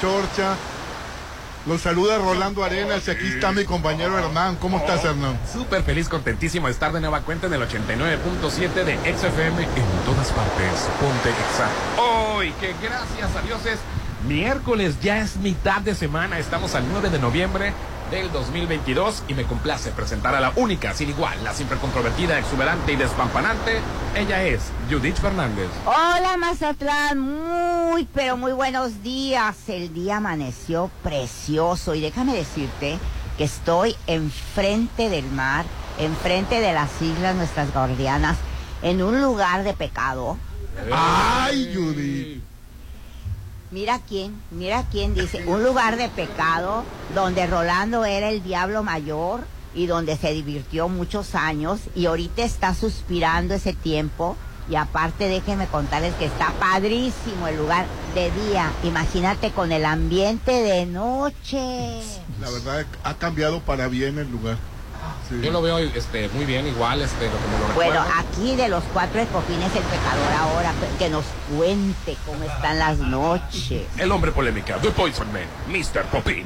chorcha. Los saluda Rolando Arenas y aquí está mi compañero Hernán. ¿Cómo estás, Hernán? Súper feliz, contentísimo de estar de nueva cuenta en el 89.7 de XFM en todas partes. Ponte Exa. Hoy, que gracias a Dios es miércoles, ya es mitad de semana. Estamos al 9 de noviembre del 2022 y me complace presentar a la única, sin igual, la siempre controvertida, exuberante y despampanante. Ella es Judith Fernández. Hola Mazatlán, muy pero muy buenos días. El día amaneció precioso y déjame decirte que estoy enfrente del mar, enfrente de las islas nuestras guardianas, en un lugar de pecado. ¡Ay, Judith! Mira quién, mira quién dice, un lugar de pecado donde Rolando era el diablo mayor y donde se divirtió muchos años y ahorita está suspirando ese tiempo y aparte déjenme contarles que está padrísimo el lugar de día, imagínate con el ambiente de noche. La verdad ha cambiado para bien el lugar. Sí. Yo lo veo este, muy bien, igual, este, como lo Bueno, recuerdo. aquí de los cuatro escopines el pecador ahora, que nos cuente cómo están las noches. El hombre polémica, The Poison Man, Mr. Popin.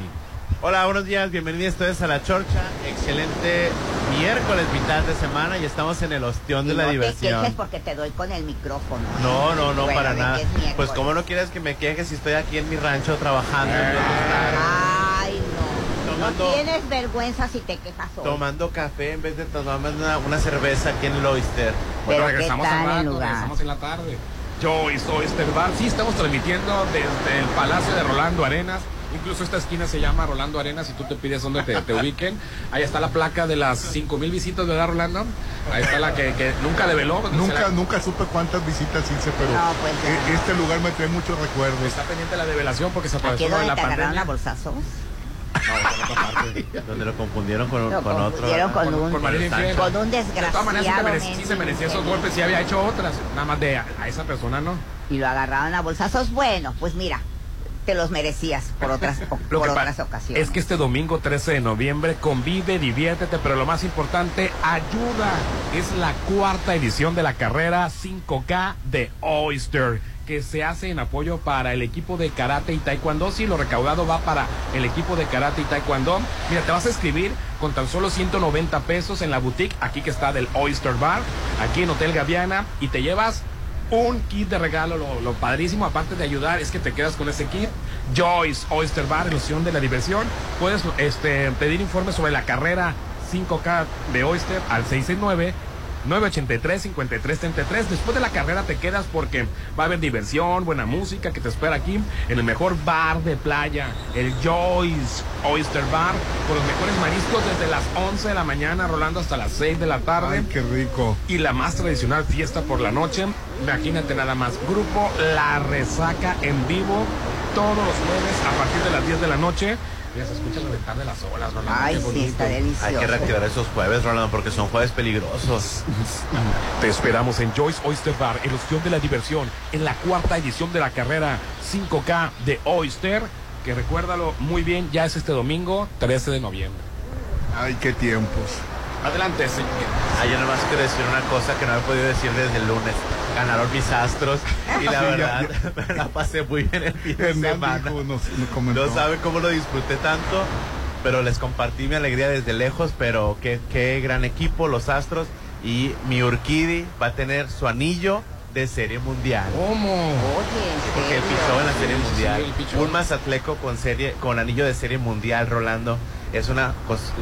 Hola, buenos días, bienvenidos todos a La Chorcha. Excelente miércoles, mitad de semana y estamos en el ostión de Y la no te diversión. quejes porque te doy con el micrófono. No, no, no, Bueno, para nada. Pues cómo no quieres que me queje si estoy aquí en mi rancho trabajando, en vez de Ay, no. Tomando- No tienes vergüenza si te quejas hoy. tomando café en vez de tomarme una, una cerveza aquí en el Oyster. Bueno, Pero ¿qué regresamos al rato, regresamos en la tarde. Joyce Oyster Bar. Sí, estamos transmitiendo desde el Palacio de Rolando Arenas. Incluso esta esquina se llama Rolando Arenas y tú te pides donde te, te ubiquen. Ahí está la placa de las 5000 visitas, ¿verdad, Rolando? Ahí está la que, que nunca develó. Nunca, la- nunca supe cuántas visitas hice, pero No, pues e- este lugar me trae muchos recuerdos. Está pendiente la develación porque se atravesó de la pandemia. a bolsazos. No, por otra parte. Donde lo confundieron con, Lo con otro. confundieron con un, con con un De todas maneras, sí, se desgraciado. merecía, sí se merecía esos golpes y había hecho otras. Nada más de a, a esa persona, ¿no? Y lo agarraron a bolsazos. Bueno, pues mira, te los merecías por otras, Lo por que otras ocasiones. es que este domingo 13 de noviembre convive, diviértete, pero lo más importante, ayuda. Es la cuarta edición de la carrera 5K de Oyster, que se hace en apoyo para el equipo de karate y taekwondo. Si lo recaudado va para el equipo de karate y taekwondo. Mira, te vas a escribir con tan solo 190 pesos en la boutique, aquí que está del Oyster Bar, aquí en Hotel Gaviana, y te llevas un kit de regalo, lo, lo padrísimo, aparte de ayudar, es que te quedas con ese kit. Joyce Oyster Bar, ilusión de la diversión. Puedes este, pedir informes sobre la carrera 5K de Oyster al 669. 983-5333. Después de la carrera te quedas porque va a haber diversión, buena música que te espera aquí en el mejor bar de playa, el Joyce Oyster Bar, con los mejores mariscos desde las 11 de la mañana, rolando hasta las 6 de la tarde Ay, qué rico. y la más tradicional fiesta por la noche. Imagínate nada más. Grupo La Resaca en vivo todos los jueves a partir de las 10 de la noche. Ya se escucha reventar de las olas, Rolando. Ay, qué sí, bonito. está delicioso. Hay que reactivar esos jueves, Rolando, porque son jueves peligrosos. Te esperamos en Joyce Oyster Bar, el opción de la diversión, en la cuarta edición de la carrera 5K de Oyster, que recuérdalo muy bien, ya es este domingo, 13 de noviembre. Ay, qué tiempos. Adelante, señor. Ah, yo nomás quiero decir una cosa que no he podido decir desde el lunes. Ganaron mis astros y la Sí, ya- verdad me la pasé muy bien el fin de semana. nos, nos. No saben cómo lo disfruté tanto, pero les compartí mi alegría desde lejos, pero qué, qué gran equipo, los Astros, y mi Urquidi va a tener su anillo de serie mundial. ¿Cómo? Oye, ¿en Porque pichó en la serie Sí, sí, mundial. Un mazatleco con serie, con anillo de serie mundial, Rolando. Es una,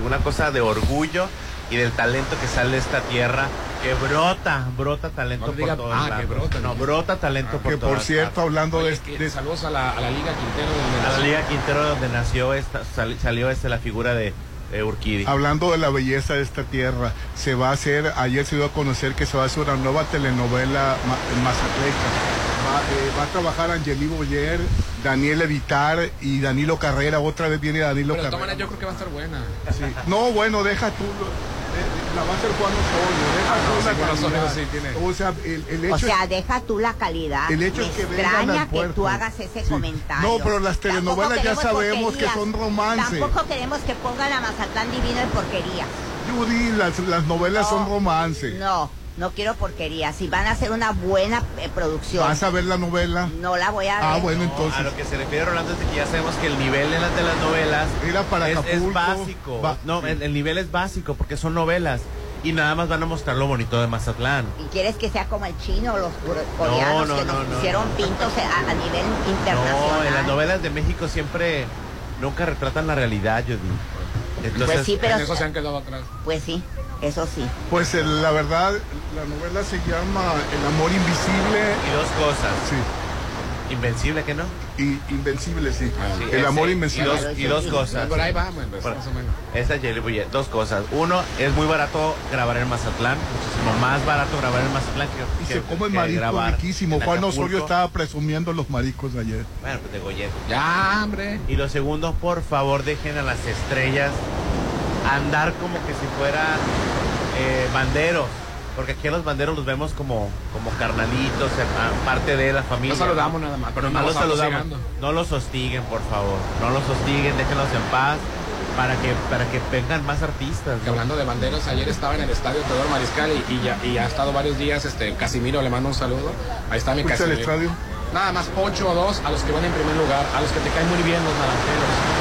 una cosa de orgullo y del talento que sale de esta tierra, que brota, brota talento No por diga, todos ah, que lados. brota, no, brota talento Ah, por Que por cierto, hablando de, Oye, este- que de- saludos a la, a la Liga Quintero. donde A la nació. Liga Quintero donde nació esta, sal- salió este la figura de, de Urquidi. hablando de la belleza de esta tierra, se va a hacer, ayer se dio a conocer que se va a hacer una nueva telenovela ma- mazatleca. Va, eh, va a trabajar Angeli Boyer, Daniel Evitar y Danilo Carrera. Otra vez viene Danilo Pero de todas Carrera. maneras yo creo que va a estar buena. Sí. No, bueno, deja tú. lo- eh, La va a hacer Juan Osorio. Deja Ah, tú la calidad. O sea, el, el hecho O es- sea, deja tú la calidad. El hecho Me es que extraña al que tú hagas ese Sí. comentario. No, pero las telenovelas ya sabemos que son romance. Tampoco queremos que pongan a Mazatlán divino en porquerías. Judy, las, las novelas son No, romance. No, No quiero porquería. Si van a hacer una buena eh, producción, ¿Vas a ver la novela? no la voy a ver. Ah, bueno, No, entonces. a lo que se refiere Rolando es de que ya sabemos que el nivel de las, de las novelas Mira, para es, es básico. va- no, sí. el, el nivel es básico porque son novelas y nada más van a mostrar lo bonito de Mazatlán. ¿Y quieres que sea como el chino o los core- coreanos no, que nos no, no, no. pintos a, a nivel internacional? No, en las novelas de México siempre nunca retratan la realidad, Judy. Entonces, Pues sí, pero en eso se han quedado atrás. pues sí, eso sí. Pues el- la verdad, la novela se llama El amor invisible. y dos cosas. Sí. Invencible, ¿que no? Y invencible, sí. Ah, Sí, el ese, amor y invencible. dos, y dos cosas. Por ahí va, bueno, Por- más o menos. Esa es Jelly Bullet. Dos cosas. Uno, es muy barato grabar en Mazatlán. Muchísimo más barato grabar en Mazatlán que, Y que- se come marisco grabar riquísimo. en Juan. Osorio estaba presumiendo los mariscos ayer. Bueno, pues de Goyet. Ya, hombre. Y lo segundo, por favor, dejen a las estrellas andar como que si fueran eh, banderos. Porque aquí a los banderos los vemos como, como carnalitos, eh, parte de la familia. Los saludamos nada más, pero no, No los saludamos. llegando. No los hostiguen, por favor. No los hostiguen, déjenlos en paz para que para que vengan más artistas. Que ¿no? hablando de banderos, ayer estaba en el estadio Teodoro Mariscal y, y ya, y ha estado varios días. Este Casimiro le mando un saludo. Ahí está mi ¿Fuiste al Casimiro. estadio? Nada más 8 o 2 a los que van en primer lugar, a los que te caen muy bien los naranjeros.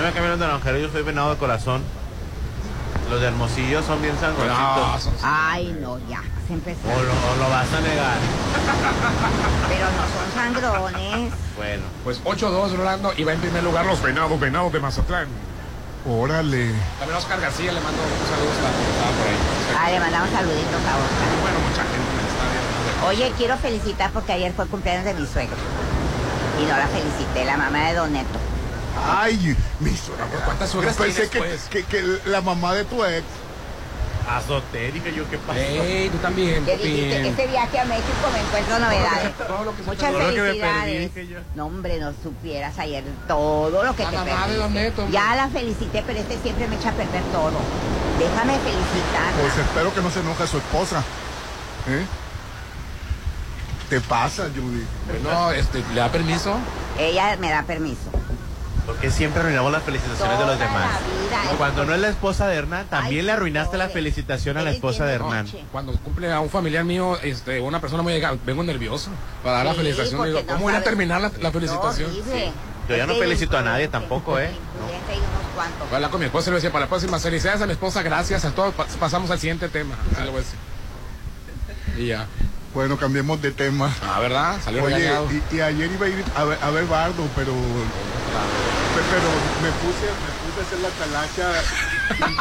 A no me cambiaron de naranjero, yo soy venado de corazón. Los de Hermosillo son bien No, sangroncitos. son- Ay, no, ya, se empezó. O lo, o lo vas a negar. Pero no son sangrones. Bueno. Pues 8-2 Rolando y va en primer lugar los venados, venados de Mazatlán. Órale. También Oscar García le mando un saludo está, estaba por ahí. Ah, le mandamos saluditos a Oscar. Bueno, mucha gente en el estadio. Oye, quiero felicitar porque ayer fue el cumpleaños de mi suegro. Y no la felicité, la mamá de Don Neto. Ay, mi suegra. ¿Cuántas Yo suegras pensé tienes, que, pues? que, que la mamá de tu ex. Azotérica, yo qué pasó. Ey, tú también, ¿Qué dijiste? Este viaje a México me encuentro novedades. todo lo que se Muchas todo lo que me felicidades. perdí, yo. No, hombre, no supieras ayer todo lo que La te mamá de perdiste. Don Neto, hombre. Ya la felicité, pero este siempre me echa a perder todo. Déjame felicitar. Pues espero que no se enoje su esposa. ¿Eh? ¿Te pasa, Judy? Bueno, este, ¿le da permiso? Ella me da permiso. Porque siempre arruinamos las felicitaciones de los demás. la vida, Cuando no es la esposa de Hernán, también Ay, le arruinaste la felicitación a la Eres esposa de Hernán. noche. Cuando cumple a un familiar mío, este, una persona muy llegada, vengo nervioso para dar la felicitación. Digo, no ¿cómo voy a terminar la, la felicitación? Yo ya no felicito a nadie tampoco, ¿eh? imprudente y unos cuantos. Voy a hablar con mi esposa y le decía, para la próxima, felicidades a mi esposa, gracias a todos, pa- pasamos al siguiente tema. Así le voy a decir. Y ya. Bueno, cambiemos de tema. Ah, ¿verdad? Salió Oye, y, y ayer iba a ir a ver, a ver Bardo, pero, pe- pero me puse, me puse a hacer la talacha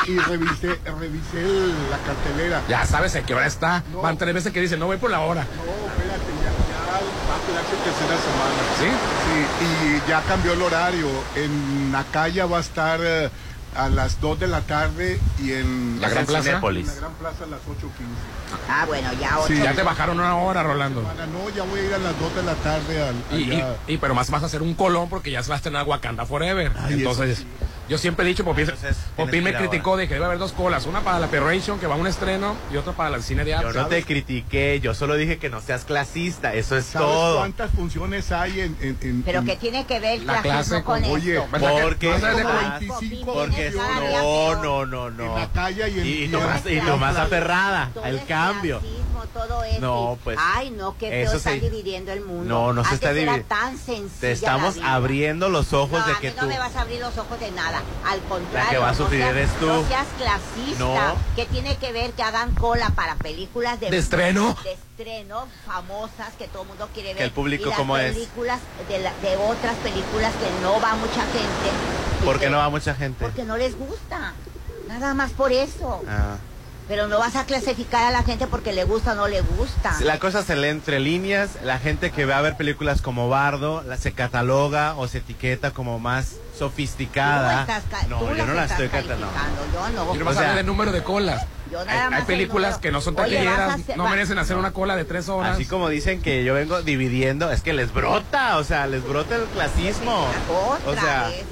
y, y revisé, revisé el- la cartelera. Ya sabes a qué hora está. No. Van tres veces que dicen, no voy por la hora. No, espérate, ya, ya va a quedarse tercera semana. ¿Sí? Sí, y ya cambió el horario. En Acaya va a estar eh, a las 2 de la tarde y en La Gran Plaza. en la Gran Plaza a las 8.15. Ah, bueno, ya ocho. Sí. Ya te bajaron una hora, Rolando. Semana, No, ya voy a ir a las 2 de la tarde al, Y, y, y- pero más vas a hacer un colón porque ya se va a estrenar Wakanda Forever. Ay, Entonces, eso sí. Yo siempre he dicho, Popín, Entonces, Popín me criticó de que debe haber dos colas, una para la Perration, que va a un estreno, y otra para el cine de Yo arte. no te critiqué, yo solo dije que no seas clasista, eso es ¿Sabes todo. cuántas funciones hay en... en, en- Pero en- que tiene que ver el La clase con, con- Oye, esto. ¿Verdad que- Porque, ¿Vas a ver como de- 25 porque no, no, no, no. En la calle y en- y, y nomás, en- y Todo aferrada al cambio. Todo esto. No, pues, Ay, no, qué feo está se- dividiendo el mundo. No, no se Antes está dividiendo. tan sencilla Te estamos la vida. abriendo los ojos no, de a que mí tú. no me vas a abrir los ojos de nada. Al contrario, que va a no sufrir seas- tú. No seas clasista. No. ¿Qué tiene que ver que hagan cola para películas de, ¿De estreno? De estreno, famosas, que todo el mundo quiere ver. Que el público cómo es. películas de, la- de otras películas que no va mucha gente. ¿Por qué que- no va mucha gente? Porque no les gusta. Nada más por eso. Ah. Pero no vas a clasificar a la gente porque le gusta o no le gusta. La cosa se lee entre líneas, la gente que va a ver películas como Bardo, la se cataloga o se etiqueta como más Tú sofisticada. estás No, tú yo no la estoy catalogando. Yo no. Y no vas O a sea, ver el número de colas. Yo Hay, más películas número. que no son taquilleras, hacer- no merecen hacer una cola de tres horas. Así como dicen que yo vengo dividiendo, es que les brota, o sea, les brota el clasismo. Otra O sea, vez.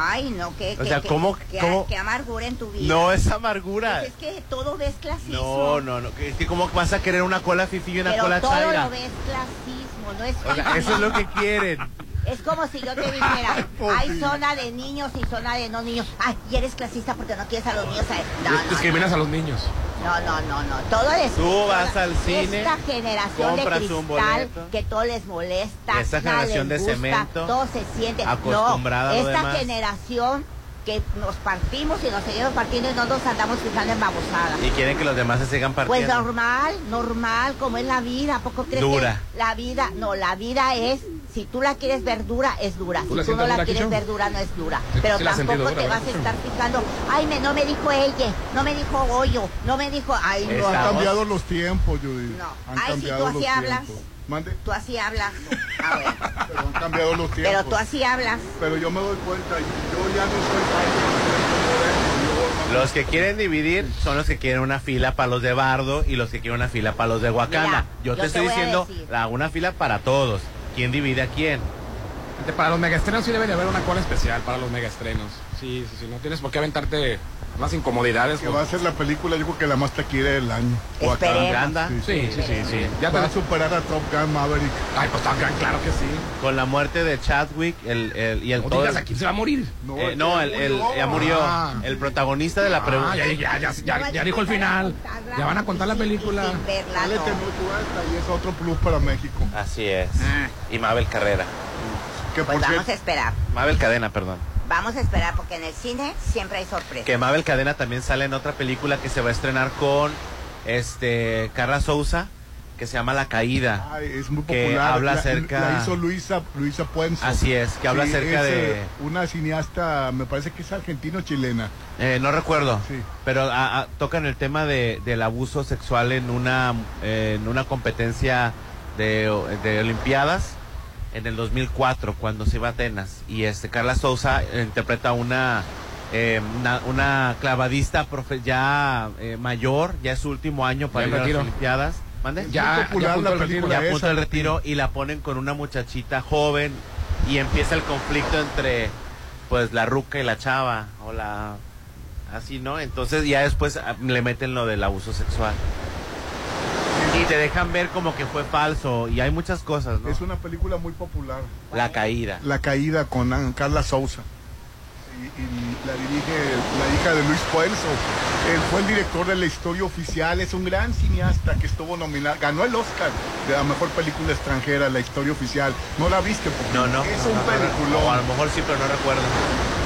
Ay, no, que, o que, sea, que- ¿cómo- que- cómo- que amargura en tu vida. no es amargura. Pues es que todo ves clasismo. No, no, no. Es que cómo vas a querer una cola fifi y una Pero cola todo chaira. lo ves clasismo, no es O sea, eso es lo que quieren. Es como si yo te dijera, hay zona de niños y zona de no niños. Ay, y eres clasista porque no quieres a los niños. No, no, Discriminas a los niños. no, no, no, no. Todo es. Tú vas al cine, Esta generación de cristal que todo les molesta. Esta generación les de gusta, cemento, Todo se siente. acostumbrada a no, lo esta demás. generación que nos partimos y nos seguimos partiendo y no nos andamos fijando en babosadas. Y quieren que los demás se sigan Pues partiendo. normal, normal, como es la vida. ¿A poco crees Dura. que la vida, no, la vida es, si tú la quieres ver dura, es dura. ¿Tú Si tú no la quieres ver dura, no es dura. Sí, Pero sí tampoco dura, te vas a estar fijando, ay, me, no me dijo ella, no me dijo Goyo, no me dijo, ay, no, Han cambiado los tiempos, Judith. No. Han Ay, si cambiado tú así hablas. tiempos. Mande. tú así hablas. A ver, Pero han cambiado los tiempos. pero tú así hablas. Pero yo me doy cuenta, yo ya no soy Los que quieren dividir son los que quieren una fila para los de Bardo y los que quieren una fila para los de Wakanda. Mira, yo, yo te te estoy diciendo una fila para todos. ¿Quién divide a quién? Para los megaestrenos sí debe de haber una cola especial para los megaestrenos. Sí, sí, sí. No tienes por qué aventarte más incomodidades. que va a ser la película, yo creo que la más taquillera del año. Esperemos. Wakanda. Sí, sí, sí, sí. Ya Va a superar a Top Gun Maverick. Ay, pues también, claro que sí. Con la muerte de Chadwick el, el- y el No todo digas a quién se va a morir. eh, no, el, el- ya murió. Ah. El protagonista de la Ah, pregunta. ya, ya, ya, ya, ya dijo el final. Ya van a contar la película. Dale y es otro plus para México. Así es. Ah. Y Mabel Carrera. Que Pues por vamos a esperar. Mabel Cadena, perdón. Vamos a esperar porque en el cine siempre hay sorpresas. Que Mabel Cadena también sale en otra película que se va a estrenar con este Carla Souza, que se llama La Caída. ay, es muy que popular. habla La- acerca- La hizo Luisa, Luisa Puenzo. Así es, que habla acerca es, de- eh, Una cineasta, me parece que es argentino-chilena. Eh, no recuerdo, Sí. pero a- a- tocan el tema de, del abuso sexual en una, en una competencia de, de Olimpiadas en el 2004, cuando se iba a Atenas. Y este Carla Souza interpreta una, eh, una, una clavadista profe- ya eh, mayor, ya es su último año para Ya ir a las. Olimpiadas. ¿Mande? Ya, popular ya apuntó la el película ya retiro y la ponen con una muchachita joven y empieza el conflicto entre pues la ruca y la chava o la así no entonces ya después ah, le meten lo del abuso sexual y te dejan ver como que fue falso y hay muchas cosas no Es una película muy popular. la caída La caída con An- Carla Souza. Y, y la dirige la hija de Luis Puenzo. Él fue el director de la historia oficial. Es un gran cineasta que estuvo nominado. Ganó el Oscar de la mejor película extranjera, la historia oficial. ¿No la viste? Porque no no Es no, un no, peliculón. a lo mejor sí pero no recuerdo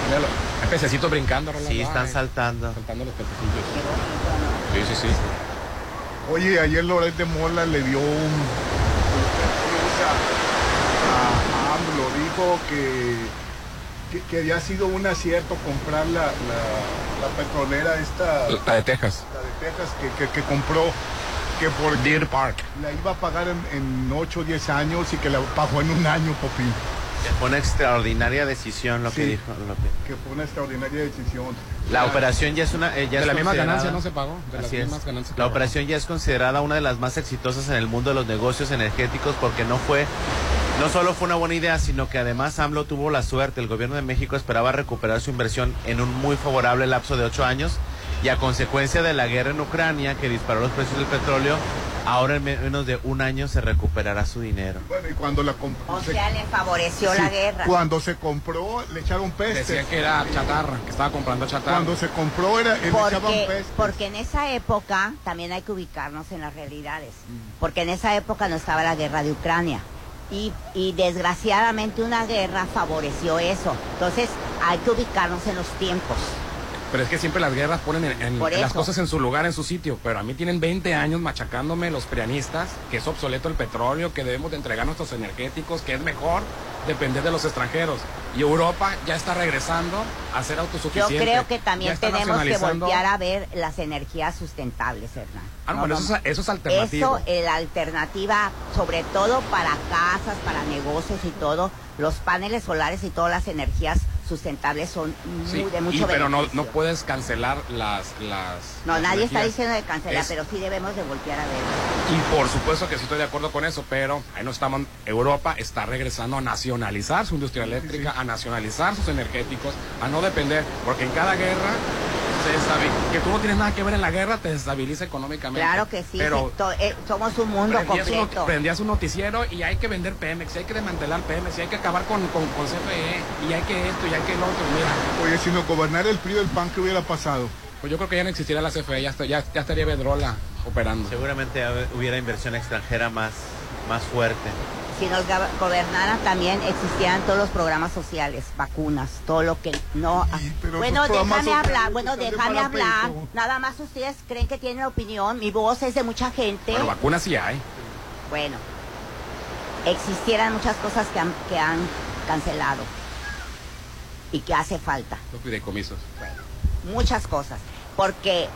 Míralo. Hay pececitos brincando, Rolando. sí están saltando Saltando los pececillos. Sí, sí, sí. Oye, ayer Loret de Mola le dio un a, AMLO, dijo que, que, que había sido un acierto comprar la, la, la petrolera esta, la La de Texas. de Texas, que, que, que compró, que por Deer Park. la iba a pagar en, en 8 o 10 años y que la pagó en un año, Popín. Fue una extraordinaria decisión lo que dijo López. Que fue una extraordinaria decisión. La operación ya es una eh, ya De es las mismas considerada- ganancias no se pagó. De las Así es. mismas ganancias. La operación ya es considerada una de las más exitosas en el mundo de los negocios energéticos porque no fue no solo fue una buena idea, sino que además AMLO tuvo la suerte. El gobierno de México esperaba recuperar su inversión en un muy favorable lapso de ocho años y a consecuencia de la guerra en Ucrania que disparó los precios del petróleo, ahora en me- menos de un año se recuperará su dinero. Bueno, y cuando la compró... O sea, le favoreció la guerra. Cuando se compró, le echaron peste. Decía que era chatarra, que estaba comprando chatarra. Cuando se compró, era, le echaban Porque, peste. porque en esa época también hay que ubicarnos en las realidades. Porque en esa época no estaba la guerra de Ucrania. Y, y desgraciadamente una guerra favoreció eso. Entonces hay que ubicarnos en los tiempos. Pero es que siempre las guerras ponen en, las cosas en su lugar, en su sitio. Pero a mí tienen 20 años machacándome los prianistas, que es obsoleto el petróleo, que debemos de entregar nuestros energéticos, que es mejor depender de los extranjeros. Y Europa ya está regresando a ser Yo autosuficiente. creo que también tenemos que voltear a ver las energías sustentables, Hernán. Ah, no, No, pero no, eso, es, eso es alternativo. Eso, eh, la alternativa, sobre todo para casas, para negocios y todo, los paneles solares y todas las energías sustentables son muy, Sí, de y- mucho pero no, no puedes cancelar las... las No, las nadie está diciendo de cancelar, Es- pero sí debemos de voltear a ver. Y por supuesto que sí estoy de acuerdo con eso, pero ahí no estamos. Europa está regresando a nacionalizar su industria eléctrica, a nacionalizar sus energéticos, a no depender, porque en cada guerra que tú no tienes nada que ver en la guerra te desestabiliza económicamente. Claro que sí, Pero eh, somos un mundo prendías un, completo. prendías un noticiero y hay que vender Pemex, hay que desmantelar Pemex, y hay que acabar con, con, con CFE, y hay que esto, y hay que lo otro. Mira, Oye, si no gobernar el PRI del PAN, ¿qué hubiera pasado? pues yo creo que ya no existiría la CFE, ya, está- ya, ya estaría Bedrola operando. Seguramente hubiera inversión extranjera más, más fuerte. Si nos gobernaran también existieran todos los programas sociales, vacunas, todo lo que no... Pero bueno, déjame hablar, bueno, déjame hablar. peso. Nada más ustedes creen que tienen opinión, mi voz es de mucha gente. Bueno, vacunas sí hay. Bueno, existieran muchas cosas que han, que han cancelado y que hace falta. Los fideicomisos. muchas cosas, porque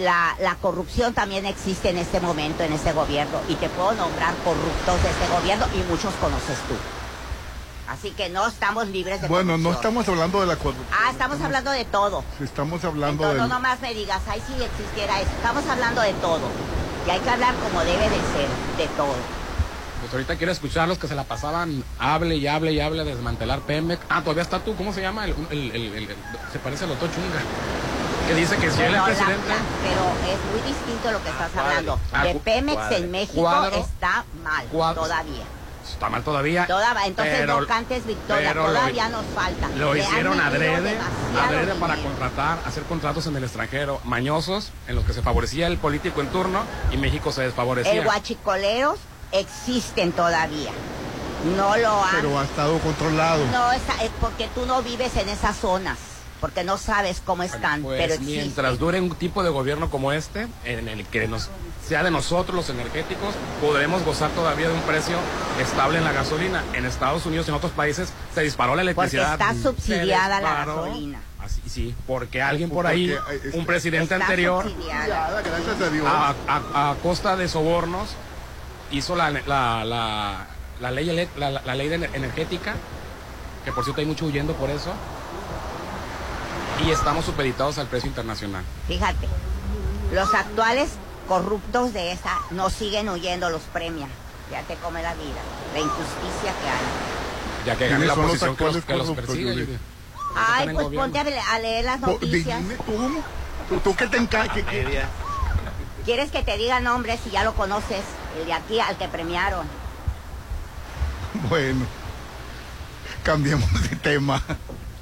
la, la corrupción también existe en este momento, en este gobierno, y te puedo nombrar corruptos de este gobierno y muchos conoces tú. Así que no estamos libres de Bueno, no estamos hablando de la corrupción. Ah, estamos hablando de todo. Estamos hablando Entonces, del... no nomás me digas, ay, si existiera eso. Estamos hablando de todo. Y hay que hablar como debe de ser, de todo. Pues ahorita quiero escucharlos que se la pasaban, hable y hable y hable de desmantelar Pemex. Ah, todavía está tú, ¿cómo se llama? El, el- el- el- el- se parece al doctor Chunga. Que dice que si él es presidente... la- pero es muy distinto lo que estás cuadre. hablando. Ah, De Pemex cuadre. en México Cuadro. está mal Cuadro. todavía. Está mal todavía. Toda, entonces pero- no cantes victoria, pero lo- todavía nos falta. Lo hicieron adrede, adrede para dinero. contratar, hacer contratos en el extranjero, mañosos, en los que se favorecía el político en turno y México se desfavorecía. El guachicoleros existen todavía. No lo han. Pero ha estado controlado. No, está- es porque tú no vives en esas zonas, porque no sabes cómo están, Pues pero existen. mientras dure un tipo de gobierno como este, en el que nos sea de nosotros los energéticos, podremos gozar todavía de un precio estable en la gasolina. En Estados Unidos y en otros países se disparó la Porque electricidad. está Se subsidiada la gasolina. Así, sí, porque alguien por ahí, Porque, un presidente Está anterior, a a, a- costa de sobornos hizo la, la, la, la ley la, la- ley de ener- energética que por cierto hay mucho huyendo por eso y estamos supeditados al precio internacional Fíjate, los actuales corruptos de esa no siguen huyendo, los premia. Ya te come la vida, la injusticia que hay. ya que ¿Quiénes gane la oposición que los, actuales que los persigue. Ay, pues ponte a, le- a leer las noticias. dime tú, tú, tú que te enca- que- que- Media. ¿Quieres que te diga nombres si ya lo conoces? El de aquí al que premiaron. Bueno, cambiemos de tema.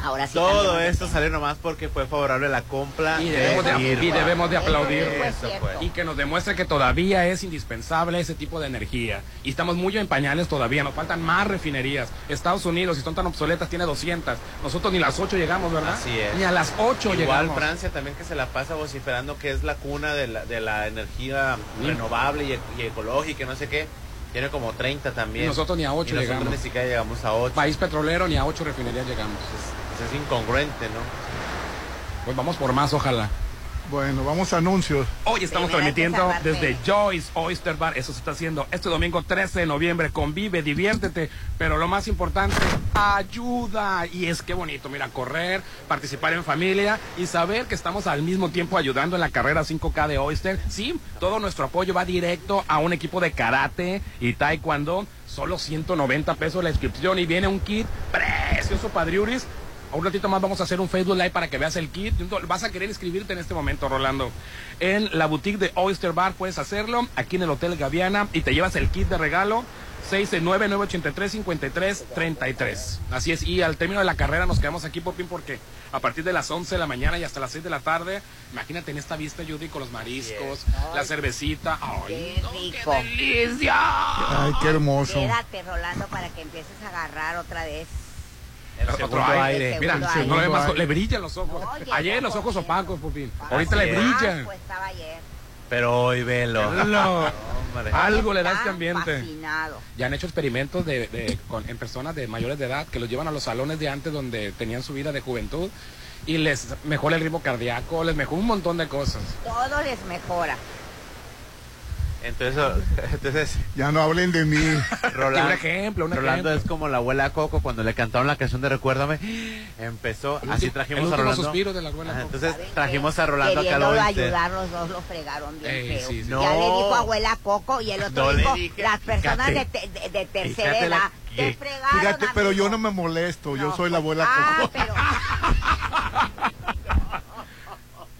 Ahora sí. Todo esto salió nomás porque fue favorable la compra y debemos de, Irma. y debemos de aplaudir Eso fue. y que nos demuestre que todavía es indispensable ese tipo de energía. Y estamos muy en pañales todavía, nos faltan más refinerías. Estados Unidos, si son tan obsoletas, tiene 200. Nosotros ni las 8 llegamos, ¿verdad? Así es. Ni a las 8 Igual llegamos. Francia también que se la pasa vociferando que es la cuna de la, de la energía renovable y, e- y ecológica y no sé qué. Tiene como 30 también. Y nosotros ni a ocho Y nosotros llegamos. ni siquiera llegamos a 8. País petrolero, ni a 8 refinerías llegamos. Es, incongruente, ¿no? Pues vamos por más, ojalá. Bueno, vamos a anuncios. Hoy estamos transmitiendo desde. Joyce Oyster Bar. Eso se está haciendo este domingo 13 de noviembre. Convive, diviértete. Pero lo más importante, ayuda. Y es que bonito, mira, correr, participar en familia y saber que estamos al mismo tiempo ayudando en la carrera 5K de Oyster. Sí, todo nuestro apoyo va directo a un equipo de karate y taekwondo. Solo 190 pesos la inscripción y viene un kit precioso, Padriuris. A un ratito más vamos a hacer un Facebook Live para que veas el kit. Vas a querer inscribirte en este momento, Rolando. En la boutique de Oyster Bar puedes hacerlo. Aquí en el Hotel Gaviana. Y te llevas el kit de regalo. 669-983-5333. Así es. Y al término de la carrera nos quedamos aquí, Popín, porque a partir de las 11 de la mañana y hasta las 6 de la tarde, imagínate en esta vista, Judy, con los mariscos, la cervecita. ¡Ay, Qué no, rico. qué delicia! Ay, qué hermoso. Quédate, Rolando, para que empieces a agarrar otra vez. El Otro aire. aire. El Mira, no le, más- le brillan los ojos. Oye, Ayer los ojos opacos. Ah, Ahorita le brillan. Ah, pues estaba ayer. Pero hoy velo. Algo le da este ambiente. Fascinado. Ya han hecho experimentos de, de- con- en personas de mayores de edad que los llevan a los salones de antes donde tenían su vida de juventud y les mejora el ritmo cardíaco, les mejora un montón de cosas. Todo les mejora. Entonces, entonces Ya no hablen de mí. Rolando, un ejemplo, un Rolando ejemplo. es como la abuela Coco cuando le cantaron la canción de Recuérdame. Empezó, El así último- trajimos el a Rolando. suspiro de la abuela Coco. entonces ¿Saben trajimos a Rolando acá Queriéndolo ayudar, los dos lo fregaron bien Ey, feo. sí, sí. No. Ya le dijo abuela Coco y el otro No dijo, dije, las personas de, fíjate. de- de tercera edad te fregaron, Fíjate, pero yo no me molesto. Yo soy la abuela ah, Coco. pero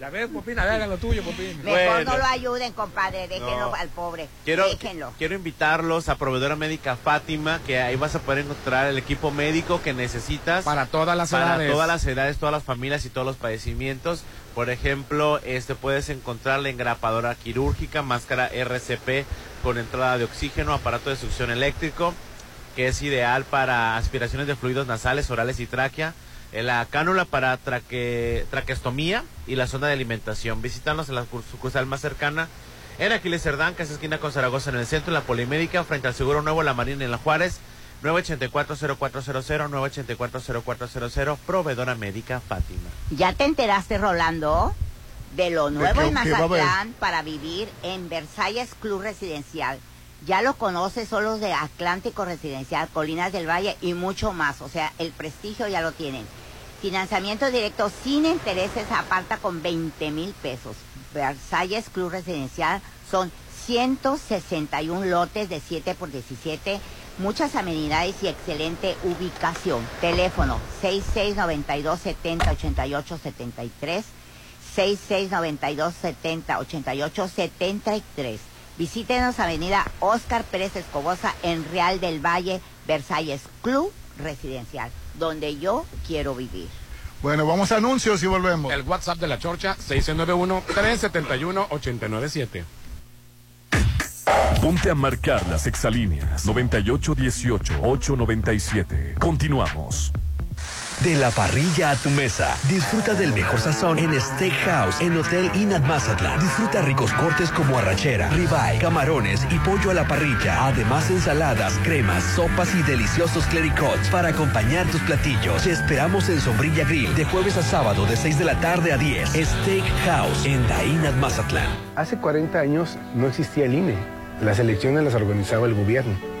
Ya ver, Popín, a ver, lo tuyo, Popín. Mejor Bueno. no lo ayuden, compadre. Déjenlo No. al pobre. Quiero, Déjenlo. quiero invitarlos a Proveedora Médica Fátima, que ahí vas a poder encontrar el equipo médico que necesitas Para todas las para edades. todas las edades, todas las familias y todos los padecimientos. Por ejemplo, este puedes encontrar la engrapadora quirúrgica, máscara RCP con entrada de oxígeno, aparato de succión eléctrico, que es ideal para aspiraciones de fluidos nasales, orales y tráquea. La cánula para traque, traqueostomía y la zona de alimentación. Visítanos en la cur- sucursal más cercana en Aquiles Cerdán, que es esquina con Zaragoza en el centro, en la Polimédica, frente al Seguro Nuevo, La Marina en La Juárez. 984-0400, 984-0400, proveedora médica Fátima. ¿Ya te enteraste, Rolando? De lo nuevo qué- en? Mazatlán para vivir en Versalles Club Residencial. Ya lo conoces, son los de Atlántico Residencial, Colinas del Valle y mucho más. O sea, el prestigio ya lo tienen. Financiamiento directo sin intereses aparta con 20 mil pesos. Versalles Club Residencial son 161 lotes de 7 por 17, muchas amenidades y excelente ubicación. Teléfono 6692 70 88 73 6692 70 88 73. Visítenos Avenida Oscar Pérez Escobosa en Real del Valle, Versalles Club Residencial, donde yo quiero vivir. Bueno, vamos a anuncios y volvemos. El WhatsApp de la Chorcha, 691-371-897. Ponte a marcar las exalíneas 9818-897. Continuamos. De la parrilla a tu mesa. Disfruta del mejor sazón en Steakhouse, en Hotel Inat Mazatlán. Disfruta ricos cortes como arrachera, ribeye, camarones y pollo a la parrilla. Además, ensaladas, cremas, sopas y deliciosos clericots para acompañar tus platillos. Te esperamos en Sombrilla Grill de jueves a sábado de 6 de la tarde a 10. Steakhouse en Dainat Mazatlán. Hace 40 años no existía el INE. Las elecciones las organizaba el gobierno.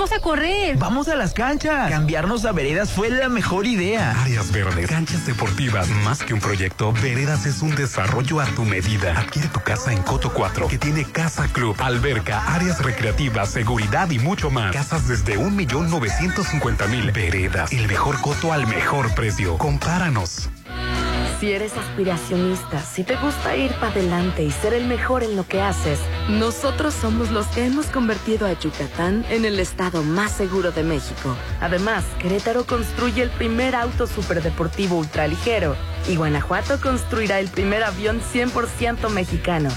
Vamos a correr. Vamos a las canchas. Cambiarnos a veredas fue la mejor idea. Áreas verdes, canchas deportivas, más que un proyecto, Veredas es un desarrollo a tu medida. Adquiere tu casa en Coto 4, que tiene casa club, alberca, áreas recreativas, seguridad y mucho más. Casas desde 1.950.000. Veredas, el mejor coto al mejor precio. Compáranos. Si eres aspiracionista, si te gusta ir para adelante y ser el mejor en lo que haces, nosotros somos los que hemos convertido a Yucatán en el estado más seguro de México. Además, Querétaro construye el primer auto superdeportivo ultraligero y Guanajuato construirá el primer avión 100% mexicano.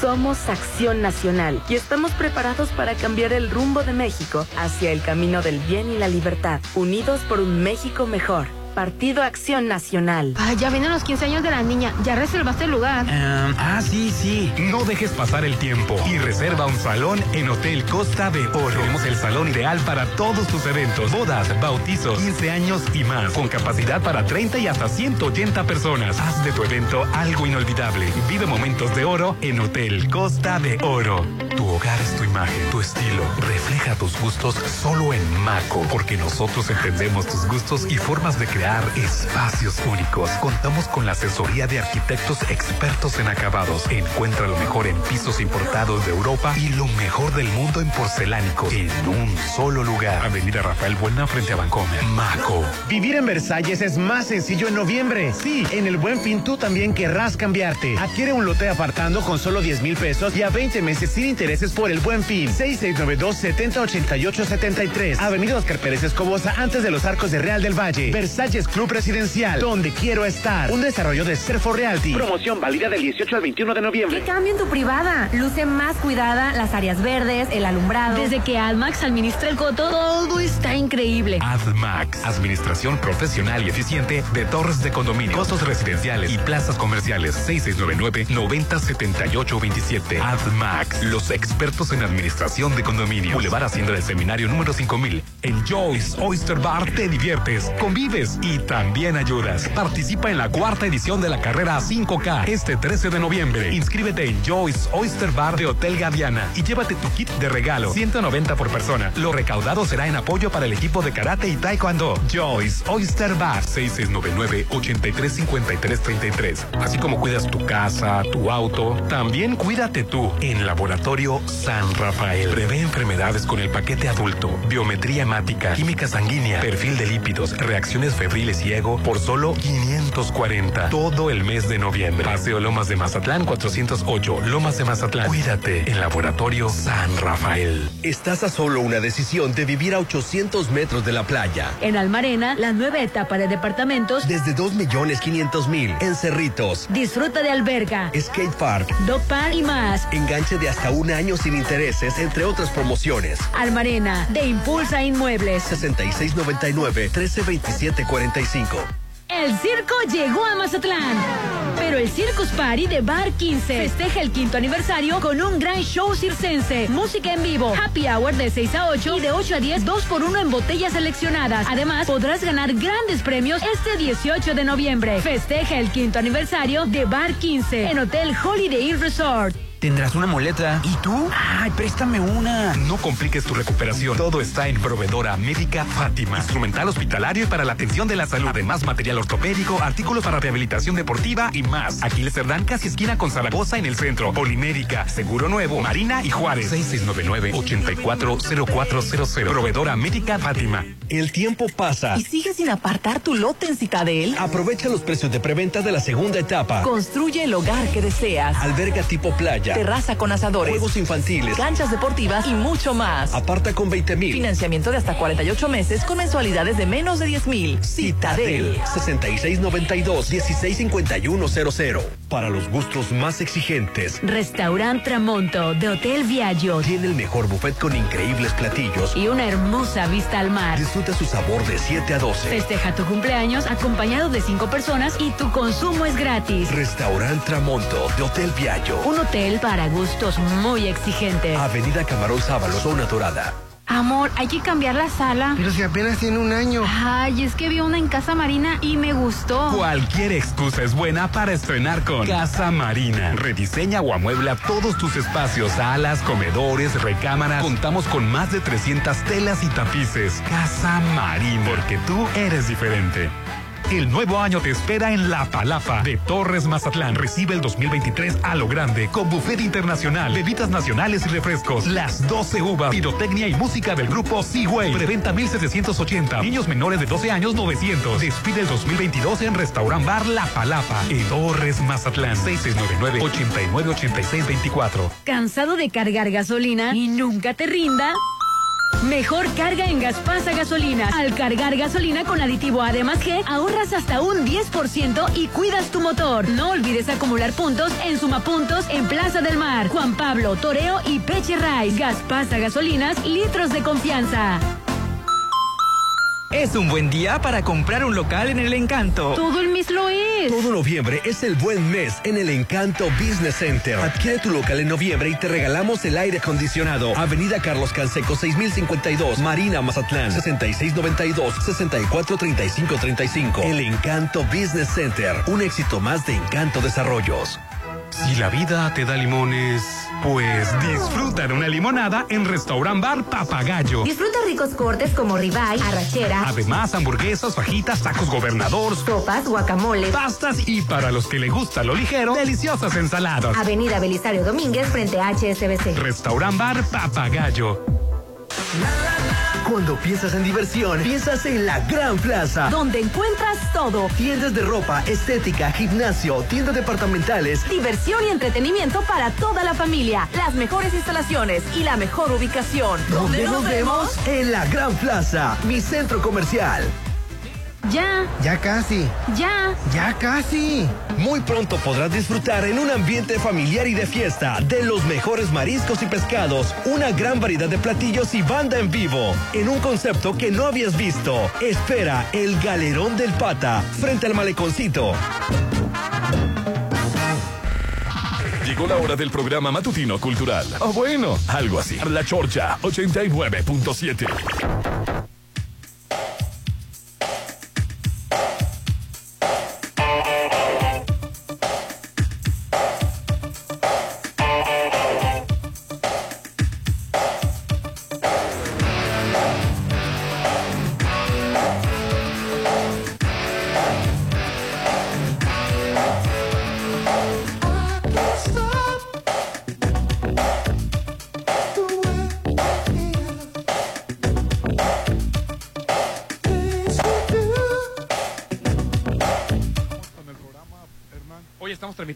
Somos Acción Nacional y estamos preparados para cambiar el rumbo de México hacia el camino del bien y la libertad, unidos por un México mejor. Partido Acción Nacional. Ay, ya vienen los 15 años de la niña. Ya reservaste el lugar. Em, ah, sí, sí. No dejes pasar el tiempo y reserva un salón en Hotel Costa de Oro. Tenemos el salón ideal para todos tus eventos, bodas, bautizos, 15 años y más, con capacidad para 30 y hasta 180 personas. Haz de tu evento algo inolvidable. Vive momentos de oro en Hotel Costa de Oro. Tu hogar es tu imagen, tu estilo. Refleja tus gustos solo en Maco, porque nosotros entendemos tus gustos y formas de crear espacios únicos. Contamos con la asesoría de arquitectos expertos en acabados. Encuentra lo mejor en pisos importados de Europa y lo mejor del mundo en porcelánicos en un solo lugar. Avenida Rafael Buena frente a Bancomer. Maco. Vivir en Versalles es más sencillo en noviembre. Sí, en el Buen Fin tú también querrás cambiarte. Adquiere un lote apartando con solo 10 mil pesos y a 20 meses sin intereses por el Buen Fin. 6692-708873. Avenida Oscar Pérez Escobosa antes de los arcos de Real del Valle. Versalles Club Residencial, donde quiero estar. Un desarrollo de Serfo Realty. Promoción válida del 18 al 21 de noviembre. ¿Qué cambio en tu privada? Luce más cuidada, las áreas verdes, el alumbrado. Desde que AdMax administra el coto, todo está increíble. AdMax, administración profesional y eficiente de torres de condominio, costos residenciales y plazas comerciales. 6699-907827. AdMax, los expertos en administración de condominio. Boulevard Hacienda del Seminario número 5000. En Joyce Oyster Bar te diviertes, convives y también ayudas. Participa en la cuarta edición de la carrera 5K este 13 de noviembre. Inscríbete en Joyce Oyster Bar de Hotel Gaviana y llévate tu kit de regalo, 190 por persona. Lo recaudado será en apoyo para el equipo de karate y taekwondo. Joyce Oyster Bar 6699 835333. Así como cuidas tu casa, tu auto, también cuídate tú en Laboratorio San Rafael. Prevé enfermedades con el paquete adulto, biometría hemática, química sanguínea, perfil de lípidos, reacciones febriles y ego por solo 540. Todo el mes de noviembre. Paseo Lomas de Mazatlán 408, Lomas de Mazatlán. Cuídate en Laboratorio San Rafael. Estás a solo una decisión de vivir a 800 metros de la playa. En Almarena, la nueva etapa de departamentos Desde 2 millones 500 mil en Cerritos. disfruta de alberga, Skate Park. dog park y más. Enganche de hasta un año sin intereses, entre otras promociones. Almarena, de Impulsa Inmuebles. 6699-132745. El circo llegó a Mazatlán. Pero el Circus Party de Bar 15 festeja el quinto aniversario con un gran show circense, música en vivo, happy hour de 6 a 8 y de 8 a 10, 2 por 1 en botellas seleccionadas. Además, podrás ganar grandes premios este 18 de noviembre. Festeja el quinto aniversario de Bar 15 en Hotel Holiday Inn Resort. Tendrás una muleta. ¿Y tú? Ay, préstame una. No compliques tu recuperación. Todo está en Proveedora Médica Fátima. Instrumental hospitalario y para la atención de la salud. Además, material ortopédico, artículos para rehabilitación deportiva y más. Aquiles Cerdán, casi esquina con Zaragoza en el centro. Polimérica, Seguro Nuevo, Marina y Juárez. 6699-840400. Proveedora Médica Fátima. El tiempo pasa. ¿Y sigues sin apartar tu lote en Citadel? Aprovecha los precios de preventa de la segunda etapa. Construye el hogar que deseas. Alberga tipo playa. Terraza con asadores. Juegos infantiles. Canchas deportivas y mucho más. Aparta con 20 mil. Financiamiento de hasta 48 meses con mensualidades de menos de 10 mil. Citadel 6692-165100. Para los gustos más exigentes, Restaurant Tramonto de Hotel Viaggio tiene el mejor buffet con increíbles platillos. y una hermosa vista al mar. Disfruta su sabor de 7 a 12. Festeja tu cumpleaños acompañado de cinco personas y tu consumo es gratis. Restaurant Tramonto de Hotel Viaggio. Un hotel para gustos muy exigentes. Avenida Camarón Sábalo, zona dorada. Amor, hay que cambiar la sala. Pero si apenas tiene un año. Ay, es que vi una en Casa Marina y me gustó. Cualquier excusa es buena para estrenar con Casa Marina. Rediseña o amuebla todos tus espacios, salas, comedores, recámaras. Contamos con más de 300 telas y tapices. Casa Marina, porque tú eres diferente. El nuevo año te espera en La Palapa de Torres Mazatlán. Recibe el 2023 a lo grande con buffet internacional, bebidas nacionales y refrescos, las 12 uvas, pirotecnia y música del grupo Seaway. Preventa 1780. Niños menores de 12 años 900. Despide el 2022 en Restaurant Bar La Palapa en Torres Mazatlán. 6699-898624. ¿Cansado de cargar gasolina y nunca te rinda? Mejor carga en Gaspasa Gasolina. Al cargar gasolina con aditivo Además G, ahorras hasta un 10% y cuidas tu motor. No olvides acumular puntos en Sumapuntos en Plaza del Mar, Juan Pablo, Toreo y Peche Rice. Gaspasa Gasolinas, litros de confianza. Es un buen día para comprar un local en el encanto. Todo el mes lo es. Todo noviembre es el buen mes en el Encanto Business Center. Adquiere tu local en noviembre y te regalamos el aire acondicionado. Avenida Carlos Canseco 6052, Marina Mazatlán 6692-643535. El Encanto Business Center, un éxito más de Encanto Desarrollos. Si la vida te da limones, pues disfruta de una limonada en Restaurant Bar Papagayo. Disfruta ricos cortes como ribeye, arrachera, Además, hamburguesas, fajitas, tacos gobernador, sopas, guacamole. pastas y para los que le gusta lo ligero, deliciosas ensaladas. Avenida Belisario Domínguez frente a HSBC. Restaurant Bar Papagayo. Cuando piensas en diversión, piensas en la Gran Plaza. Donde encuentras todo. Tiendas de ropa, estética, gimnasio, tiendas departamentales. Diversión y entretenimiento para toda la familia. Las mejores instalaciones y la mejor ubicación. ¿Dónde nos vemos? En la Gran Plaza, mi centro comercial. Ya, Ya casi. ya. Ya casi. Muy pronto podrás disfrutar en un ambiente familiar y de fiesta de los mejores mariscos y pescados, una gran variedad de platillos y banda en vivo, en un concepto que no habías visto. Espera el Galerón del Pata, frente al maleconcito. Llegó la hora del programa matutino cultural. O bueno, algo así. La Chorcha 89.7.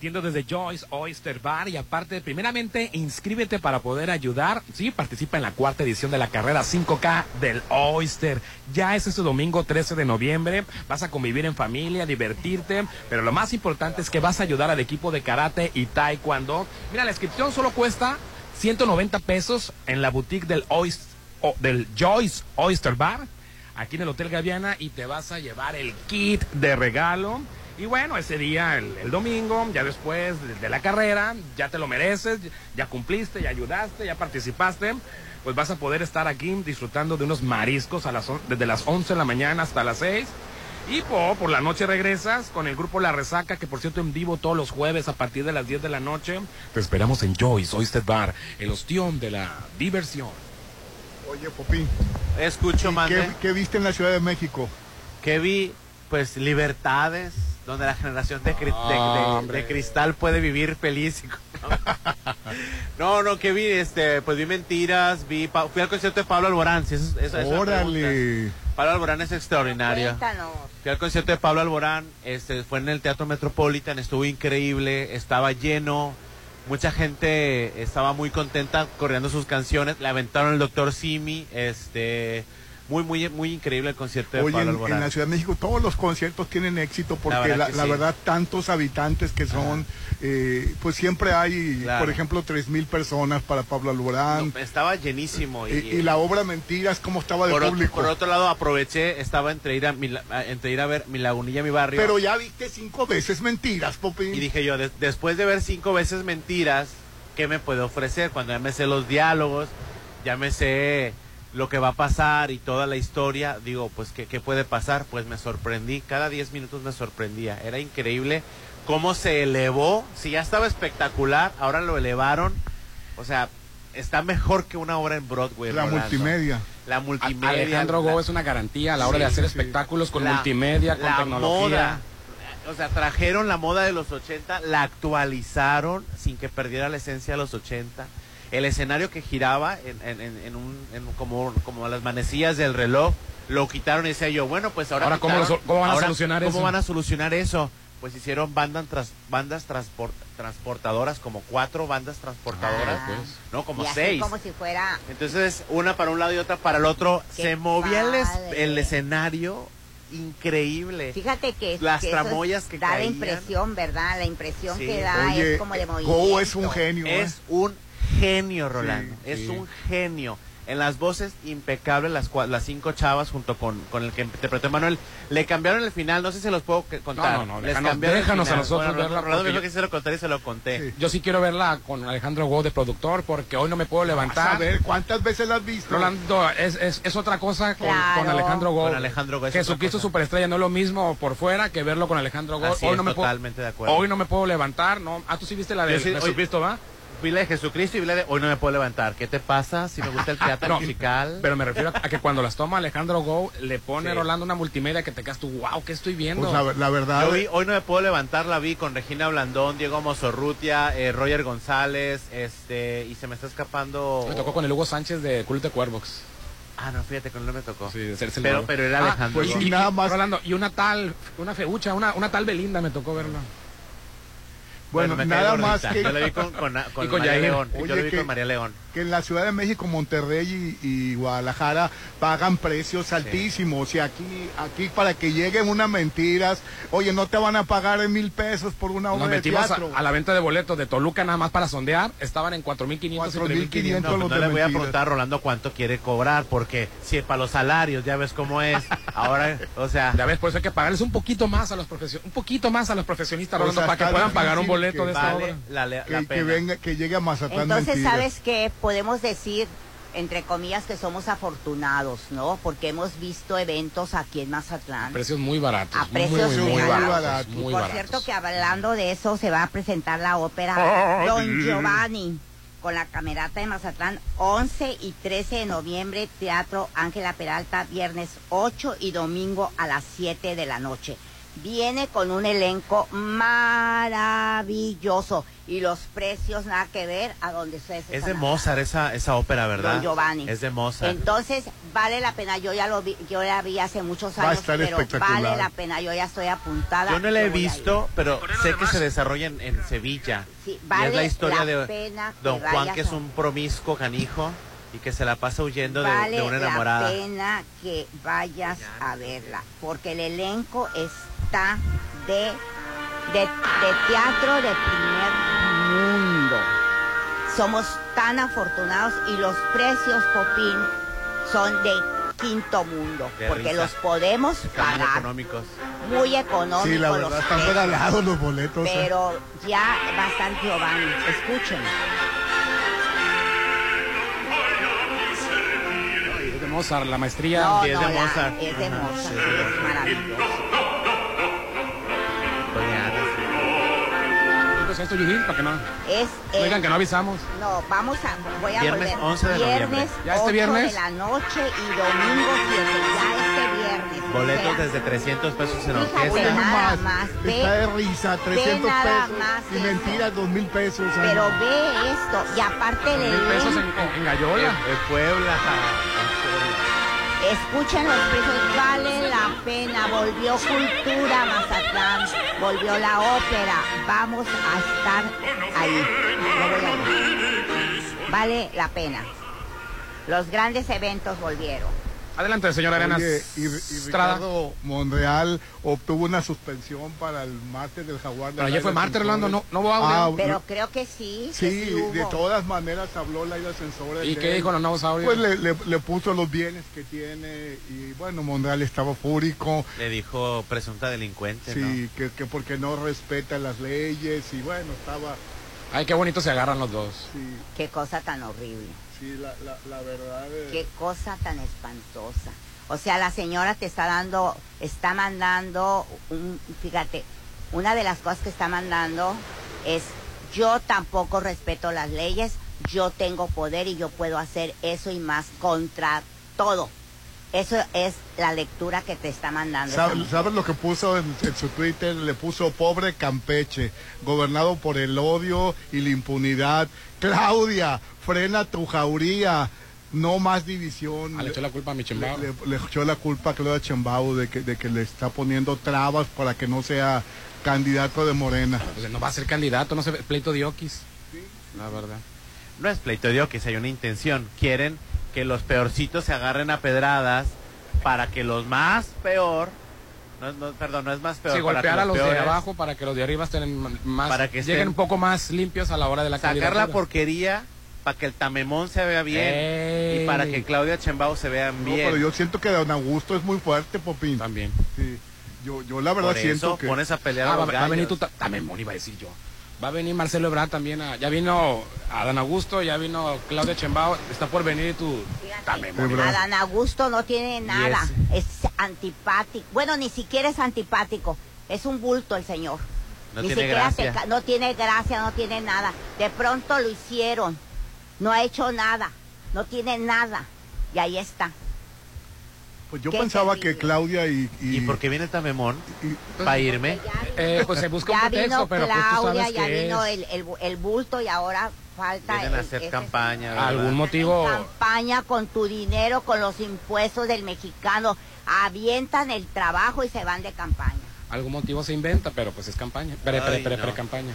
transmitiendo desde Joyce Oyster Bar y aparte, primeramente, inscríbete para poder ayudar. Sí, participa en la cuarta edición de la carrera 5K del Oyster. Ya es este domingo 13 de noviembre. Vas a convivir en familia, divertirte, pero lo más importante es que vas a ayudar al equipo de karate y taekwondo. Mira, la inscripción solo cuesta 190 pesos en la boutique del, Oyster, del Joyce Oyster Bar aquí en el Hotel Gaviana y te vas a llevar el kit de regalo. Y bueno, ese día, el, el domingo, ya después de, de la carrera, ya te lo mereces, ya cumpliste, ya ayudaste, ya participaste, pues vas a poder estar aquí disfrutando de unos mariscos a las, on- desde las 11 de la mañana hasta las 6. Y po, por la noche regresas con el grupo La Resaca, que por cierto en vivo todos los jueves a partir de las 10 de la noche. Te esperamos en Joyce Oyster Bar, el ostión de la diversión. Oye, Popín. Escucho, ¿y mande. ¿Qué, qué viste en la Ciudad de México? que vi pues libertades donde la generación de, cri- de- de- hombre. de cristal puede vivir feliz no no que vi este pues vi mentiras vi pa- fui al concierto de Pablo Alborán si eso, eso- Órale. Pablo Alborán es extraordinario Cuéntanos. fui al concierto de Pablo Alborán este fue en el Teatro Metropolitan estuvo increíble estaba lleno mucha gente estaba muy contenta corriendo sus canciones le aventaron el doctor Simi este muy muy muy increíble el concierto de Oye, Pablo Alborán en la Ciudad de México todos los conciertos tienen éxito porque La verdad la sí. verdad tantos habitantes que son, eh, pues siempre hay, Claro. por ejemplo, tres mil personas para Pablo Alborán. estaba llenísimo y, y, y la obra Mentiras, ¿cómo estaba de por, público? por otro lado aproveché estaba entre ir a mi, entre ir a ver mi lagunilla mi barrio Pero ya viste cinco veces Mentiras, Popín. y dije yo des- después de ver cinco veces mentiras qué me puede ofrecer cuando ya me sé los diálogos ya me sé lo que va a pasar y toda la historia digo pues qué, qué puede pasar pues me sorprendí cada diez minutos me sorprendía era increíble cómo se elevó si ya estaba espectacular ahora lo elevaron o sea está mejor que una obra en Broadway la Rolando. multimedia. la multimedia Alejandro la- Go es una garantía a la hora Sí, de hacer sí. espectáculos con La- multimedia, con la tecnología. moda. O sea, trajeron la moda de los 80, la actualizaron sin que perdiera la esencia de los 80. El escenario que giraba en, en- en- un, en como, como las manecillas del reloj, lo quitaron y decía yo, bueno, pues ahora... Ahora, ¿cómo lo van a ahora, solucionar ¿cómo eso? van a solucionar eso? Pues hicieron bandas, tras, bandas transport- transportadoras, como cuatro bandas transportadoras, Ah, pues. ¿no? Como y así seis. como si fuera Entonces, una para un lado y otra para el otro. Qué Se movía el, es- el escenario increíble. Fíjate que, Las que tramoyas que da la impresión, ¿verdad? La impresión Sí. que da Oye, es como de eh, movimiento. Go es un genio. ¿eh? Es un genio, Rolando. Sí, es sí. un genio. En las voces impecables, las, cua- las cinco chavas junto con, con el que interpretó Manuel. Le cambiaron el final, no sé si se los puedo contar. No, no, no, Les déjanos- a nosotros Bueno, verla Rolando me porque dijo que se lo contaré y se lo conté. Yo sí quiero verla con Alejandro Go de productor porque hoy no me puedo Vas a levantar. ver cuántas veces la has visto. Rolando, es, es, es otra cosa con, Claro. con Alejandro. Con Alejandro otra Jesucristo. Superestrella no es lo mismo por fuera que verlo con Alejandro Go. Así hoy es, no me totalmente puedo, de acuerdo. Hoy no me puedo levantar, ¿no? Ah, tú sí viste la de Yo sí, hoy- Jesucristo, ¿va? Vi la de Jesucristo y vi la de Hoy no me puedo levantar. ¿Qué te pasa? Si me gusta el teatro No, musical. Pero me refiero a que cuando las toma Alejandro Go, le pone Sí. Rolando una multimedia que te quedas tú, wow, ¿qué estoy viendo? Pues la, la verdad. Yo vi, hoy no me puedo levantar, la vi con Regina Blandón, Diego Mozorrutia, eh, Roger González, este, y se me está escapando. me tocó con el Hugo Sánchez de Cult de Cuervox. Ah, no, fíjate que no me tocó. Sí, pero, pero era Ah, Alejandro. pues y, nada más. Rolando, y una tal, una feucha, una, una tal Belinda me tocó verla. Bueno, me cae nada más que- Yo la vi con, María. León. Oye, Yo vi que- con María León. Que en la Ciudad de México, Monterrey y, y Guadalajara pagan precios altísimos. Y aquí, aquí para que lleguen unas mentiras, oye, no te van a pagar en mil pesos por una obra Nos de metimos a, teatro. a la venta de boletos de Toluca nada más para sondear. Estaban en 4.500 y 4,500. 3.500. No, pues los no le voy a preguntar a Rolando cuánto quiere cobrar, porque si es para los salarios, ya ves cómo es. Ahora, o sea, Ya ves, por eso hay que pagarles un poquito más a los profesionistas, un poquito más a los profesionistas, Pues Rolando, para que puedan pagar un boleto de esta Vale obra. la, la Que, venga, que llegue a Mazatlán. Entonces. ¿sabes qué? Podemos decir, entre comillas, que somos afortunados, ¿no? Porque hemos visto eventos aquí en Mazatlán. Precios muy baratos. A precios muy, baratos. Muy Por baratos. cierto que hablando de eso se va a presentar la ópera Ay. Don Giovanni con la Camerata de Mazatlán 11 y 13 de noviembre Teatro Ángela Peralta viernes 8 y domingo a las 7 de la noche. Viene con un elenco maravilloso y los precios nada que ver a donde ustedes Es de Mozart esa, esa ópera, ¿verdad? Don Giovanni. Es de Mozart. Entonces, vale la pena, yo ya lo vi, yo la vi hace muchos Va a años, estar pero espectacular. vale la pena, yo ya estoy apuntada. Yo no la he visto, pero sé que se desarrolla en, en Sevilla. Sí, y vale es la historia la de pena que Don Juan, que es a- un promiscuo canijo y que se la pasa huyendo de, Vale de una la enamorada. pena que vayas a verla, porque el elenco está de, de, de teatro de primer mundo. Somos tan afortunados y los precios, Popín, son de quinto mundo, De porque risa. los podemos Están pagar económicos. muy económicos. Sí, la los verdad, están precios. regalados los boletos. ¿eh? Pero ya va a estar Giovanni, escuchen. Mozart, la maestría. No, es no, de la- Mozart. es de Mozart, es maravilloso. Pues esto, Judith, para que no. Es No el- digan que no avisamos. No, vamos a, voy a Viernes volver. 11 de noviembre. Viernes ¿Ya este 8 viernes? de la noche y domingo 7, ya este viernes. Boletos O sea, desde 300 pesos en orquesta. nada más, ve, Está de risa, ve 300 nada pesos. más y eso. mentira, 2 mil pesos. ay. Pero ve esto, y aparte Mil pesos en, en- en Gallola. En Puebla. Escuchen los precios, vale la pena. Volvió Cultura Mazatlán, volvió la ópera. Vamos a estar ahí. No voy a. Vale la pena. Los grandes eventos volvieron. Adelante, señora Arenas. Oye, y, y Estrada. Ricardo Monreal obtuvo una suspensión para el martes del Jaguar. Pero ayer fue martes, Rolando, no- no hubo audio. Ah, Pero creo que sí. que Sí, sí hubo. de todas maneras habló la ascensora. ¿Y qué dijo los nuevos audios? Pues le, le- le puso los bienes que tiene y bueno, Monreal estaba fúrico. Le dijo presunta delincuente, ¿no? Sí, que, que porque no respeta las leyes y bueno, estaba... Ay, qué bonito se agarran los dos. Sí, Qué cosa tan horrible. Sí, la, la, la verdad... eh, Qué cosa tan espantosa. O sea, la señora te está dando, está mandando, un, fíjate, una de las cosas que está mandando es, yo tampoco respeto las leyes, yo tengo poder y yo puedo hacer eso y más contra todo. Eso es la lectura que te está mandando. ¿Sabes, lo que puso en, en su Twitter? Le puso pobre Campeche, gobernado por el odio y la impunidad. Claudia, frena tu jauría, no más división. Ah, le echó la culpa a mi Chembao. Le, le- le echó la culpa a Claudia Chembao de que, de que le está poniendo trabas para que no sea candidato de Morena. Pues no va a ser candidato, no se ve pleito de Oquis. La verdad. No es pleito de que hay una intención. Quieren que los peorcitos se agarren a pedradas para que los más peor, no, no, perdón, no es más peor. Sí, para golpear a los de abajo para que los de arriba estén más, Para que lleguen estén- un poco más limpios a la hora de la Sacar la porquería para que el tamemón se vea bien Ey. y para que Claudia Chembao se vean No, bien. pero yo siento que don Augusto es muy fuerte, Popín. También. Sí. Yo, yo la verdad Por siento que... pones a pelear Ah, a va, los va a venir tu ta- también iba a decir yo. Va a venir Marcelo Ebrard también. a- ya vino Adán Augusto, ya vino Claudia Chembao. Está por venir tu también. Adán Augusto no tiene nada, es antipático. Bueno, ni siquiera es antipático, es un bulto el señor. No ni tiene siquiera gracia. no tiene gracia, no tiene nada. De pronto lo hicieron, no ha hecho nada, no tiene nada. Y ahí está. Pues yo ¿Qué pensaba que? Claudia y... ¿Y por qué viene el tamemón? ¿Para irme? Eh, pues se busca un Ya pretexto, vino pero pues tú Claudia, sabes ya que vino el, el, el bulto y ahora falta Vienen a hacer campaña. ¿verdad? algún motivo. campaña con tu dinero, con los impuestos del mexicano. Avientan el trabajo y se van de campaña. Algún motivo se inventa, pero pues es campaña. Pre, pre, pre, no. pre campaña.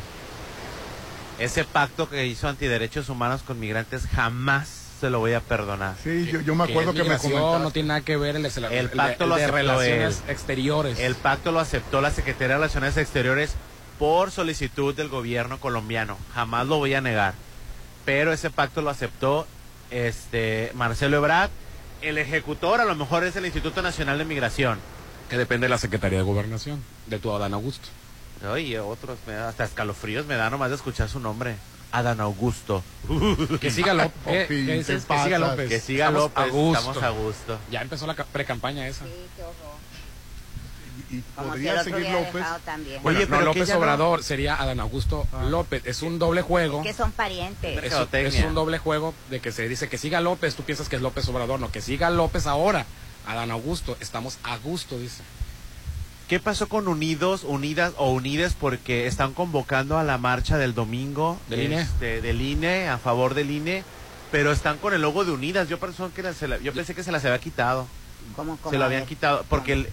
Ese pacto que hizo antiderechos humanos con migrantes jamás se lo voy a perdonar. Sí, yo, yo me acuerdo que me comentaste. no tiene nada que ver el, el, El pacto el lo de relaciones él. exteriores. El pacto lo aceptó la Secretaría de Relaciones Exteriores por solicitud del gobierno colombiano. Jamás lo voy a negar. Pero ese pacto lo aceptó este Marcelo Ebrard. El ejecutor a lo mejor es el Instituto Nacional de Migración. que depende de la Secretaría de Gobernación, de tu Adán Augusto. Oye, otros, me da- hasta escalofríos me da nomás de escuchar su nombre. Adán Augusto. Que siga López. ¿Qué, qué dices? ¿qué Que siga? López. Que siga Estamos López, a gusto. estamos a gusto. Ya empezó la ca- pre-campaña esa. Y Como si el podría seguir López. Bueno, Oye, no, pero que López no- Obrador sería Adán Augusto López. Es un doble juego. Es que son parientes. Es, es un doble juego de que se dice que siga López, tú piensas que es López Obrador, no, que siga López ahora. Adán Augusto, estamos a gusto, dice. ¿Qué pasó con Unidos, Unidas o Unides? Porque están convocando a la marcha del domingo ¿Del INE? este, del INE, a favor del INE, pero están con el logo de Unidas. Yo, pensé que la- se la- yo pensé que se las había quitado. ¿Cómo, cómo? Se lo habían quitado, porque el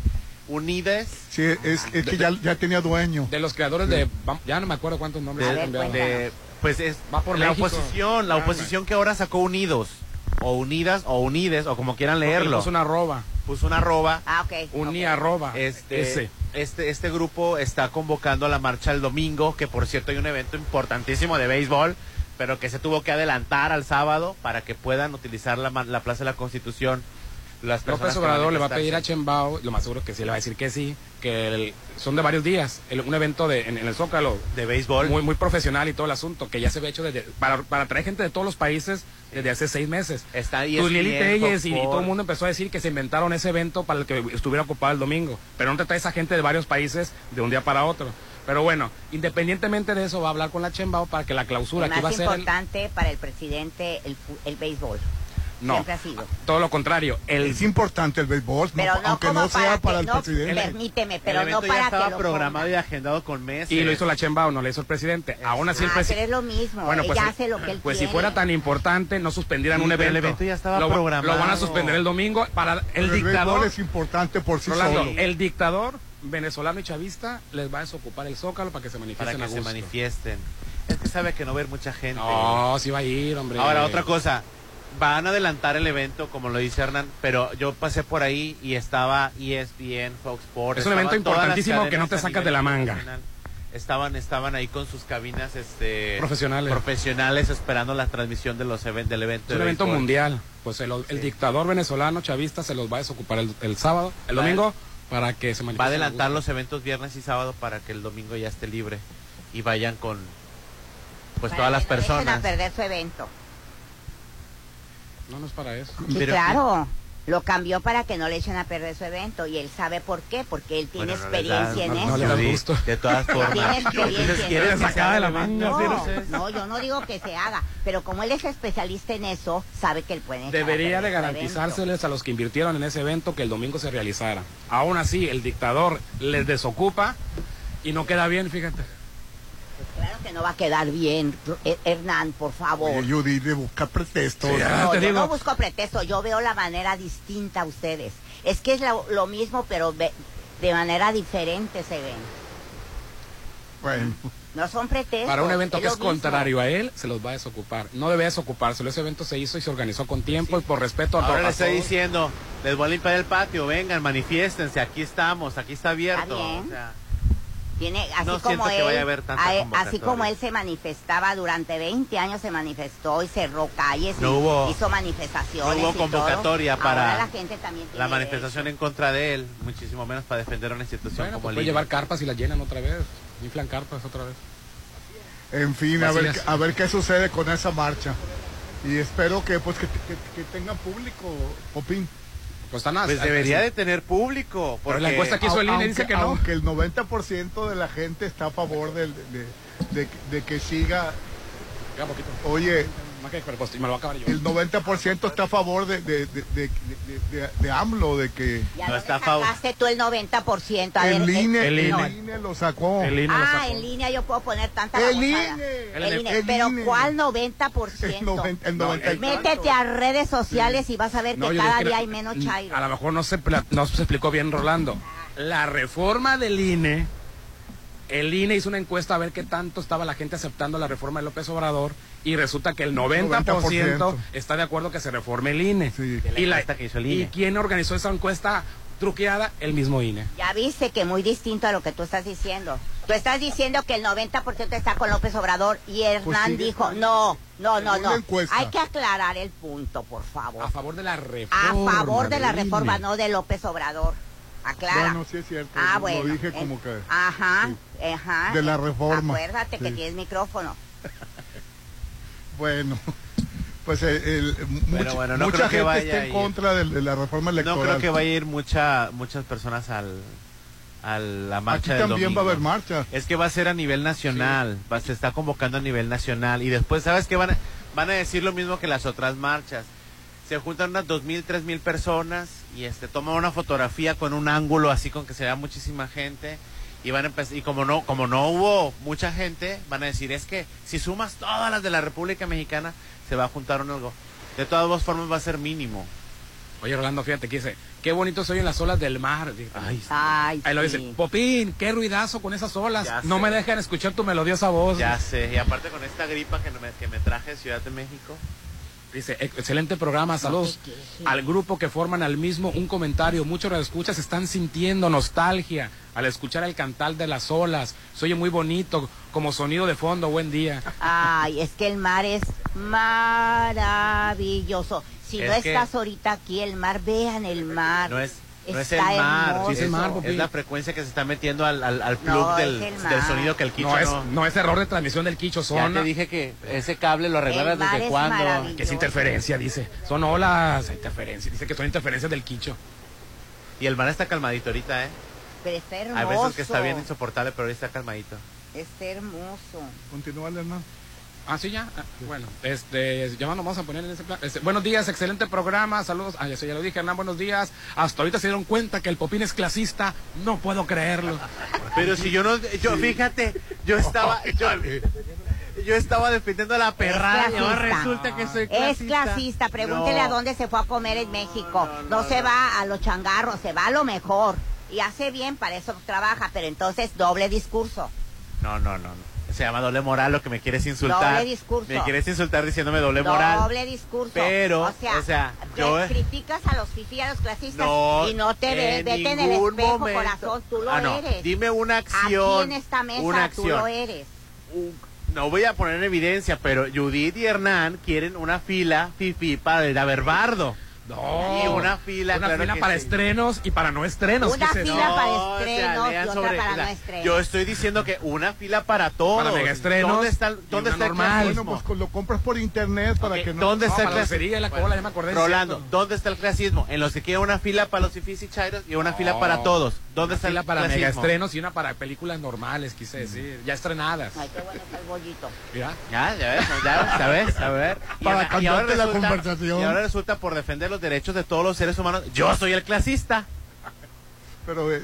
Unides Sí, es, es que ya, ya tenía dueño. De los creadores de. Ya no me acuerdo cuántos nombres de, han cambiado. de- pues es Va por la México. oposición, la Ah, oposición que ahora sacó Unidos, o Unidas, o Unides, o como quieran le leerlo. puso una arroba. Puso una arroba. Ah, ok. Uní ok. arroba. Este, Ese. este, este grupo está convocando a la marcha el domingo, que por cierto hay un evento importantísimo de béisbol, pero que se tuvo que adelantar al sábado para que puedan utilizar la, ma- la Plaza de la Constitución. Las López Obrador le va a pedir a. Chembao, lo más seguro que sí, le va a decir que sí, que el- son de varios días, el- un evento de, en, en el Zócalo. De béisbol. Muy, muy profesional y todo el asunto, que ya se había hecho desde, para, para traer gente de todos los países desde hace seis meses. Está ahí Lili Telles y, y todo el mundo empezó a decir que se inventaron ese evento para el que estuviera ocupado el domingo. Pero no te traes a gente de varios países de un día para otro. Pero bueno, independientemente de eso, va a hablar con la Chembao para que la clausura El que va a más ser el- importante para el presidente el, el béisbol. No, Siempre ha sido. todo lo contrario. El, Es importante el béisbol, no- Pero no aunque como no sea para para que el no, presidente. permíteme, pero el no para ya estaba que lo programado ponga. y agendado con meses. y lo hizo la Chembao, no lo hizo el presidente. Aún así el Ah, presidente... pero es lo mismo. Bueno, pues, ella hace lo que él Pues si fuera tan importante, no suspendieran Sí, un evento. el evento ya estaba lo, programado. Lo van a suspender el domingo para el Pero el béisbol dictador. es importante por sí Rolando, solo. el dictador venezolano y chavista les va a desocupar el zócalo para que se para manifiesten que a se manifiesten. Es que sabe que no va a haber mucha gente. No, sí va a ir, hombre. Ahora, otra cosa. Van a adelantar el evento, como lo dice Hernán, pero yo pasé por ahí y estaba ESPN, Fox Sports. Es un evento importantísimo que no te sacas de la manga. Estaban, estaban ahí con sus cabinas este, Profesionales. profesionales esperando la transmisión de los even- del evento. Es un de evento mundial. Pues el, el Sí. dictador venezolano chavista se los va a desocupar el, el sábado, el domingo, para que se manifiesten. Va a adelantar los eventos viernes y sábado para que el domingo ya esté libre y vayan con pues Para todas las que no personas. a perder su evento. No, no es para eso. Sí, Pero- claro. Lo cambió para que no le echen a perder su evento y él sabe por qué, porque él tiene Bueno, no les da- experiencia en no- eso. no le gusto. De todas formas. Tiene experiencia. Entonces, ¿quieres Sacada sacar de la manga, No, sí, no, yo no digo que se haga, pero como él es especialista en eso, sabe que él puede. Debería de garantizárseles a los que invirtieron en ese evento que el domingo se realizara. Aún así, el dictador les desocupa y no queda bien, fíjate. Claro que no va a quedar bien, Eh, Hernán, por favor. Oye, Judy, de buscar pretextos. Sí, ya. No, yo digo. no busco pretexto, yo veo la manera distinta a ustedes. Es que es lo, lo mismo, pero ve- de manera diferente se ven. Bueno, No son pretextos. Para un evento que es mismo. contrario a él, se los va a desocupar. No debe desocupárselo. Ese evento se hizo y se organizó con tiempo y por respeto a, Ahora le estoy diciendo, les voy a limpiar el patio, vengan, manifiéstense, aquí estamos, aquí está abierto. Está bien. O sea, Tiene, así No como siento que él, vaya a así como él se manifestaba durante 20 años, se manifestó y cerró calles y No hubo- hizo manifestaciones. no hubo y todo. convocatoria para Ahora la gente también tiene la manifestación en contra de él, muchísimo menos para defender una institución Bueno, como pues el puede llevar carpas y las llenan otra vez. Inflan carpas otra vez. en fin, a ver, a ver qué sucede con esa marcha. Y espero que pues que, que, que tengan público, Popín. Pues. Pues debería de tener público, Pero porque la encuesta que hizo el INE dice que no. Aunque el 90% de la gente está a favor del- de, de- de que siga. Oye, Más que- pero me lo voy a acabar yo. el 90% está a favor de, de, de, de, de- de- de AMLO, de que Ya No está a favor. tú el 90%. A el ver, eh, INE, el el INE. INE lo sacó. El INE lo Ah, sacó. en línea yo puedo poner tanta El. INE. El El INE. Pero INE. ¿cuál El 90%? 90, el No, 90 y el- tanto. Métete a redes sociales y vas a ver No, que cada día hay menos chairo. A lo mejor no se, no se explicó bien Rolando. La reforma del INE, el INE hizo una encuesta a ver qué tanto estaba la gente aceptando la reforma de López Obrador y resulta que el 90%, 90%. está de acuerdo que se reforme el INE. Sí. La y, encuesta que hizo el INE. ¿Y quién organizó esa encuesta truqueada? El mismo INE. Ya viste que muy distinto a lo que tú estás diciendo. Tú estás diciendo que el 90% está con López Obrador y Hernán Pues sí, dijo, no, no, no, no. la encuesta. Hay que aclarar el punto, por favor. A favor de la reforma. A favor de la reforma, INE. no de López Obrador. Aclara. Bueno, sí es cierto. Ah, lo bueno. dije Eh, como que... Ajá, ajá. De la reforma. Acuérdate que Sí. tienes micrófono. Bueno, pues el, el- mucha, bueno, no mucha creo que gente vaya está a en ir. contra de, de la reforma electoral. No creo que vaya a ir mucha, muchas personas al, a la marcha Aquí del también va a haber marcha. Es que va a ser a nivel nacional, va- se está convocando a nivel nacional y después, ¿sabes qué? Van a, van a decir lo mismo que las otras marchas. Se juntan unas dos mil, tres mil personas y este toman una fotografía con un ángulo así con que se vea muchísima gente y van a empezar y como no como no hubo mucha gente van a decir es que si sumas todas las de la República Mexicana se va a juntar un algo. De todas formas va a ser mínimo. Oye, Rolando, fíjate que dice, qué bonito soy en las olas del mar. Ay, Ay, Ahí lo sí. dice, Popín, qué ruidazo con esas olas. Ya No sé. me dejan escuchar tu melodiosa voz. Ya sé, y aparte con esta gripa que me, que me traje de Ciudad de México. Dice, "Ex- excelente programa, saludos al grupo que forman al mismo un comentario. Muchos escuchas están sintiendo nostalgia al escuchar el cantar de las olas. Se oye muy bonito, como sonido de fondo. Buen día. Ay, es que el mar es maravilloso. Si no que- estás ahorita aquí, el mar, vean el mar. No es, no es el mar, es, es la frecuencia que se está metiendo al, al, al plug No, del, el del mar. sonido que el quicho No es, no. no es error de transmisión del quicho, Ya son... te dije que ese cable lo arreglaras El mar desde es cuándo. Que es interferencia, dice. Son olas, interferencia. Dice que son interferencias del quicho. Y el mar está calmadito ahorita, ¿eh? Pero está hermoso. Hay veces que está bien insoportable, pero ahorita está calmadito. Está hermoso. Continúa, Hernán. Ah, sí, ya. Ah, bueno, este, ya nos vamos a poner en ese plan. Este, buenos días, excelente programa. Saludos. Ah, eso ya lo dije, Hernán, buenos días. Hasta ahorita se dieron cuenta que el Popín es clasista. No puedo creerlo. Pero si yo no, yo fíjate, yo estaba, yo, yo estaba defendiendo a la perrada y ahora clasista. resulta que soy Es clasista. clasista, pregúntele No. a dónde se fue a comer en México. No, se va a los changarros, se va a lo mejor. Y hace bien, para eso trabaja, pero entonces doble discurso. No, no, no, no. Se llama doble moral lo que me quieres insultar. Doble discurso. Me quieres insultar diciéndome doble moral. Doble discurso. Pero, o sea, o sea, yo- criticas a los fifí, a los clasistas No, y no te ves, en vete en el espejo, momento. corazón, tú lo Ah, no. eres. Dime una acción. Aquí en esta mesa una tú acción. lo eres. No voy a poner en evidencia, pero Judith y Hernán quieren una fila fifi para el Averbardo. No. Y una fila, Una claro fila que para sí. estrenos y para no estrenos. Una fila para No, estrenos y otra sobre- para no estrenos. Yo estoy diciendo que una fila para todos. Para megaestrenos ¿Dónde está, dónde está el normal. clasismo? Bueno, pues lo compras por internet para que no... ¿Dónde No, está el la clasismo? la cola, ya me acordé, Rolando, cierto. ¿dónde está el clasismo? En los que quieren una fila para los fifis y chairos y una fila para todos. ¿Dónde Una está fila el para clasismo? megaestrenos y una para películas normales, quise decir. Ya estrenadas. Ay, qué bueno está el bollito. Mira. Ya, ya ves, ya, ¿sabes? A ver. Y Para y ahora la resulta- conversación. Y ahora resulta por defender los derechos de todos los seres humanos. Yo soy el clasista. Pero, eh,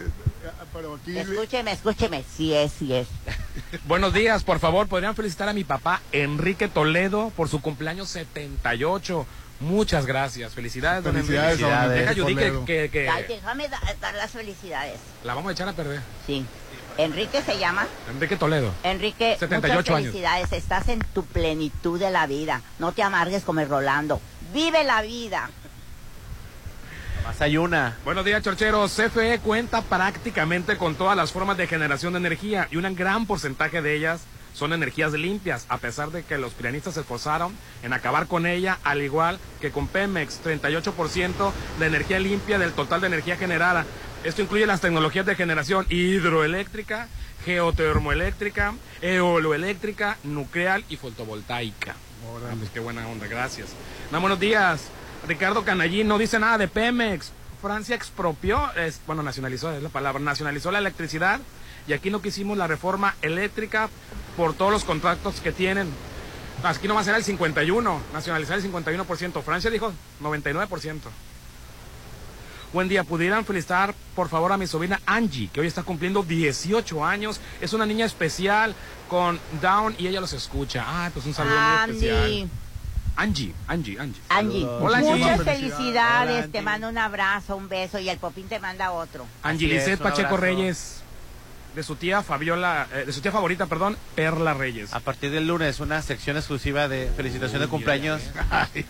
pero aquí... Escúcheme, escúcheme. Sí es, sí es. Buenos días, por favor, podrían felicitar a mi papá Enrique Toledo por su cumpleaños 78. Muchas gracias. Felicidades, don Enrique. Felicidades, Enrique Deja, Judy, que, que- que Ay, déjame da- dar las felicidades. la vamos a echar a perder. Sí. Enrique se llama. Enrique Toledo. Enrique, 78 muchas años. felicidades. Estás en tu plenitud de la vida. No te amargues como el Rolando. Vive la vida. Más hay una. Buenos días, chorcheros. CFE cuenta prácticamente con todas las formas de generación de energía y un gran porcentaje de ellas son energías limpias, a pesar de que los pianistas se esforzaron en acabar con ella, al igual que con Pemex, 38% de energía limpia del total de energía generada. Esto incluye las tecnologías de generación hidroeléctrica, geotermoeléctrica, eoloeléctrica, nuclear y fotovoltaica. Ah, pues qué buena onda, gracias. No, buenos días. Ricardo Canallín no dice nada de Pemex. Francia expropió, es, bueno, nacionalizó es la palabra, nacionalizó la electricidad y aquí no quisimos la reforma eléctrica por todos los contratos que tienen. Aquí nomás era el 51, nacionalizar el 51%. Francia dijo 99%. Buen día, pudieran felicitar por favor a mi sobrina Angie, que hoy está cumpliendo 18 años. Es una niña especial con Down y ella los escucha. Ah, pues un saludo muy especial. Angie, Angie, Angie. Angie, Hola, Angie. muchas Hola, felicidades. Angie. te mando un abrazo, un beso y el Popín te manda otro. Angie un Pacheco abrazo. Reyes, de su tía Fabiola, eh, de su tía favorita, perdón, Perla Reyes. A partir del lunes, una sección exclusiva de felicitación de cumpleaños. Qué.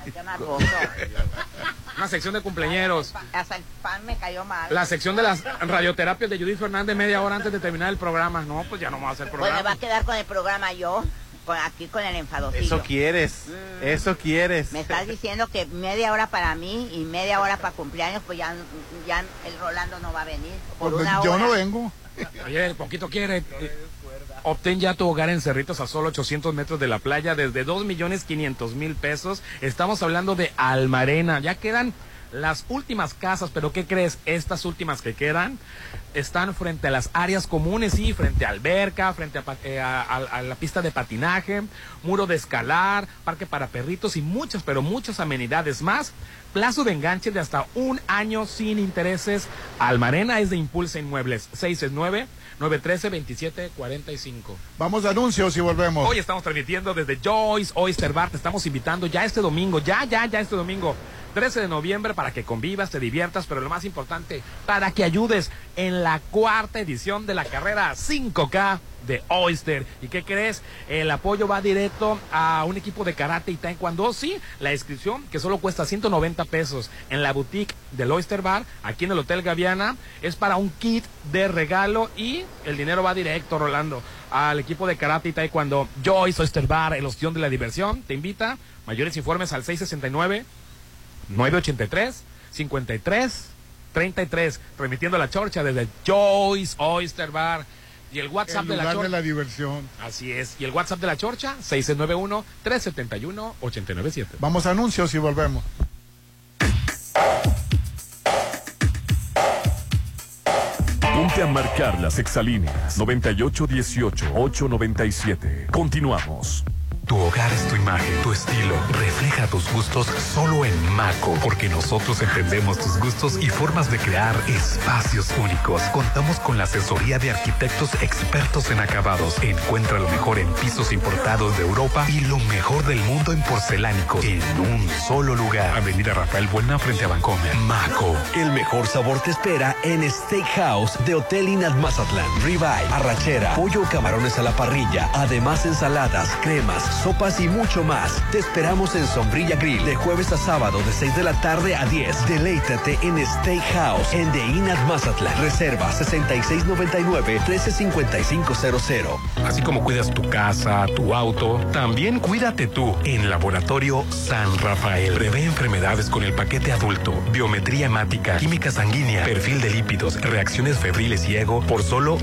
Una sección de cumpleañeros. Hasta el pan me cayó mal. La sección de las radioterapias de Judith Fernández media hora antes de terminar el programa. No, pues ya no vamos a hacer Pues me va a programa. quedar con el programa yo. Con, aquí con el enfadocillo. Eso quieres, eso quieres. Me estás diciendo que media hora para mí y media hora para cumpleaños, pues ya, ya el Rolando no va a venir. Por Pues una yo hora. no vengo. Oye, poquito quiere. eh, Obtén ya tu hogar en Cerritos a solo 800 metros de la playa desde 2 millones 500 mil pesos. Estamos hablando de Almarena. Ya quedan las últimas casas, pero ¿qué crees? Estas últimas que quedan están frente a las áreas comunes, sí, frente a alberca, frente a, eh, a- a- a la pista de patinaje, muro de escalar, parque para perritos y muchas, pero muchas amenidades más. Plazo de enganche de hasta un año sin intereses. Almarena es de Impulsa Inmuebles. 669-913-2745. Vamos a anuncios y volvemos. Hoy estamos transmitiendo desde Joyce Oyster Bar. Te estamos invitando ya este domingo, ya, ya, ya este domingo. 13 de noviembre para que convivas, te diviertas, pero lo más importante, para que ayudes en la cuarta edición de la carrera 5K de Oyster. ¿Y qué crees? El apoyo va directo a un equipo de karate y taekwondo. Sí, la inscripción que solo cuesta 190 pesos en la boutique del Oyster Bar, aquí en el Hotel Gaviana, es para un kit de regalo y el dinero va directo, Rolando, al equipo de karate y taekwondo. Joyce Oyster Bar, el ostión de la diversión, te invita. Mayores informes al 669 983 53 33 remitiendo la chorcha desde Joyce Oyster Bar y el WhatsApp El de la chorcha de la diversión. así es y el WhatsApp de la chorcha 691 371 897 Vamos a anuncios y volvemos. Ponte a marcar las exalíneas 9818-897. Continuamos. Tu hogar es tu imagen, tu estilo. Refleja tus gustos solo en Maco, porque nosotros entendemos tus gustos y formas de crear espacios únicos. Contamos con la asesoría de arquitectos expertos en acabados. Encuentra lo mejor en pisos importados de Europa y lo mejor del mundo en porcelánicos en un solo lugar. Avenida Rafael Buena frente a Vancomer. Maco. El mejor sabor te espera en Steakhouse de Hotel Inat Mazatlán. Ribeye, arrachera, pollo camarones a la parrilla. Además, ensaladas, cremas, sopas y mucho más. Te esperamos en Sombrilla Grill de jueves a sábado de 6 de la tarde a 10. Deleítate en Steakhouse en The Inat Mazatlán. Reserva 6699-135500. Así como cuidas tu casa, tu auto, también cuídate tú en Laboratorio San Rafael. Prevé enfermedades con el paquete adulto, biometría hemática, química sanguínea, perfil de lípidos, reacciones febriles y ego por solo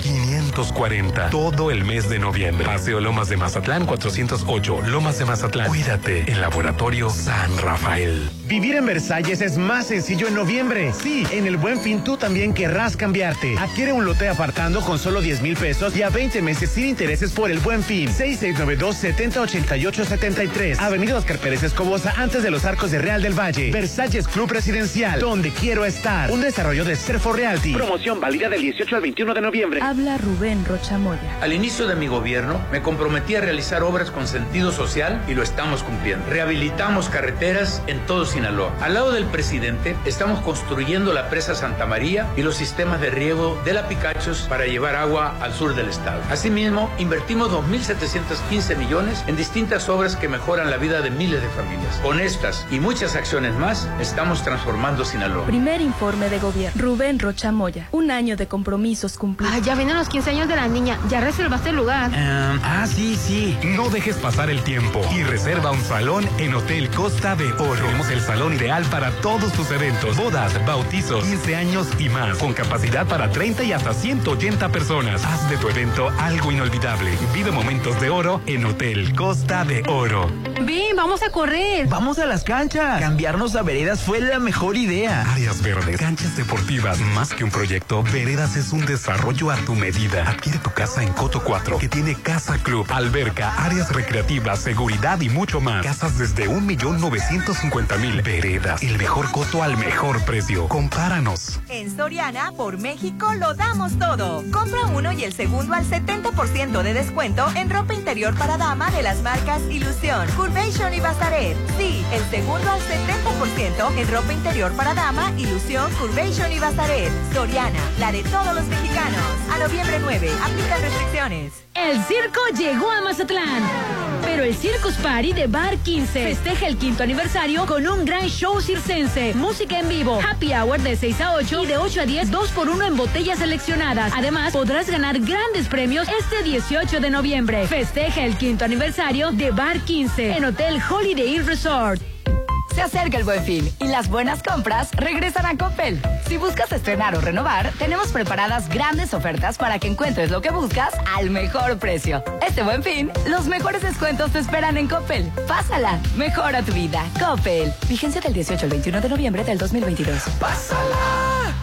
540. Todo el mes de noviembre. Paseo Lomas de Mazatlán 408, Lomas de Mazatlán. Cuídate en Laboratorio San Rafael. Vivir en Versalles es más sencillo en noviembre. Sí, en el Buen Fin tú también querrás cambiarte. Adquiere un lote apartando con solo 10 mil pesos y a 20 meses sin intereses por el Buen Fin. 6692-708873. Avenida Oscar Pérez Escobosa antes de los arcos de Real del Valle. Versalles Club Residencial, donde quiero estar. Un desarrollo de Serfo Realty. Promoción válida del 18 al 21 de noviembre. Habla Rubén Rochamoya. Al inicio de mi gobierno me comprometí a realizar obras con sentido social y lo estamos cumpliendo. Rehabilitamos carreteras en todo Sinaloa. Al lado del presidente estamos construyendo la presa Santa María y los sistemas de riego de la Picachos para llevar agua al sur del estado. Asimismo, invertimos 2.715 millones en distintas obras que mejoran la vida de miles de familias. Con estas y muchas acciones más, estamos transformando Sinaloa. Primer informe de gobierno. Rubén Rochamoya. Un año de compromisos cumplidos. Ah, ya vienen los 15 años de la niña. Ya reservaste el lugar. ah, sí, sí. No dejes pasar el tiempo y reserva un salón en Hotel Costa de Oro. Tenemos el salón ideal para todos tus eventos, bodas, bautizos, 15 años y más, con capacidad para 30 y hasta 180 personas. Haz de tu evento algo inolvidable. Vive momentos de oro en Hotel Costa de Oro. Ven, vamos a correr. Vamos a las canchas. Cambiarnos a veredas fue la mejor idea. Áreas verdes, canchas deportivas, más que un proyecto, Veredas es un desarrollo a tu medida. Adquiere tu casa en Coto 4, que tiene casa club, alberca, áreas recreativas, seguridad y mucho más. Casas desde 1.950.000. Veredas, el mejor coto al mejor precio. Compáranos. En Soriana, por México, lo damos todo. Compra uno y el segundo al 70% de descuento en ropa interior para dama de las marcas Ilusión, Curvation y Bazaret. Sí, el segundo al 70% en ropa interior para dama, Ilusión, Curvation y Bazaret. Soriana, la de todos los mexicanos. A noviembre 9, aplican restricciones. El circo llegó a Mazatlán. Pero el el Circus Party de Bar 15. Festeja el quinto aniversario con un gran show circense, música en vivo, happy hour de 6 a 8 y de 8 a 10, 2 por 1 en botellas seleccionadas. Además, podrás ganar grandes premios este 18 de noviembre. Festeja el quinto aniversario de Bar 15 en Hotel Holiday Inn Resort. Se acerca el buen fin y las buenas compras regresan a Coppel. Si buscas estrenar o renovar, tenemos preparadas grandes ofertas para que encuentres lo que buscas al mejor precio. Este buen fin, los mejores descuentos te esperan en Coppel. Pásala, mejora tu vida. Coppel. Vigencia del 18 al 21 de noviembre del 2022. ¡Pásala!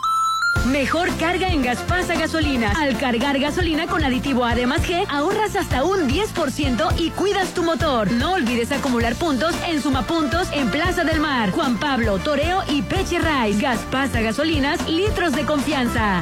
Mejor carga en Gaspasa Gasolina. Al cargar gasolina con aditivo A de más G, ahorras hasta un 10% y cuidas tu motor. No olvides acumular puntos en Sumapuntos en Plaza del Mar, Juan Pablo, Toreo y Peche Rice. Gaspasa Gasolinas, litros de confianza.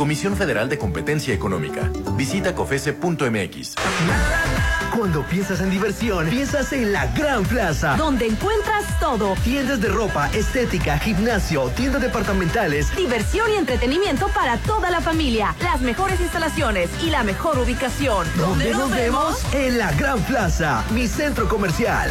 Comisión Federal de Competencia Económica. Visita cofese.mx. Cuando piensas en diversión, piensas en la Gran Plaza. Donde encuentras todo. Tiendas de ropa, estética, gimnasio, tiendas departamentales. Diversión y entretenimiento para toda la familia. Las mejores instalaciones y la mejor ubicación. ¿Dónde nos vemos? En la Gran Plaza, mi centro comercial.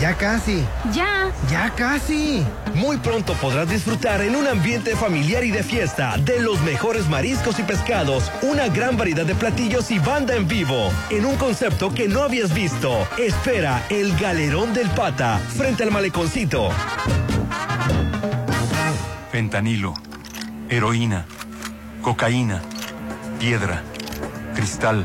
Ya. Casi. Ya. Ya casi. Muy pronto podrás disfrutar en un ambiente familiar y de fiesta de los mejores mariscos y pescados, una gran variedad de platillos y banda en vivo, en un concepto que no habías visto. Espera el Galerón del Pata, frente al maleconcito. Fentanilo, heroína, cocaína, piedra, cristal.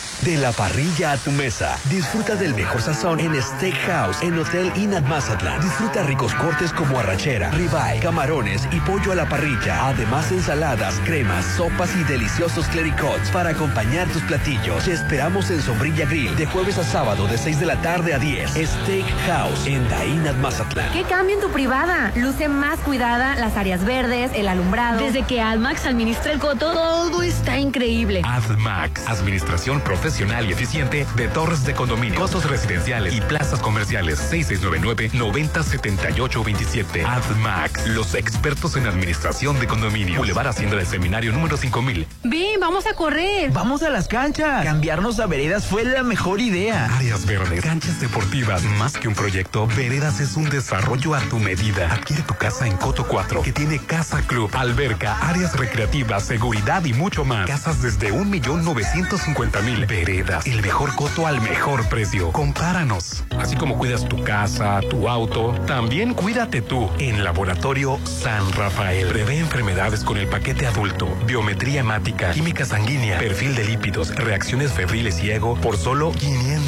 De la parrilla a tu mesa. Disfruta del mejor sazón en Steakhouse, en Hotel Inat Mazatlán. Disfruta ricos cortes como arrachera, ribeye, camarones y pollo a la parrilla. Además, ensaladas, cremas, sopas y deliciosos clericots para acompañar tus platillos. Te esperamos en Sombrilla Grill de jueves a sábado de 6 de la tarde a 10. Steakhouse en Dainat Mazatlán. ¿Qué cambio en tu privada? Luce más cuidada, las áreas verdes, el alumbrado. Desde que AdMax administra el coto, todo está increíble. AdMax, administración profesional y eficiente de torres de condominio, costos residenciales y plazas comerciales. 6699-907827. AdMax, los expertos en administración de condominio. Boulevard Hacienda del Seminario número 5000. Ven, vamos a correr. Vamos a las canchas. Cambiarnos a veredas fue la mejor idea. Áreas verdes, canchas deportivas, más que un proyecto, Veredas es un desarrollo a tu medida. Adquiere tu casa en Coto 4, que tiene casa club, alberca, áreas recreativas, seguridad y mucho más. Casas desde 1.950.000. el mejor coto al mejor precio. Compáranos. Así como cuidas tu casa, tu auto, también cuídate tú en Laboratorio San Rafael. Prevé enfermedades con el paquete adulto, biometría hemática, química sanguínea, perfil de lípidos, reacciones febriles y ego por solo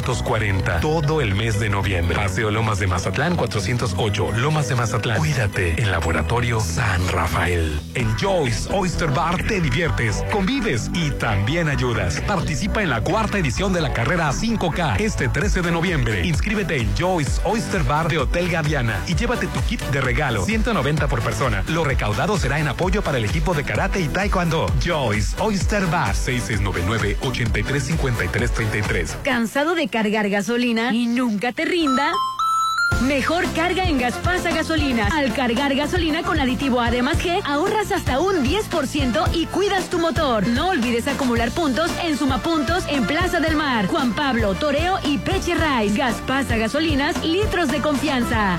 540. Todo el mes de noviembre. Paseo Lomas de Mazatlán 408, Lomas de Mazatlán. Cuídate en Laboratorio San Rafael. En Joyce Oyster Bar te diviertes, convives y también ayudas. Participa en la cuarta edición de la carrera 5K este 13 de noviembre. Inscríbete en Joyce Oyster Bar de Hotel Gaviana y llévate tu kit de regalo, 190 por persona. Lo recaudado será en apoyo para el equipo de karate y taekwondo. Joyce Oyster Bar 6699 835333. ¿Cansado de cargar gasolina y nunca te rinda? Mejor carga en Gaspasa Gasolina. Al cargar gasolina con aditivo A más G, ahorras hasta un 10% y cuidas tu motor. No olvides acumular puntos en Sumapuntos en Plaza del Mar, Juan Pablo, Toreo y Peche Rice. Gaspasa Gasolinas, litros de confianza.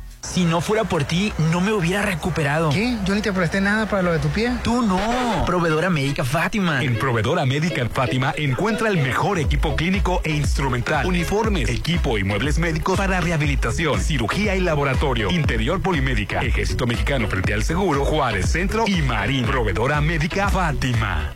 Si no fuera por ti, no me hubiera recuperado. ¿Qué? Yo ni te presté nada para lo de tu pie. Tú no. Proveedora médica Fátima. En Proveedora Médica Fátima encuentra el mejor equipo clínico e instrumental, uniformes, equipo y muebles médicos para rehabilitación, cirugía y laboratorio, interior polimédica, Ejército Mexicano frente al Seguro, Juárez Centro y Marín. Proveedora Médica Fátima.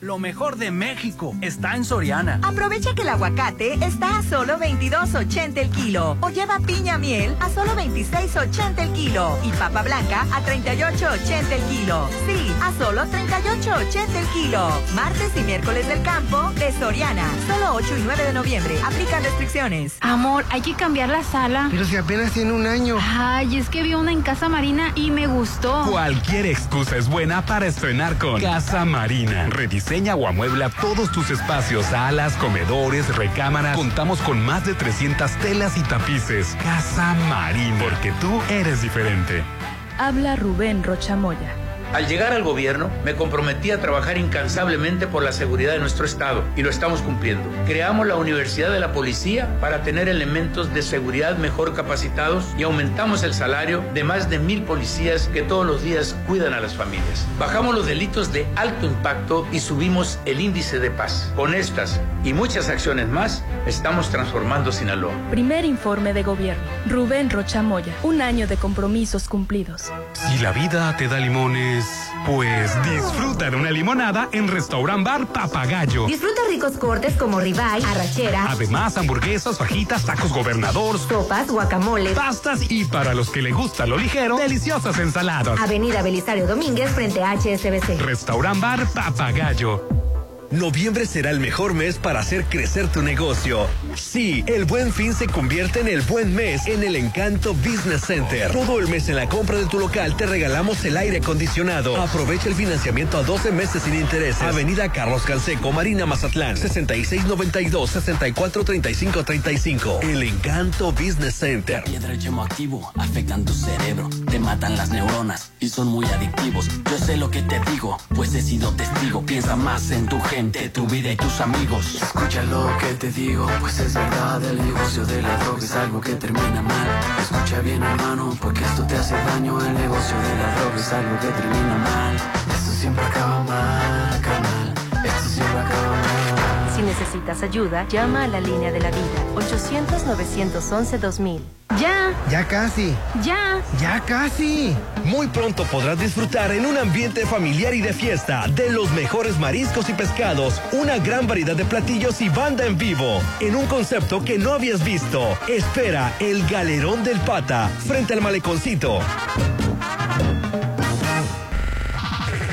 Lo mejor de México está en Soriana. Aprovecha que el aguacate está a solo 22.80 el kilo. O lleva piña miel a solo 26.80 el kilo. Y papa blanca a 38.80 el kilo. Sí, a solo 38.80 el kilo. Martes y miércoles del campo de Soriana. Solo 8 y 9 de noviembre. Aplican restricciones. Amor, hay que cambiar la sala. Pero si apenas tiene un año. Ay, es que vi una en Casa Marina y me gustó. Cualquier excusa es buena para estrenar con Casa Marina. Rediseña o amuebla todos tus espacios, salas, comedores, recámaras. Contamos con más de 300 telas y tapices. Casa Marina, porque tú eres diferente. Habla Rubén Rochamoya. Al llegar al gobierno, me comprometí a trabajar incansablemente por la seguridad de nuestro Estado y lo estamos cumpliendo. Creamos la Universidad de la Policía para tener elementos de seguridad mejor capacitados y aumentamos el salario de más de mil policías que todos los días cuidan a las familias. Bajamos los delitos de alto impacto y subimos el índice de paz. Con estas y muchas acciones más, estamos transformando Sinaloa. Primer informe de gobierno. Rubén Rochamoya. Un año de compromisos cumplidos. Si la vida te da limones, pues disfruta de una limonada en Restaurant Bar Papagayo. Disfruta ricos cortes como ribeye, arrachera. Además, hamburguesas, fajitas, tacos gobernador, sopas, guacamole, pastas y para los que le gusta lo ligero, deliciosas ensaladas. Avenida Belisario Domínguez frente a HSBC. Restaurant Bar Papagayo. Noviembre será el mejor mes para hacer crecer tu negocio. Sí, el buen fin se convierte en el buen mes en el Encanto Business Center. Todo el mes en la compra de tu local te regalamos el aire acondicionado. Aprovecha el financiamiento a 12 meses sin intereses. Avenida Carlos Canseco, Marina Mazatlán, 6692-643535. El Encanto Business Center. Piedra el yemo activo, afectan tu cerebro, te matan las neuronas y son muy adictivos. Yo sé lo que te digo, pues he sido testigo. Piensa más en tu gente, tu vida y tus amigos. Escucha lo que te digo, pues es verdad, el negocio de la droga es algo que termina mal. Escucha bien hermano, porque esto te hace daño, el negocio de la droga es algo que termina mal. Esto siempre acaba mal, necesitas ayuda, llama a la línea de la vida 800-911-2000. Ya. Ya casi. Ya. Ya casi. Muy pronto podrás disfrutar en un ambiente familiar y de fiesta de los mejores mariscos y pescados, una gran variedad de platillos y banda en vivo, en un concepto que no habías visto. Espera el Galerón del Pata, frente al maleconcito.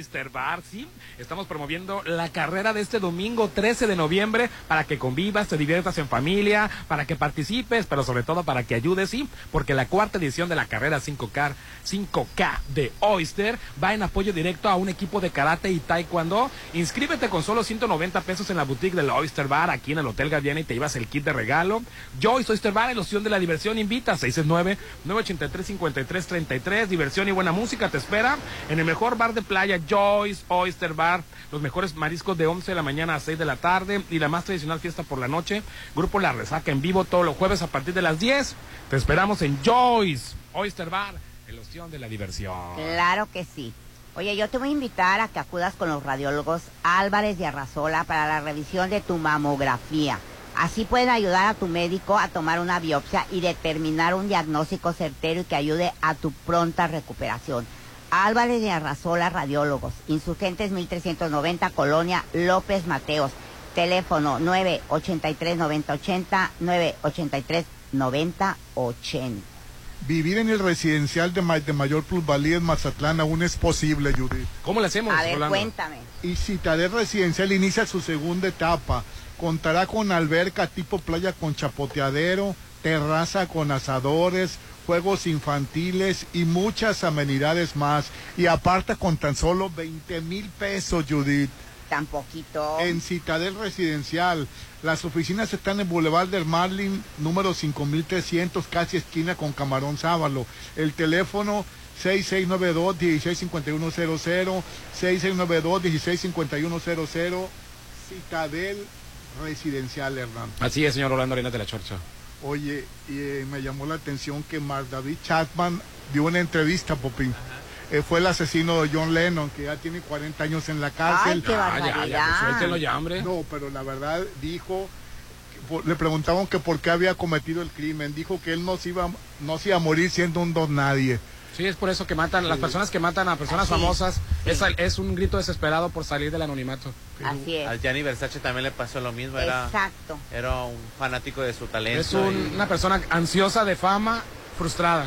Oyster Bar, ¿sí? Estamos promoviendo la carrera de este domingo 13 de noviembre para que convivas, te diviertas en familia, para que participes, pero sobre todo para que ayudes, ¿sí? Porque la cuarta edición de la carrera 5K, 5K de Oyster va en apoyo directo a un equipo de karate y taekwondo. Inscríbete con solo 190 pesos en la boutique del Oyster Bar aquí en el Hotel Gaviana y te llevas el kit de regalo. Joyce Oyster Bar, ilusión de la diversión, invita 669-983-5333, diversión y buena música te espera en el mejor bar de playa, Joyce Oyster Bar. Los mejores mariscos de 11 de la mañana a 6 de la tarde y la más tradicional fiesta por la noche. Grupo La Resaca en vivo todos los jueves a partir de las 10. Te esperamos en Joyce Oyster Bar, ilusión de la diversión. Claro que sí. Oye, yo te voy a invitar a que acudas con los radiólogos Álvarez y Arrazola para la revisión de tu mamografía. Así pueden ayudar a tu médico a tomar una biopsia y determinar un diagnóstico certero y que ayude a tu pronta recuperación. Álvarez y Arrazola Radiólogos, Insurgentes 1390, Colonia López Mateos. Teléfono 983-9080, 983-9080. Vivir en el residencial de, ma- de mayor plusvalía en Mazatlán aún es posible, Judith. ¿Cómo le hacemos? A ver, cuéntame. Y Citadel Residencial inicia su segunda etapa. Contará con alberca tipo playa con chapoteadero, terraza con asadores, juegos infantiles y muchas amenidades más. Y aparte con tan solo 20 mil pesos, Judith. Tan poquito. En Citadel Residencial. Las oficinas están en Boulevard del Marlin, número 5300, casi esquina con Camarón Sábalo. El teléfono 6692-165100, 6692-165100, Citadel Residencial, Hernán. Así es, señor Orlando Arenas de la Chorcha. Oye, y, eh, me llamó la atención que Mark David Chapman dio una entrevista, Popín. Eh, fue el asesino de John Lennon, que ya tiene 40 años en la cárcel. Ay, qué Ah, ya, ya, barbaridad. pues ya, hombre. No, pero la verdad dijo, que por- le preguntaban que por qué había cometido el crimen. Dijo que él no se iba, no se iba a morir siendo un don nadie. Sí, es por eso que matan, las personas que matan a personas Sí. famosas, es, al- es un grito desesperado por salir del anonimato. Así es. Al Gianni Versace también le pasó lo mismo. Era, Exacto. era un fanático de su talento. Es un- y- una persona ansiosa de fama, frustrada.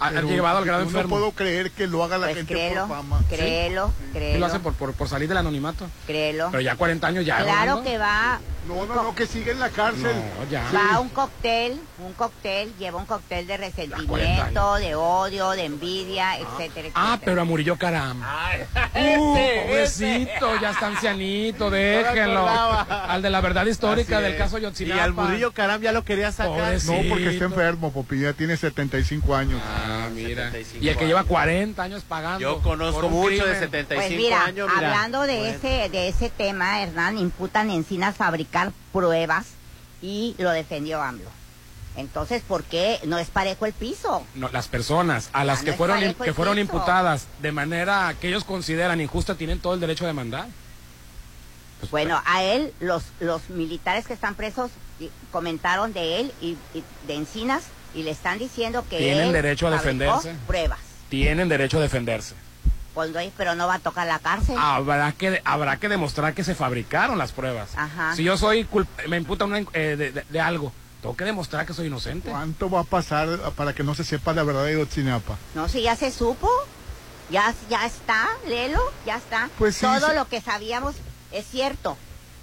Ha, llevado al grado yo enfermo. No puedo creer que lo haga la Pues gente créelo, por fama. créelo, Y créelo. lo hace por, por, por salir del anonimato. Créelo. Pero ya 40 años ya. Claro Rolando. que va. No, no, no, que sigue en la cárcel. No, ya. Va a un cóctel, un cóctel, lleva un cóctel de 40 resentimiento, de odio, de envidia, etcétera, Ah, etcétera. pero a Murillo Caram. ese, Uh, ese. pobrecito, ya está ancianito, déjenlo. Al de la verdad histórica del caso Y Yotzinapa. al Murillo Caram ya lo quería sacar. Pobrecito. No, porque está enfermo, Popi, ya tiene 75 años. Ah, mira. 75 Y el que lleva años. 40 años pagando. Yo conozco mucho de crimen. 75 Pues mira, años. mira. hablando de Bueno. ese de ese tema, Hernán, imputan Encinas pruebas y lo defendió AMLO. Entonces, ¿por qué no es parejo el piso? No, las personas a las Ah, que no fueron que fueron piso. imputadas de manera que ellos consideran injusta tienen todo el derecho de demandar. Bueno, a él, los, los militares que están presos comentaron de él y, y de Encinas y le están diciendo que Tienen él derecho a defenderse. pruebas. Tienen derecho a defenderse. Pues no, pero no va a tocar la cárcel. Habrá que habrá que demostrar que se fabricaron las pruebas. Ajá. Si yo soy culp- me imputan una, eh, de, de- de algo, tengo que demostrar que soy inocente. ¿Cuánto va a pasar para que no se sepa la verdad de Yotzinapa? No, si ya se supo, ya, ya está, léelo, ya está. Pues sí, Todo sí. lo que sabíamos es cierto,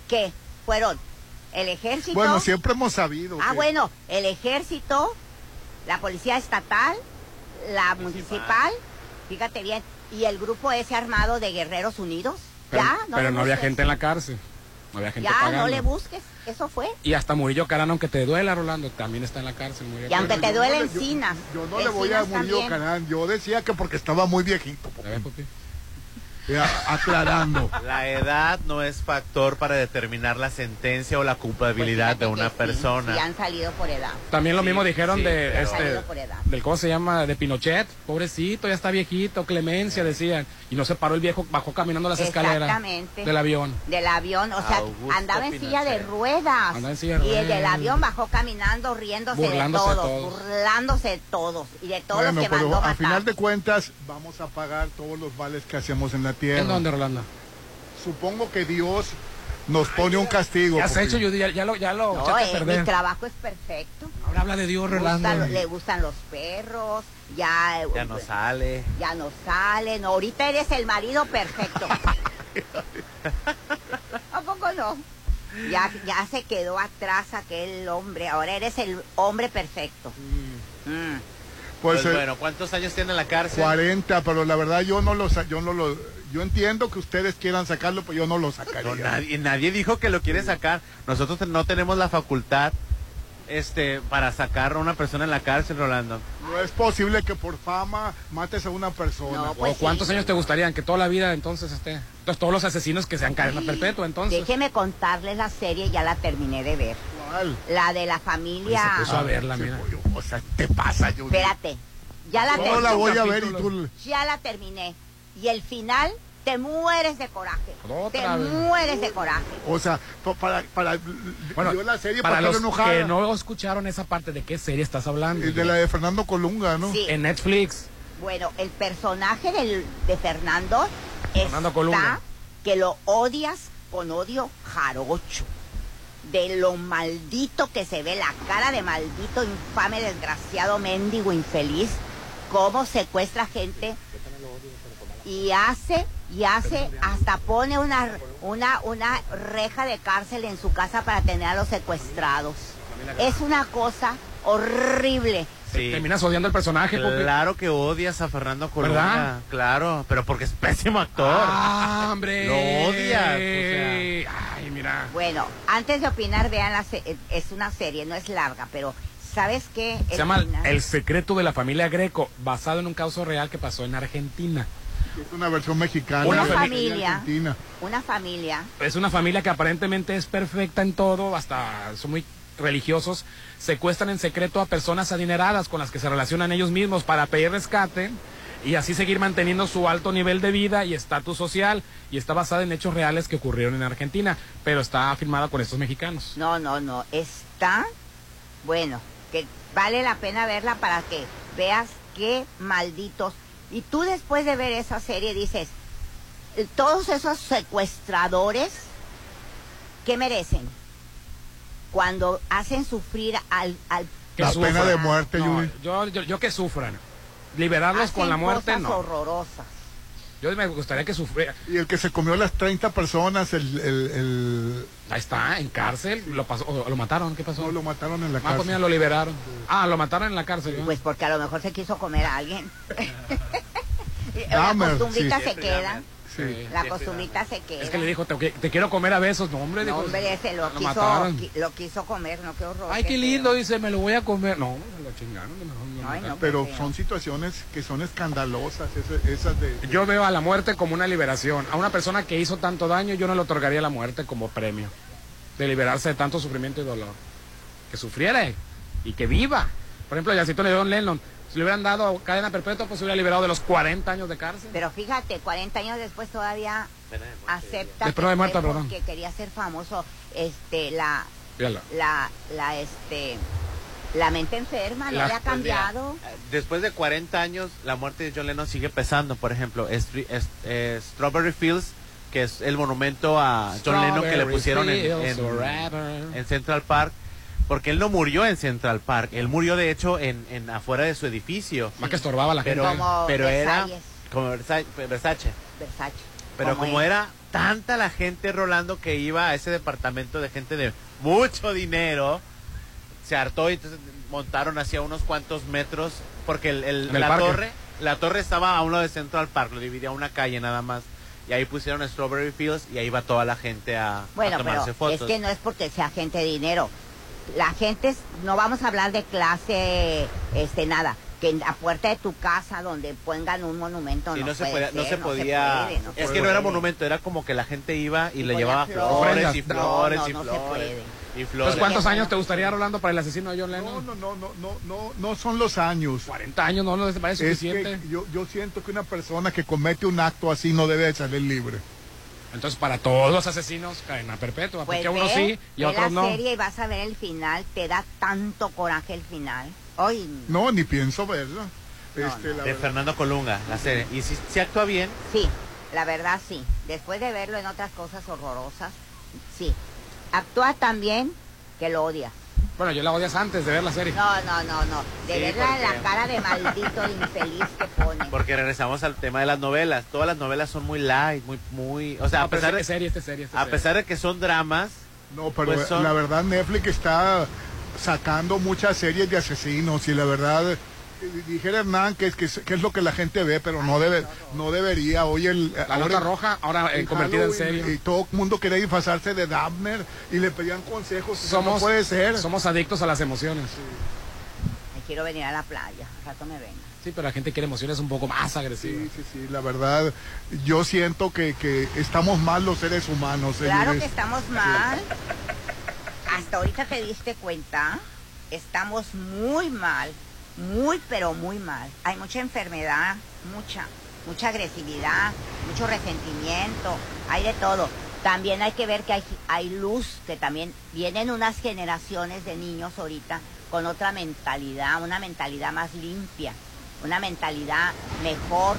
que fueron el ejército. Bueno, siempre hemos sabido. Ah, que- bueno, el ejército, la policía estatal, la municipal, fíjate bien, y el grupo ese armado de Guerreros Unidos. Pero, ya, no, pero no había gente en la cárcel. No había gente Ya, pagando. no le busques, eso fue. Y hasta Murillo Carán, aunque te duela, Rolando, también está en la cárcel. Murillo Y aunque te duele no le- yo- encina. Yo no le voy a Murillo Carán. Yo decía que porque estaba muy viejito. Popi. A ver, Popi. eh, aclarando. La edad no es factor para determinar la sentencia o la culpabilidad de una persona. Y han salido por edad. También lo Sí, mismo dijeron sí, de pero- este Salido por edad. del cómo se llama de Pinochet, pobrecito, ya está viejito, clemencia decían, y no se paró el viejo, bajó caminando las escaleras Exactamente. del avión. Del avión, o sea, Augusto andaba en silla de ruedas. Andaba en silla de y el del ruedas. avión bajó caminando, riéndose Burlándose de todos, todos. burlándose de todos y de todos Bueno, los que pero mandó a matar. final de cuentas vamos a pagar todos los vales que hacemos en la tierra. ¿En dónde, Rolando? Supongo que Dios nos pone un castigo. Ya has porque- hecho, Judy, ya, ya lo, ya lo No, eh, mi trabajo es perfecto. Ahora habla de Dios, Rolando. Gusta- le gustan los perros, ya, Ya no sale. ya no salen. Ahorita eres el marido perfecto. ¿A poco no? Ya, ya se quedó atrás aquel hombre. Ahora eres el hombre perfecto. Mm. Pues, Pues, eh, bueno, ¿cuántos años tiene en la cárcel? 40, pero la verdad yo no lo sa- yo no lo yo entiendo que ustedes quieran sacarlo, pero yo no lo sacaría. No, nadie, nadie dijo que lo quiere sacar. Nosotros no tenemos la facultad este para sacar a una persona en la cárcel, Rolando. No es posible que por fama mates a una persona. pues ¿O cuántos años te gustarían? Que toda la vida entonces esté. Entonces todos los asesinos que sean cadena perpetua, entonces. Déjeme contarles la serie, ya la terminé de ver. ¿Cuál? La de la familia. Se puso a verla, mira. O sea, te pasa, yo. Espérate. Ya la No terminé. la voy a ver y tú Ya la terminé. Y el final, te mueres de coraje. Te vez. mueres de coraje. O sea, pa- para para Bueno, yo la serie para para los enojada. que no escucharon esa parte, ¿de qué serie estás hablando? de la de Fernando Colunga, ¿no? Sí. En Netflix. Bueno, el personaje del, de Fernando, Fernando está Colunga. que lo odias con odio jarocho. De lo maldito que se ve, la cara de maldito, infame, desgraciado, mendigo, infeliz, cómo secuestra gente y hace, y hace, hasta pone una, una, una reja de cárcel en su casa para tener a los secuestrados. Es una cosa horrible. Sí. Terminas odiando el personaje. Claro que odias a Fernando Colunga. ¿Verdad? Claro, pero porque es pésimo actor. Ah, hombre. Lo odias. o sea. Ay, mira. Bueno, antes de opinar, vean, la se- es una serie, no es larga, pero ¿sabes qué? Se El llama final- El secreto de la familia Greco, basado en un caso real que pasó en Argentina. Es una versión mexicana. Una familia. Argentina. Una familia, Es una familia que aparentemente es perfecta en todo, hasta son muy religiosos, secuestran en secreto a personas adineradas con las que se relacionan ellos mismos para pedir rescate y así seguir manteniendo su alto nivel de vida y estatus social y está basada en hechos reales que ocurrieron en Argentina, pero está filmada con estos mexicanos. no, no, no, está, bueno, que vale la pena verla para que veas qué malditos. Y tú después de ver esa serie dices, todos esos secuestradores, ¿qué merecen? Cuando hacen sufrir al... al Que La sufran. pena de muerte, No, yo, yo, yo que sufran. Liberarlos con la muerte, cosas no. horrorosas. Yo me gustaría que sufriera. Y el que se comió las 30 personas, el, el, el- Ahí está, en cárcel, lo pasó, o lo mataron, ¿qué pasó? no lo mataron en la Ah, pues cárcel. mira, lo liberaron. Ah, lo mataron en la cárcel. ¿no? Pues porque a lo mejor se quiso comer a alguien. la Dahmer, costumbrita sí. se queda. Sí. La costumbrita se queda. Es que le dijo, te, te quiero comer a besos. No, hombre, No, dijo, hombre, ese lo, lo quiso, qui- lo quiso comer, no, qué horror. Ay, qué lindo, dice, me lo voy a comer. No, me lo chingaron. me lo- me lo Ay, no. Pero son situaciones que son escandalosas, esas, esas de... Yo veo a la muerte como una liberación. A una persona que hizo tanto daño, yo no le otorgaría la muerte como premio. De liberarse de tanto sufrimiento y dolor. Que sufriera y que viva. Por ejemplo, Yacito le dio a Lennon. Si le hubieran dado cadena perpetua, pues se hubiera liberado de los 40 años de cárcel. Pero fíjate, 40 años después todavía acepta De pena de que muerte, fue perdón. porque quería ser famoso. Este, la, la, la, este, la mente enferma no La- le ha Pues mira, cambiado. Después de 40 años, la muerte de John Lennon sigue pesando. Por ejemplo, Stri- es- eh, Strawberry Fields, que es el monumento a John Lennon que le pusieron en Central Park. Porque él no murió en Central Park, él murió de hecho en, en afuera de su edificio. Más que estorbaba a la Pero, gente. Como pero era como Versa- Versace. Versace. Pero como era tanta la gente, Rolando, que iba a ese departamento de gente de mucho dinero, se hartó y entonces montaron hacia unos cuantos metros, porque el, el- la parque. torre la torre estaba a un lado de Central Park, lo dividía una calle nada más. Y ahí pusieron Strawberry Fields y ahí va toda la gente a, tomarse pero fotos. es que no es porque sea gente de dinero. La gente, es- no vamos a hablar de clase, este, nada. que en la puerta de tu casa donde pongan un monumento Sí, no, no, se puede podía, no ser, se podía. puede, no es se que no era puede. monumento, era como que la gente iba y le llevaba flores. flores y flores no, y no se flores. puede. Y flores. Entonces, ¿cuántos años te gustaría, Rolando, para el asesino de John Lennon? No, no, no, no, no, no son los años. 40 años, no, no te parece Es suficiente. que yo, yo siento que una persona que comete un acto así no debe de salir libre. Entonces, para todos los asesinos, cadena perpetua. Pues porque a unos ve, sí y otros la no. serie y vas a ver el final, te da tanto coraje el final. Hoy No, ni pienso verla. Este, la de verdad. Fernando Colunga, la serie. Y si, si actúa bien, sí, la verdad sí. Después de verlo en otras cosas horrorosas, sí. Actúa tan bien que lo odias. Bueno, yo la odias antes de ver la serie. No, no, no, no. De Sí, verla en la porque- cara de maldito, de infeliz que pone. porque regresamos al tema de las novelas. Todas las novelas son muy light, muy, muy. O sea, No, a pesar de, serie, este serie, este a serie. pesar de que son dramas, No, pero Pues son- la verdad Netflix está sacando muchas series de asesinos y la verdad dijera Hernán que es que es, que es lo que la gente ve, pero no debe no debería. Hoy el La ahora- nota roja, ahora eh, en convertida en serie. Y todo el mundo quería disfrazarse de Dabner y le pedían consejos. Somos, no puede ser. somos adictos a las emociones. Me quiero venir a la playa. Al rato me venga. Sí, pero la gente quiere emociones un poco más agresivas. Sí, sí, sí, la verdad, yo siento que, que estamos mal los seres humanos. Claro que estamos mal. Hasta ahorita te diste cuenta. Estamos muy mal. Muy, pero muy mal. Hay mucha enfermedad, mucha. Mucha agresividad, mucho resentimiento. Hay de todo. También hay que ver que hay, hay luz, que también vienen unas generaciones de niños ahorita con otra mentalidad, una mentalidad más limpia, una mentalidad mejor,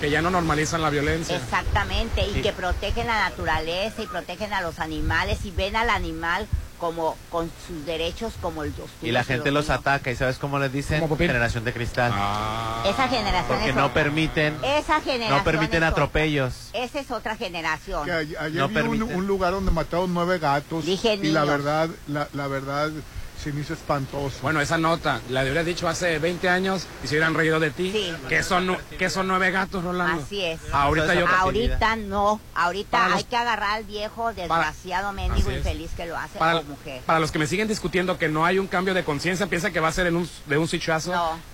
Que ya no normalizan la violencia. Exactamente, y Sí. que protegen la naturaleza y protegen a los animales y ven al animal como con sus derechos como el los y la tuyos gente los ataca. ¿Y sabes cómo les dicen? Generación de cristal. Ah. Esa generación Porque es no otra. permiten, Esa generación no permiten es otra. atropellos. Esa es otra generación. Que ay- ayer No vi un, permiten. un lugar donde mataron nueve gatos Dije y la verdad, la, la verdad se me hizo espantoso. Bueno, esa nota la hubieras dicho hace 20 años y se hubieran reído de ti. Que son, que son nueve gatos, Rolando. Así es. Ahorita yo Ahorita no. Ahorita Para los- hay que agarrar al viejo desgraciado mendigo infeliz que lo hace Para, mujer. para los que me siguen discutiendo que no hay un cambio de conciencia, piensa que va a ser en un, de un switchazo.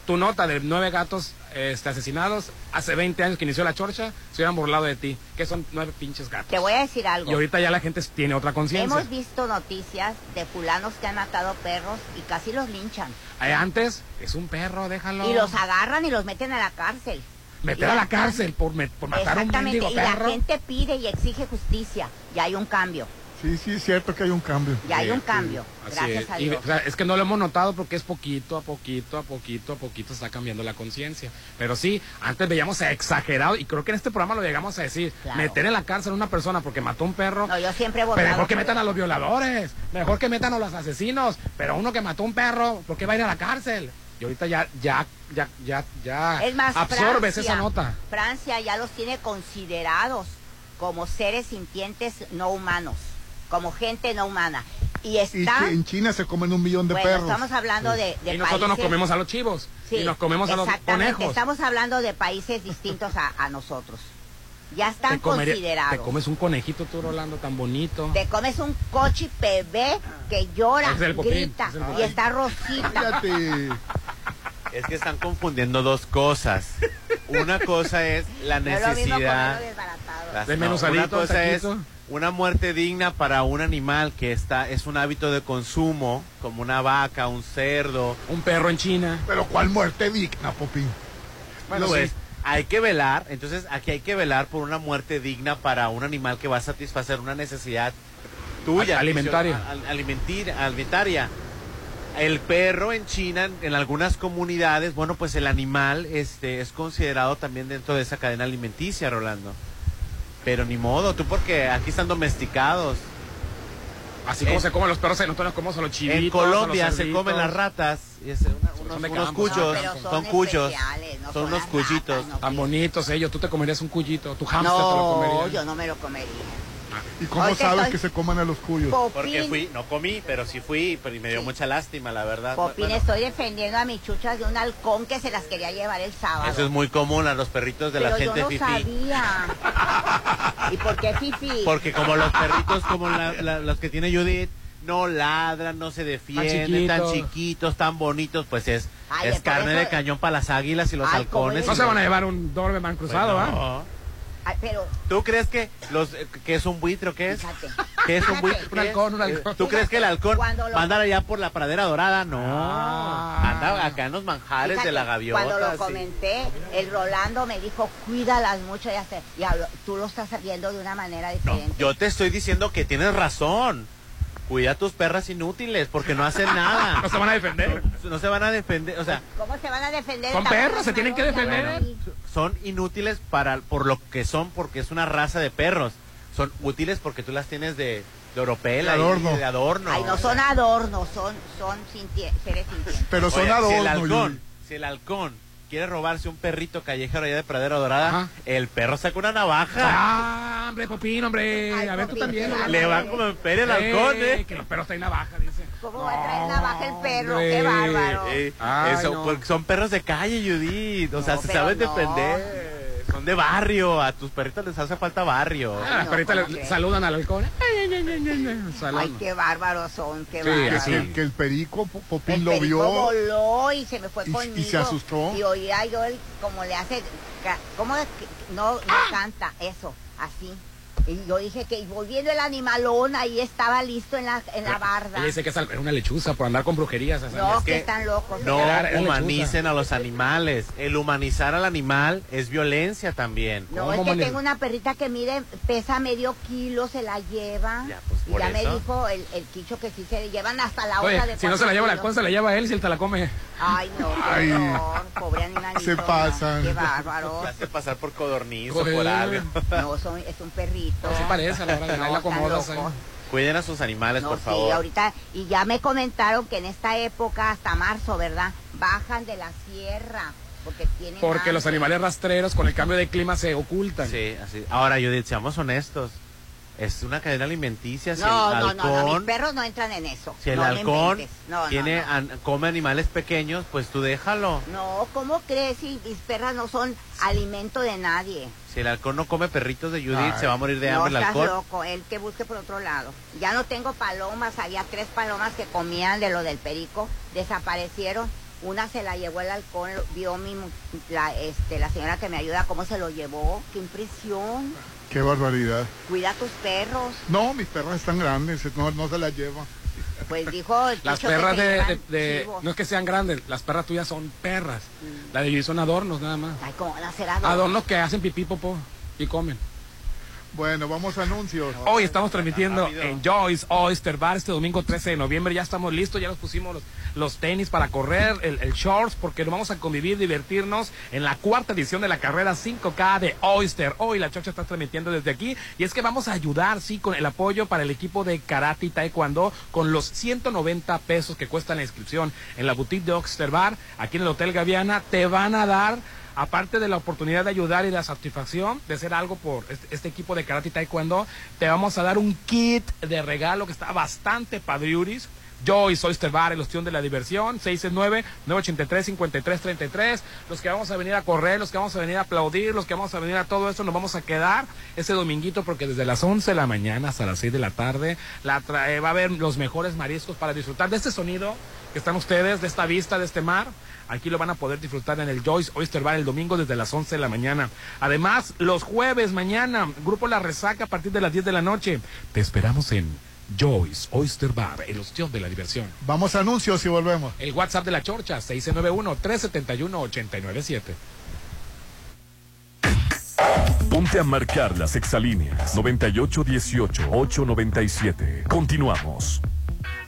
Tu nota de nueve gatos este, asesinados hace 20 años que inició la chorcha, se hubieran burlado de ti. Que son nueve pinches gatos. Te voy a decir algo. Y ahorita ya la gente tiene otra conciencia. Hemos visto noticias de fulanos que han matado perros y casi los linchan. Eh, antes, es un perro, déjalo. Y los agarran y los meten a la cárcel. Meter a la cárcel por, matar a un Exactamente, mendigo y la perro. gente pide y exige justicia. Y hay un cambio. Sí, sí, es cierto que hay un cambio. Ya hay un cambio. Gracias es. a Y, Dios. o sea, es que no lo hemos notado porque es poquito a poquito, a poquito, a poquito está cambiando la conciencia. Pero sí, antes veíamos exagerado y creo que en este programa lo llegamos a decir. Claro. Meter en la cárcel a una persona porque mató a un perro. No, yo siempre he Pero mejor que metan a los violadores, mejor que metan a los asesinos, pero uno que mató a un perro, ¿por qué va a ir a la cárcel? Y ahorita ya, ya, ya, ya, ya Es más, absorbes Francia, esa nota. Francia ya los tiene considerados como seres sintientes no humanos, como gente no humana. Y está... en China se comen un millón de Bueno, perros. estamos hablando de, de y nosotros nos comemos a los chivos Sí, y nos comemos a los exactamente. conejos. Estamos hablando de países distintos a, a nosotros. Ya están Te comería- considerados. Te comes un conejito tú, Rolando, tan bonito. Te comes un cochi bebé que llora, Es el popín, grita es el y está rosita. Es que están confundiendo dos cosas. Una cosa es la No es lo mismo necesidad. comerlo desbaratado. Las- Desmenuzadito, una cosa es. Una muerte digna para un animal que está es un hábito de consumo, como una vaca, un cerdo, un perro en China. Pero ¿cuál muerte digna, Popín? Bueno, pues hay que velar, entonces aquí hay que velar por una muerte digna para un animal que va a satisfacer una necesidad tuya. Alimentaria. al- alimentir- alimentaria. El perro en China, en, en algunas comunidades, bueno, pues el animal este, es considerado también dentro de esa cadena alimenticia, Rolando. Pero ni modo, tú porque aquí están domesticados. Así como En- se comen los perros, nosotros nos comemos a los chivitos. En Colombia se comen las ratas. Y es una- unos, Son unos cuyos, son cuyos. no son unos cuyitos. Tan bonitos ellos. Tú te comerías un cuyito. Tu hamster te lo No, comerías. yo no me lo comería. ¿Y cómo sabes estoy- que se coman a los cuyos? Porque fui, no comí, pero sí fui, pero y me dio mucha lástima, la verdad. Popín, Bueno, estoy defendiendo a mis chuchas de un halcón que se las quería llevar el sábado. eso es muy común a los perritos de la gente yo no fifí. sabía. ¿Y por qué fifi? Porque como los perritos como la- la- los que tiene Judith no ladran, no se defienden, tan chiquitos. chiquitos, tan bonitos, pues es Ay, es por carne eso- de cañón para las águilas y los Ay, ¿cómo halcones. No se van a llevar un Doberman cruzado, Pues ¿ah? no. Ay, pero ¿Tú crees que los eh, que es un buitre o qué es? fíjate. ¿Qué es un Fíjate. buitre? Un ¿Qué es? halcón, un halcón. ¿Tú crees que el halcón Cuando va lo- a andar allá por la pradera dorada? No. Ah. Anda acá en los manjares Fíjate, de la gaviota. Cuando lo sí. comenté, el Rolando me dijo, cuídalas mucho, ya sé. Y hablo- tú lo estás viendo de una manera diferente. Yo te estoy diciendo que tienes razón. Cuida a tus perras inútiles porque no hacen nada. No se van a defender. No se van a defender, o sea, ¿Cómo se van a defender? Son perros, se tienen que defender. son inútiles para por lo que son porque es una raza de perros. Son útiles porque tú las tienes de, de oropel, De ahí, adorno. de adorno. Ay, no son adornos, son, son sintie- seres sintientes. Pero son Oye, si el adornos. halcón, si el halcón quiere robarse un perrito callejero allá de Pradera Dorada, Ajá. el perro saca una navaja. Ah, hombre, Popín, hombre. Ay, a ver, tú también. Le va como en feria el halcón, ¿eh? Que los perros traen navaja, dice. ¿Cómo va a traer navaja el perro? hombre. ¡Qué bárbaro! Eh, Ay, eso, no. porque son perros de calle, Judith. O sea, No, se saben no. defender. Son de barrio. A tus perritos les hace falta barrio. Ah, las no, perritas ¿cómo le crees? saludan al halcón. Ay, ay, ay, ay, qué bárbaros son, qué Sí, bárbaros. Que, que el perico Po- Popín El lo perico vio. voló y se me fue y- y conmigo. se asustó. Y oía yo el, como le hace, ca- ¿cómo es que- no, no canta? Eso, así. Y yo dije que y volviendo el animalón, ahí estaba listo en la, en la barda. Dice que es una lechuza por andar con brujerías. o sea, No, es que que- están locos. No Era- era humanicen a los animales. El humanizar al animal es violencia también. No, es ¿Cómo que tengo una perrita que mide, pesa medio kilo, se la lleva. Ya, pues, y por ya me dijo el, el quicho que sí se llevan hasta la otra de si no se la lleva kilos. halcón, se la lleva él si él te la come. Ay, no, Ay. horror, pobre animalito. Se pasan. Qué bárbaro. Se hace pasar por codorniz o por algo. No, son, es un perrito. No, sí parece a la hora de No, la acomodas. Cuiden a sus animales, No, por sí, favor. ahorita, y ya me comentaron que en esta época, hasta marzo, ¿verdad? Bajan de la sierra, porque tienen Porque los animales rastreros con el cambio de clima se ocultan. Sí, así. Ahora, Judith, seamos honestos. Es una cadena alimenticia. Si No, el no, no, no, mis halcón, perros no entran en eso. si el no halcón tiene, no. an- come animales pequeños, pues tú déjalo. No, ¿cómo crees si mis perras no son alimento de nadie? Si el halcón no come perritos de Judith, Ay. se va a morir de no hambre el estás halcón. loco, él que busque por otro lado. Ya no tengo palomas, había tres palomas que comían de lo del perico, desaparecieron. Una se la llevó el halcón, vio mi, mu- la, este, la señora que me ayuda cómo se lo llevó. ¡Qué impresión! Qué barbaridad. Cuida a tus perros. No, mis perros están grandes, no, no se las lleva. Pues dijo el Las perras de, no es que sean grandes, las perras tuyas son perras. La de Luis son adornos nada más. Ay, ¿cómo? Adornos que hacen pipí, popó y comen. Bueno, vamos a anuncios. Hoy estamos transmitiendo en Joyce Oyster Bar este domingo 13 de noviembre. Ya estamos listos, ya nos pusimos los, los tenis para correr, el, el shorts, porque nos vamos a convivir, divertirnos en la cuarta edición de la carrera 5K de Oyster. Hoy la Chocha está transmitiendo desde aquí y es que vamos a ayudar, sí, con el apoyo para el equipo de Karate y Taekwondo con los 190 pesos que cuesta la inscripción en la boutique de Oyster Bar, aquí en el Hotel Gaviana. Te van a dar aparte de la oportunidad de ayudar y la satisfacción de hacer algo por este, este equipo de karate y taekwondo, te vamos a dar un kit de regalo que está bastante padriuris. Joyce Oyster Bar, el ostión de la diversión, 669-983-5333. Los que vamos a venir a correr, los que vamos a venir a aplaudir, los que vamos a venir a todo eso, nos vamos a quedar ese dominguito porque desde las 11 de la mañana hasta las 6 de la tarde la tra- eh, va a haber los mejores mariscos para disfrutar de este sonido que están ustedes, de esta vista, de este mar. Aquí lo van a poder disfrutar en el Joyce Oyster Bar el domingo desde las 11 de la mañana. Además, los jueves mañana, Grupo La Resaca a partir de las 10 de la noche. Te esperamos en Joyce Oyster Bar, el ostión de la diversión. Vamos a anuncios y volvemos. El WhatsApp de la Chorcha, 691-371-8907. Ponte a marcar las exalíneas 9818-897. Continuamos.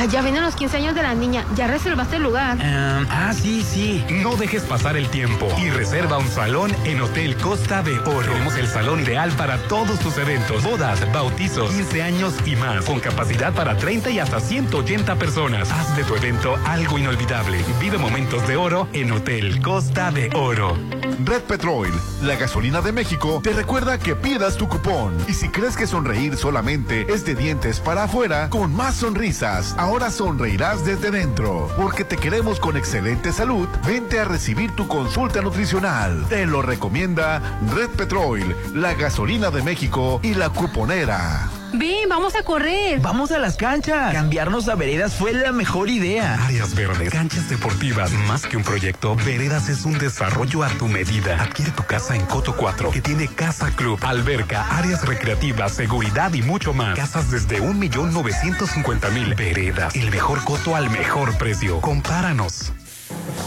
Ah, ya vienen los 15 años de la niña. ¿Ya reservaste el lugar? ah, sí, sí. No dejes pasar el tiempo y reserva un salón en Hotel Costa de Oro. Tenemos el salón ideal para todos tus eventos, bodas, bautizos, 15 años y más, con capacidad para 30 y hasta 180 personas. Haz de tu evento algo inolvidable. Vive momentos de oro en Hotel Costa de Oro. Red Petrol, la gasolina de México, te recuerda que pidas tu cupón. Y si crees que sonreír solamente es de dientes para afuera, con más sonrisas, ahora sonreirás desde dentro. Porque te queremos con excelente salud, vente a recibir tu consulta nutricional. Te lo recomienda Red Petrol, la gasolina de México y la cuponera. Ven, vamos a correr. Vamos a las canchas. Cambiarnos a veredas fue la mejor idea. Áreas verdes, canchas deportivas, más que un proyecto, Veredas es un desarrollo a tu medida. Adquiere tu casa en Coto 4, que tiene casa club, alberca, áreas recreativas, seguridad y mucho más. Casas desde un millón novecientos cincuenta mil. Veredas, el mejor coto al mejor precio. Compáranos.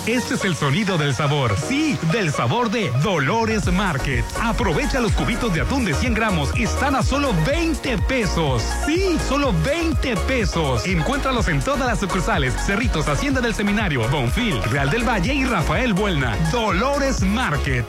Este es el sonido del sabor. Sí, del sabor de Dolores Market. Aprovecha los cubitos de atún de 100 gramos. Están a solo 20 pesos. Sí, solo 20 pesos. Encuéntralos en todas las sucursales. Cerritos, Hacienda del Seminario, Bonfil, Real del Valle y Rafael Buelna. Dolores Market.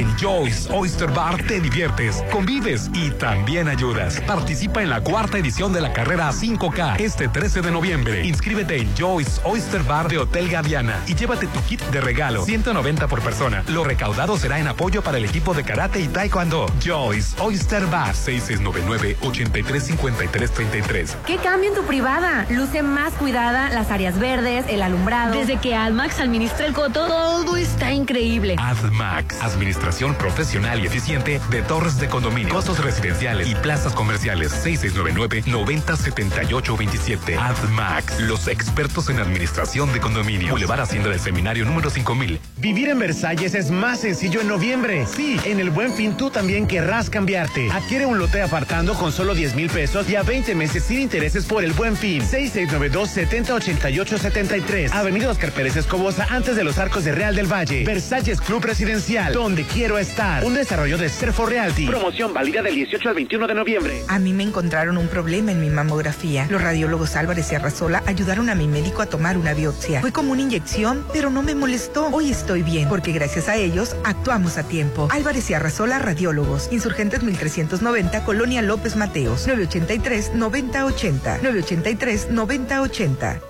En Joyce Oyster Bar te diviertes, convives y también ayudas. Participa en la cuarta edición de la carrera 5K este 13 de noviembre. Inscríbete en Joyce Oyster Bar de Hotel Gaviana y llévate tu kit de regalo, 190 por persona. Lo recaudado será en apoyo para el equipo de karate y taekwondo. Joyce Oyster Bar 6699-835333. ¿Qué cambio en tu privada? Luce más cuidada, las áreas verdes, el alumbrado. Desde que AdMax administra el coto, todo está increíble. AdMax, profesional y eficiente de torres de condominio, costos residenciales y plazas comerciales. 6699-907827. AdMax, los expertos en administración de condominio. Boulevard Hacienda del Seminario número 5000. Vivir en Versalles es más sencillo en noviembre. Sí, en el Buen Fin tú también querrás cambiarte. Adquiere un lote apartando con solo 10 mil pesos y a 20 meses sin intereses por el Buen Fin. 6692-708873. Avenida Oscar Pérez Escobosa, antes de los arcos de Real del Valle. Versalles Club Residencial, donde quiero estar. Un desarrollo de Serfo Realty. Promoción válida del 18 al 21 de noviembre. A mí me encontraron un problema en mi mamografía. Los radiólogos Álvarez y Arrasola ayudaron a mi médico a tomar una biopsia. Fue como una inyección, pero no me molestó. Hoy estoy bien, porque gracias a ellos actuamos a tiempo. Álvarez y Arrasola Radiólogos. Insurgentes 1390, Colonia López Mateos. 983-9080. 983-9080.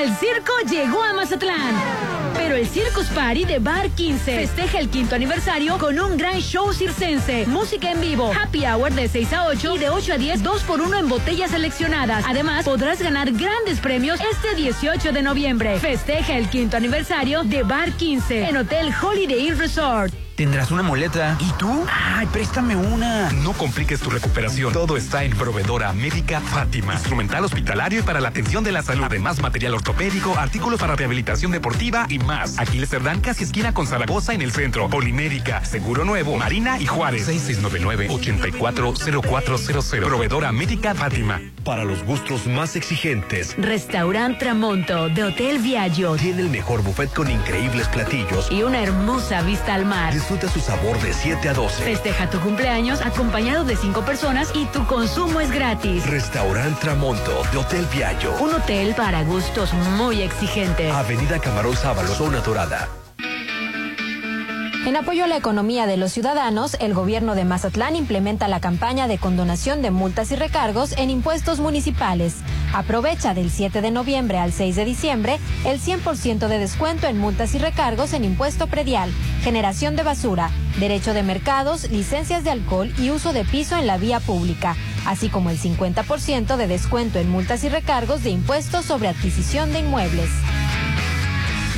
El circo llegó a Mazatlán. Pero el Circus Party de Bar 15 festeja el quinto aniversario con un gran show circense, música en vivo, happy hour de 6 a 8 y de 8 a 10, 2 por 1 en botellas seleccionadas. Además, podrás ganar grandes premios este 18 de noviembre. Festeja el quinto aniversario de Bar 15 en Hotel Holiday Inn Resort. Tendrás una muleta. ¿Y tú? Ay, préstame una. No compliques tu recuperación. Todo está en Proveedora Médica Fátima. Instrumental hospitalario y para la atención de la salud. Además, material ortopédico, artículos para rehabilitación deportiva y más. Aquiles Cerdán, casi esquina con Zaragoza en el centro. Polimérica, Seguro Nuevo, Marina y Juárez. 6699-840400. Proveedora Médica Fátima. Para los gustos más exigentes. Restaurant Tramonto de Hotel Viaggio. Tiene el mejor buffet con increíbles platillos. Y una hermosa vista al mar. Disfruta su sabor de 7 a 12. Festeja tu cumpleaños acompañado de 5 personas y tu consumo es gratis. Restaurant Tramonto de Hotel Viaggio. Un hotel para gustos muy exigentes. Avenida Camarón Sábalo, Zona Dorada. En apoyo a la economía de los ciudadanos, el gobierno de Mazatlán implementa la campaña de condonación de multas y recargos en impuestos municipales. Aprovecha del 7 de noviembre al 6 de diciembre el 100% de descuento en multas y recargos en impuesto predial, generación de basura, derecho de mercados, licencias de alcohol y uso de piso en la vía pública, así como el 50% de descuento en multas y recargos de impuestos sobre adquisición de inmuebles.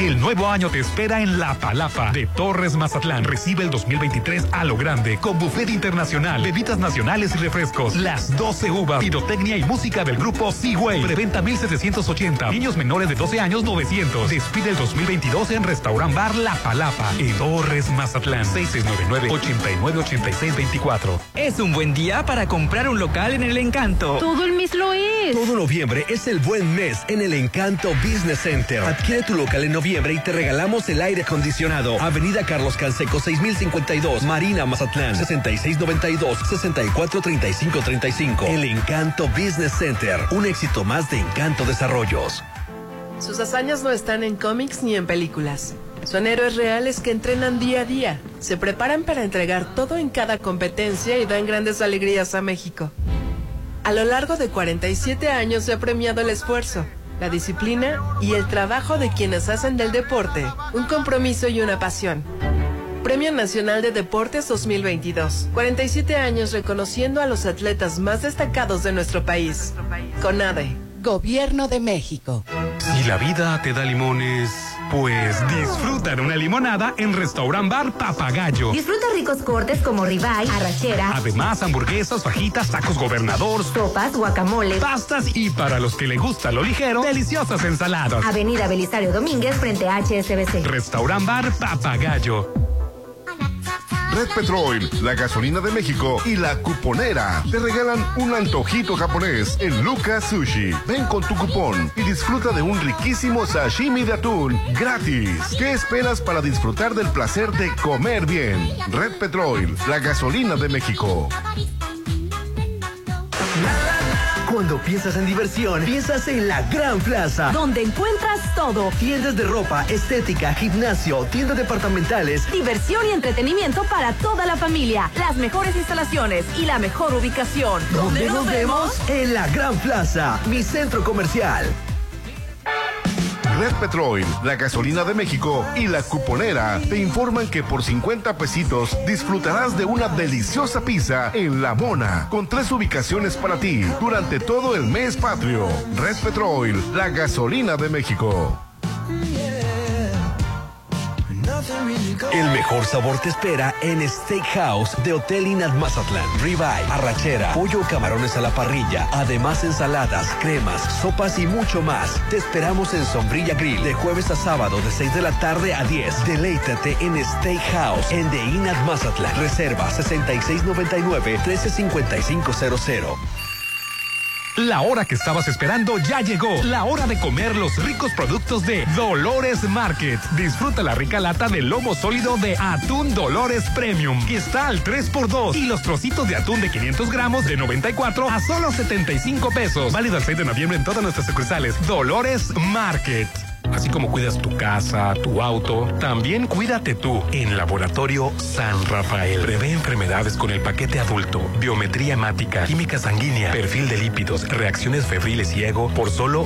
El nuevo año te espera en La Palapa de Torres Mazatlán. Recibe el 2023 a lo grande con buffet internacional, bebidas nacionales y refrescos, las 12 uvas, pirotecnia y música del grupo Seaway. Preventa 1780. Niños menores de 12 años 900. Despide el 2022 en Restaurant Bar La Palapa en Torres Mazatlán. 6699-898624. Es un buen día para comprar un local en el Encanto. Todo el mes lo es. Todo noviembre es el buen mes en el Encanto Business Center. Adquiere tu local en y te regalamos el aire acondicionado. Avenida Carlos Canseco 6052, Marina Mazatlán 6692-643535. El Encanto Business Center, un éxito más de Encanto Desarrollos. Sus hazañas no están en cómics ni en películas. Son héroes reales que entrenan día a día, se preparan para entregar todo en cada competencia y dan grandes alegrías a México. A lo largo de 47 años se ha premiado el esfuerzo, la disciplina y el trabajo de quienes hacen del deporte un compromiso y una pasión. Premio Nacional de Deportes 2022. 47 años reconociendo a los atletas más destacados de nuestro país. CONADE. Gobierno de México. Si la vida te da limones, pues disfruta de una limonada en Restaurant Bar Papagayo. Disfruta ricos cortes como ribeye, arrachera. Además, hamburguesas, fajitas, tacos gobernador, sopas, guacamole, pastas y para los que le gusta lo ligero, deliciosas ensaladas. Avenida Belisario Domínguez frente a HSBC. Restaurant Bar Papagayo. Red Petrol, la gasolina de México y la cuponera te regalan un antojito japonés en Lucas Sushi. Ven con tu cupón y disfruta de un riquísimo sashimi de atún gratis. ¿Qué esperas para disfrutar del placer de comer bien? Red Petrol, la gasolina de México. Cuando piensas en diversión, piensas en la Gran Plaza. Donde encuentras todo. Tiendas de ropa, estética, gimnasio, tiendas departamentales. Diversión y entretenimiento para toda la familia. Las mejores instalaciones y la mejor ubicación. ¿Dónde nos vemos? En la Gran Plaza, mi centro comercial. Red Petrol, la gasolina de México y la cuponera te informan que por 50 pesitos disfrutarás de una deliciosa pizza en La Mona, con tres ubicaciones para ti durante todo el mes patrio. Red Petrol, la gasolina de México. El mejor sabor te espera en Steakhouse de Hotel Inat Mazatlán. Ribeye, arrachera, pollo camarones a la parrilla. Además, ensaladas, cremas, sopas y mucho más. Te esperamos en Sombrilla Grill de jueves a sábado de 6 de la tarde a 10. Deleítate en Steakhouse en The Inat Mazatlán. Reserva 6699-135500. La hora que estabas esperando ya llegó. La hora de comer los ricos productos de Dolores Market. Disfruta la rica lata de lomo sólido de Atún Dolores Premium, que está al 3x2. Y los trocitos de atún de 500 gramos de 94 a solo 75 pesos. Válido el 6 de noviembre en todas nuestras sucursales. Dolores Market. Así como cuidas tu casa, tu auto, también cuídate tú en Laboratorio San Rafael. Prevé enfermedades con el paquete adulto, biometría hemática, química sanguínea, perfil de lípidos, reacciones febriles y ego por solo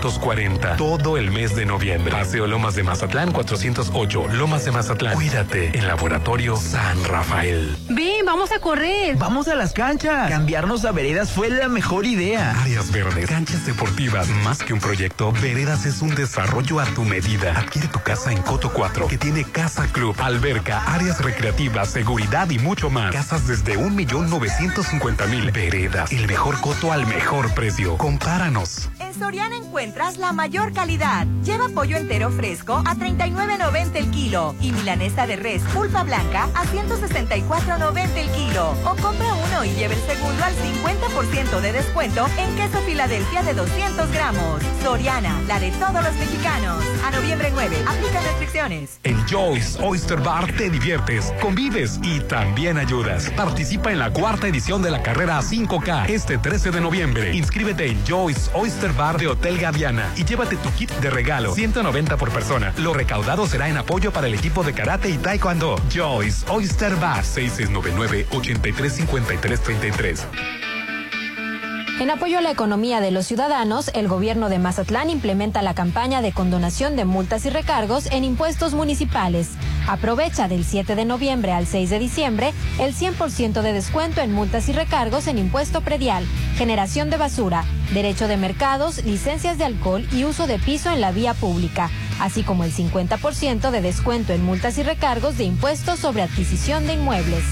540. Todo el mes de noviembre. Paseo Lomas de Mazatlán 408, Lomas de Mazatlán. Cuídate en Laboratorio San Rafael. Ven, vamos a correr. Vamos a las canchas. Cambiarnos a veredas fue la mejor idea. Áreas verdes, canchas deportivas, más que un proyecto, Veredas es un desarrollo a tu medida. Adquiere tu casa en Coto 4, que tiene Casa Club, alberca, áreas recreativas, seguridad y mucho más. Casas desde 1.950.000 veredas. El mejor coto al mejor precio. Compáranos. En Soriana encuentras la mayor calidad. Lleva pollo entero fresco a 39.90 el kilo y milanesa de res pulpa blanca a 164.90 el kilo. O compra uno y lleve el segundo al 50% de descuento en queso Filadelfia de 200 gramos. Soriana, la de todos los mexicanos. A noviembre 9, aplica restricciones. En Joyce Oyster Bar te diviertes, convives y también ayudas. Participa en la cuarta edición de la carrera 5K este 13 de noviembre. Inscríbete en Joyce Oyster Bar de Hotel Y llévate tu kit de regalo, 190 por persona. Lo recaudado será en apoyo para el equipo de karate y taekwondo. Joyce Oyster Bar 6699 835333. En apoyo a la economía de los ciudadanos, el gobierno de Mazatlán implementa la campaña de condonación de multas y recargos en impuestos municipales. Aprovecha del 7 de noviembre al 6 de diciembre el 100% de descuento en multas y recargos en impuesto predial, generación de basura, derecho de mercados, licencias de alcohol y uso de piso en la vía pública, así como el 50% de descuento en multas y recargos de impuestos sobre adquisición de inmuebles.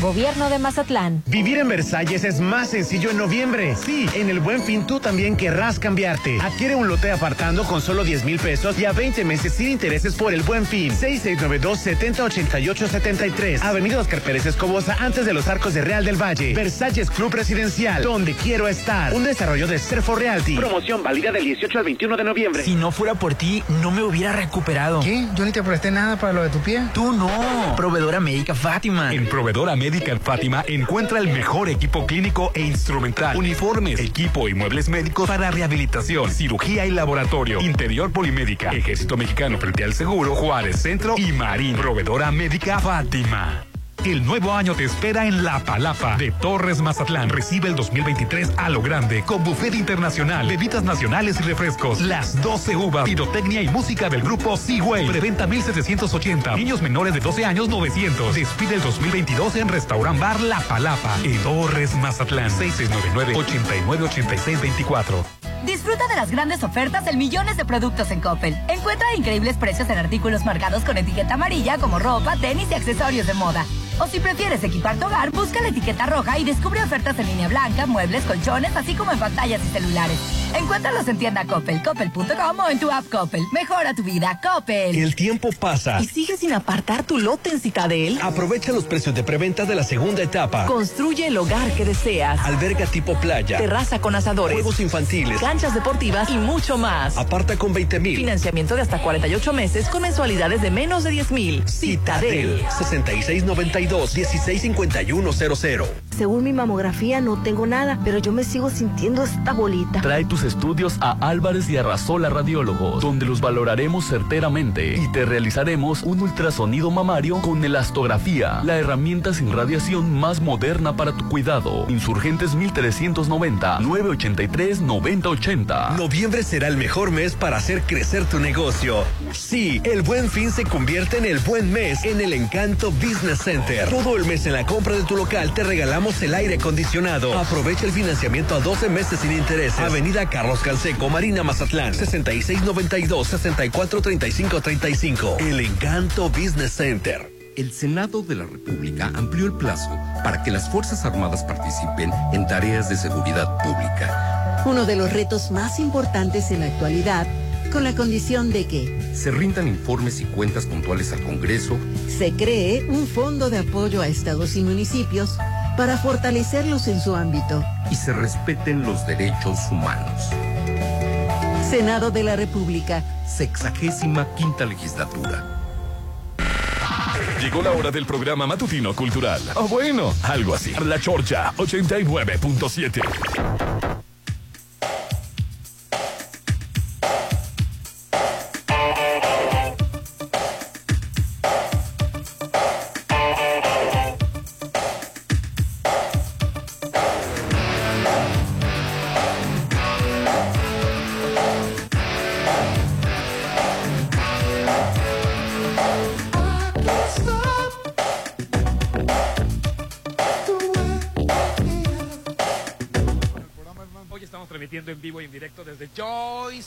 Gobierno de Mazatlán. Vivir en Versalles es más sencillo en noviembre. Sí, en el Buen Fin tú también querrás cambiarte. Adquiere un lote apartando con solo 10 mil pesos y a 20 meses sin intereses por el Buen Fin. 6692-708873. Avenida Oscar Pérez Escobosa, antes de los arcos de Real del Valle. Versalles Club Residencial, donde quiero estar. Un desarrollo de Serfo Realty. Promoción válida del 18 al 21 de noviembre. Si no fuera por ti, no me hubiera recuperado. ¿Qué? Yo ni te presté nada para lo de tu pie. Tú no. Proveedora médica Fátima. En Proveedora Médica Fátima encuentra el mejor equipo clínico e instrumental, uniformes, equipo y muebles médicos para rehabilitación, cirugía y laboratorio, interior polimédica, Ejército Mexicano frente al Seguro, Juárez Centro y Marín. Proveedora Médica Fátima. El nuevo año te espera en La Palapa de Torres Mazatlán. Recibe el 2023 a lo grande con buffet internacional, bebidas nacionales y refrescos. Las 12 uvas, pirotecnia y música del grupo Seaway. Preventa 1780. Niños menores de 12 años 900. Despide el 2022 en Restaurant Bar La Palapa en Torres Mazatlán. 6699-898624. Disfruta de las grandes ofertas en millones de productos en Coppel. Encuentra increíbles precios en artículos marcados con etiqueta amarilla como ropa, tenis y accesorios de moda. O si prefieres equipar tu hogar, busca la etiqueta roja y descubre ofertas en línea blanca, muebles, colchones, así como en pantallas y celulares. Encuéntralos en tienda Coppel, coppel.com o en tu app Coppel. Mejora tu vida, Coppel. El tiempo pasa. ¿Y sigues sin apartar tu lote en Citadel? Aprovecha los precios de preventa de la segunda etapa. Construye el hogar que deseas. Alberga tipo playa. Terraza con asadores. Juegos infantiles. Canchas deportivas y mucho más. Aparta con 20 mil. Financiamiento de hasta 48 meses con mensualidades de menos de 10 mil. Citadel. 6692-165100. Según mi mamografía no tengo nada, pero yo me sigo sintiendo esta bolita. Trae tus estudios a Álvarez y Arrasola Radiólogos, donde los valoraremos certeramente y te realizaremos un ultrasonido mamario con elastografía, la herramienta sin radiación más moderna para tu cuidado. Insurgentes 1390 983 9080. Noviembre será el mejor mes para hacer crecer tu negocio. Sí, el buen fin se convierte en el buen mes en el Encanto Business Center. Todo el mes en la compra de tu local te regalamos el aire acondicionado. Aprovecha el financiamiento a 12 meses sin intereses. Avenida Carlos Canseco, Marina Mazatlán, 6692-643535. El Encanto Business Center. El Senado de la República amplió el plazo para que las Fuerzas Armadas participen en tareas de seguridad pública. Uno de los retos más importantes en la actualidad, con la condición de que se rindan informes y cuentas puntuales al Congreso, se cree un fondo de apoyo a estados y municipios para fortalecerlos en su ámbito y se respeten los derechos humanos. Senado de la República. Sexagésima quinta legislatura. Llegó la hora del programa matutino cultural. O bueno, algo así. La Chorcha 89.7.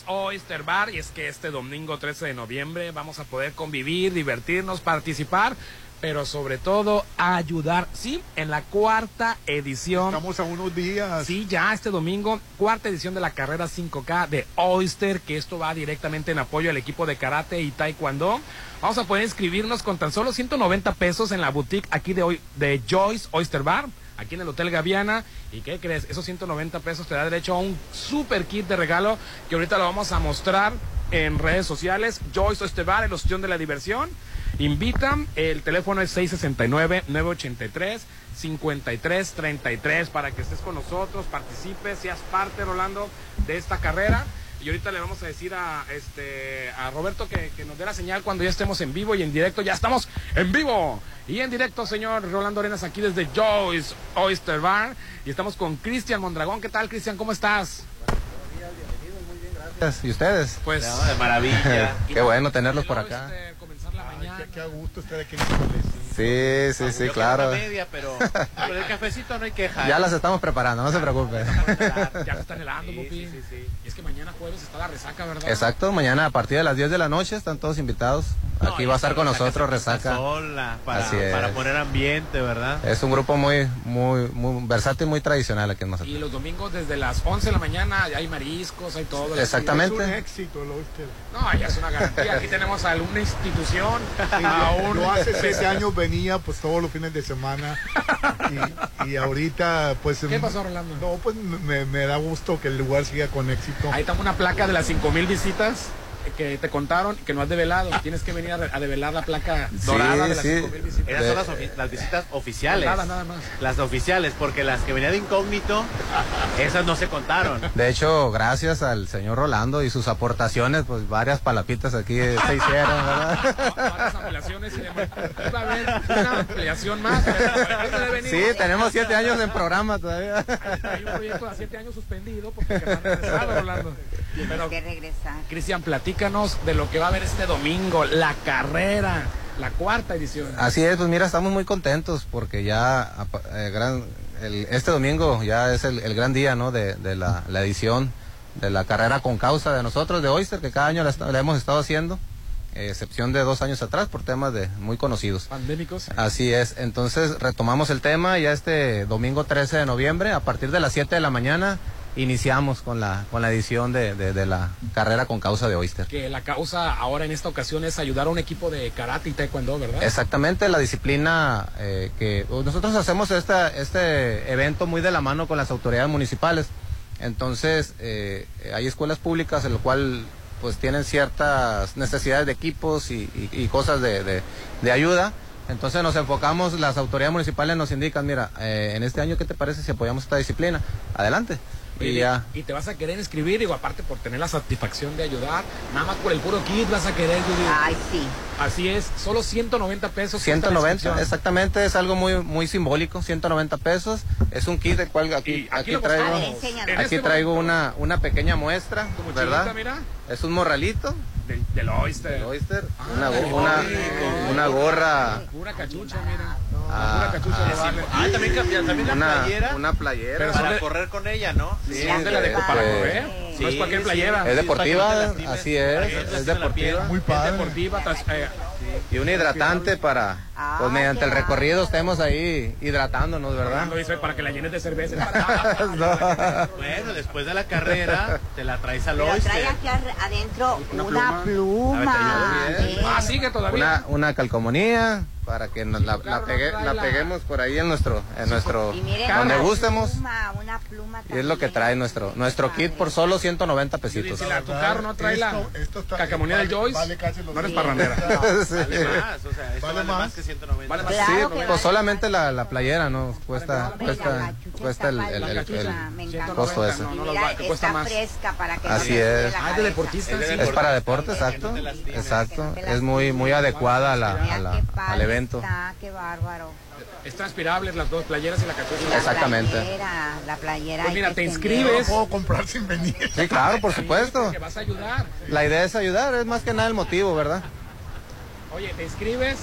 Oyster Bar y es que este domingo 13 de noviembre vamos a poder convivir, divertirnos, participar, pero sobre todo ayudar, sí, en la cuarta edición. Estamos a unos días. Sí, ya este domingo, cuarta edición de la carrera 5K de Oyster, que esto va directamente en apoyo al equipo de karate y taekwondo. Vamos a poder inscribirnos con tan solo 190 pesos en la boutique aquí de hoy de Joyce Oyster Bar aquí en el Hotel Gaviana. ¿Y qué crees? Esos 190 pesos te da derecho a un super kit de regalo que ahorita lo vamos a mostrar en redes sociales. Joyce Estebar, el ostión de la diversión. Invitan, el teléfono es 669-983-5333 para que estés con nosotros, participes, seas parte, Rolando, de esta carrera. Y ahorita le vamos a decir a este a Roberto que, que, nos dé la señal cuando ya estemos en vivo y en directo. Ya estamos en vivo y en directo, señor Rolando Arenas, aquí desde Joyce Oyster Bar. Y estamos con Cristian Mondragón. ¿Qué tal, Cristian? ¿Cómo estás? Buenos días, bienvenidos, muy bien, gracias. ¿Y ustedes? Pues no, de maravilla. Qué bueno tenerlos por acá. Este, comenzar la mañana. Qué, qué a gusto estar aquí en Sí, sí, sí, claro. Media, pero por el cafecito no hay queja. Ya las estamos preparando, no se preocupe. Ya se están helando, sí, sí, sí, sí, Y es que mañana jueves está la resaca, ¿verdad? Exacto, mañana a partir de las 10 de la noche están todos invitados. No, Aquí va a estar con nosotros Resaca. Sola, para, para poner ambiente, ¿verdad? Es un grupo muy, muy, muy versátil, muy tradicional aquí en Mazatlán. Y los domingos desde las 11 de la mañana hay mariscos, hay todo. Exactamente. Es un éxito, lo usted. No, ya es una garantía. Aquí tenemos a una institución. Sí, a un... Yo hace siete años venía pues todos los fines de semana y, y ahorita pues... ¿Qué pasó, Rolando? No, pues me, me, da gusto que el lugar siga con éxito. Ahí está una placa de las 5000 visitas que te contaron que no has develado. Tienes que venir a, develar la placa dorada sí, de las sí. 5000 visitas. Esas son las, las, visitas oficiales. Nada, nada más. Las oficiales, porque las que venían de incógnito, esas no se contaron. De hecho, gracias al señor Rolando y sus aportaciones, pues varias palapitas aquí se hicieron, ¿verdad? Varias ampliaciones y demás. Iba a haber una ampliación más. Pero sí, tenemos siete años en programa todavía. Hay un proyecto de siete años suspendido porque no han regresado, Rolando. Pero, que regresar. Cristian, platícanos de lo que va a haber este domingo, la carrera, la cuarta edición. Así es, pues mira, estamos muy contentos porque ya eh, gran, el, este domingo ya es el, el gran día, ¿no? De, de la, la, edición de la carrera con causa de nosotros, de Oyster, que cada año la, la hemos estado haciendo. Eh, excepción de dos años atrás por temas de muy conocidos. Pandémicos. Así es. Entonces retomamos el tema ya este domingo 13 de noviembre a partir de las 7 de la mañana iniciamos con la, con la edición de, de, de, la carrera con causa de Oyster. Que la causa ahora en esta ocasión es ayudar a un equipo de karate y taekwondo, ¿verdad? Exactamente, la disciplina eh, que nosotros hacemos esta, este evento muy de la mano con las autoridades municipales. Entonces, eh, hay escuelas públicas en lo cual pues tienen ciertas necesidades de equipos y, y, y cosas de, de, de ayuda. Entonces nos enfocamos, las autoridades municipales nos indican, mira, eh, en este año, ¿qué te parece si apoyamos esta disciplina? Adelante. Y, ya. y te vas a querer inscribir, digo, aparte por tener la satisfacción de ayudar, nada más por el puro kit vas a querer, Judy. Ay, sí. Así es, solo 190 pesos. 190, exactamente, es algo muy muy simbólico, 190 pesos. Es un kit de cual aquí, aquí, aquí traigo, aquí este traigo una, una pequeña muestra, ¿verdad? Mira. Es un morralito. Del, del oyster. Del oyster. Ah, una, del una, oyster. una gorra. Pura cachucha, mira. Ah, pura cachucha ah, vale. Ah, también, también la una, playera. Una playera. Pero para de... correr con ella, ¿no? Sí, sí es de la de, para correr. Sí, no es cualquier playera. Es deportiva, así es. Es deportiva. Muy padre. Es deportiva. Eh, y un hidratante para, pues mediante el recorrido estemos ahí hidratándonos, ¿verdad? Lo hice para que la llenes de cerveza. no. Bueno, después de la carrera te la traes al oyster. trae aquí adentro una, una pluma. pluma. Ah, sigue todavía. Una, una calcomanía para que nos la, la, pegue, la, peguemos por ahí en nuestro, en nuestro, miren, donde gustemos. Pluma, una pluma y es lo que trae nuestro, nuestro kit por solo 190 pesitos. Si la, tu carro no trae la cacamonía del Joyce, vale no eres parrandera. sí. Vale más, o sea, esto vale, vale más. más que 190. Vale más. sí, Claro pues vale. solamente la, la playera, ¿no? Cuesta, cuesta, cuesta el, el, el, el costo ese. Está fresca para que Así es. Ah, es de deportista. Para deporte, exacto. Exacto. Es muy, muy adecuada a la, al evento. Está, qué bárbaro. Es transpirables las dos playeras y la cachucha. La Exactamente. Playera, la playera. Pues mira, te inscribes. puedo comprar sin venir. Sí, claro, por supuesto. Que vas a ayudar. La idea es ayudar, es más que nada el motivo, ¿verdad? Oye, te inscribes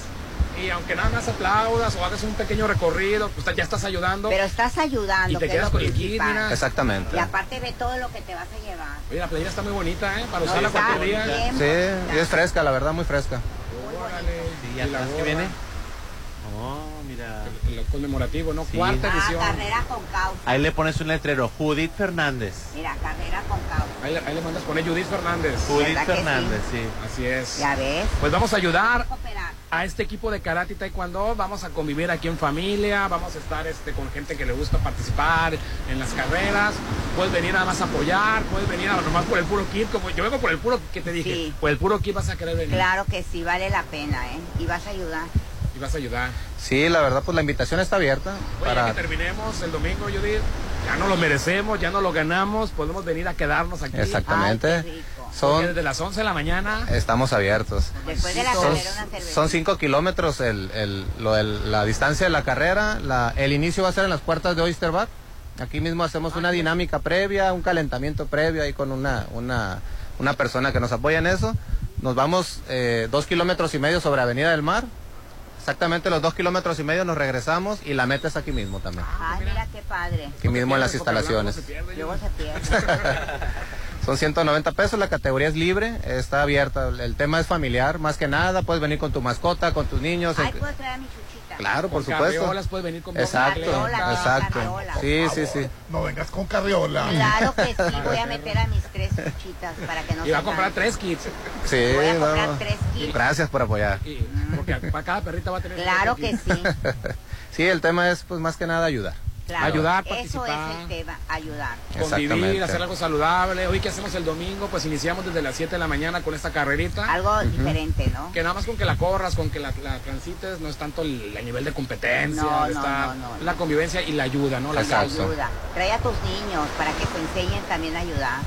Y aunque nada más aplaudas o hagas un pequeño recorrido, pues ya estás ayudando. Pero estás ayudando. Y te que quedas con el kit, mira. Exactamente. Y aparte ve todo lo que te vas a llevar. Oye, la playera está muy bonita, ¿eh? Para usarla cualquier día. Sí, y es fresca, la verdad, muy fresca. ¿Y la atrás qué gorra. viene? Oh, mira. El conmemorativo, ¿no? Sí. Cuarta Ah, edición. carrera con causa. Ahí le pones un letrero, Judith Fernández. Mira, carrera con causa. Ahí, le- ahí le mandas poner Judith Fernández. Judith. Fernández, sí. Así es. Ya ves. Pues vamos a ayudar a este equipo de karate y taekwondo. Vamos a convivir aquí en familia. Vamos a estar este, con gente que le gusta participar en las carreras. Puedes venir nada más a apoyar. Puedes venir a nomás por el puro kit. Como yo vengo por el puro que te dije. Sí. Por el puro kit vas a querer venir. Claro que sí, vale la pena, ¿eh? Y vas a ayudar. Y vas a ayudar. Sí, la verdad, pues la invitación está abierta Oye, para... que terminemos el domingo, Judith. Ya no lo merecemos, ya no lo ganamos. Podemos venir a quedarnos aquí. Exactamente. Porque Son, desde las 11 de la mañana. estamos abiertos. Después de la Son, carrera son cinco kilómetros el, el- lo del- la distancia de la carrera. La- el inicio va a ser en las puertas de Oyster Bar. Aquí mismo hacemos una dinámica previa, un calentamiento previo ahí con una, una, una persona que nos apoya en eso. Nos vamos eh, dos kilómetros y medio sobre Avenida del Mar. Exactamente los dos kilómetros y medio nos regresamos y la meta es aquí mismo también. Ay, mira qué padre. Aquí mismo en las instalaciones. Luego se pierde. Son 190 pesos, la categoría es libre, está abierta. El tema es familiar, más que nada. Puedes venir con tu mascota, con tus niños. Ay, puedo traer a mi. Claro, por Con supuesto. carriolas puedes venir con Exacto, carriola, exacto. carriola. Sí, sí, sí. No vengas con carriola. Claro que sí, voy a meter a mis tres chuchitas para que no Y va a se comprar tres kits. Sí, Voy a comprar no. tres kits. Gracias por apoyar. Y- porque para cada perrita va a tener Claro que sí. Sí, el tema es pues más que nada ayudar. Claro. Ayudar, Eso es participar. el tema, ayudar. Convivir, hacer algo saludable. Hoy que hacemos el domingo, pues iniciamos desde las 7 de la mañana con esta carrerita. Algo diferente, ¿no? Que nada más con que la corras, con que la, la transites, no es tanto el, el nivel de competencia, No, no, está no, no, la convivencia y la ayuda, ¿no? La La ayuda. Trae a tus niños para que te enseñen también a ayudar.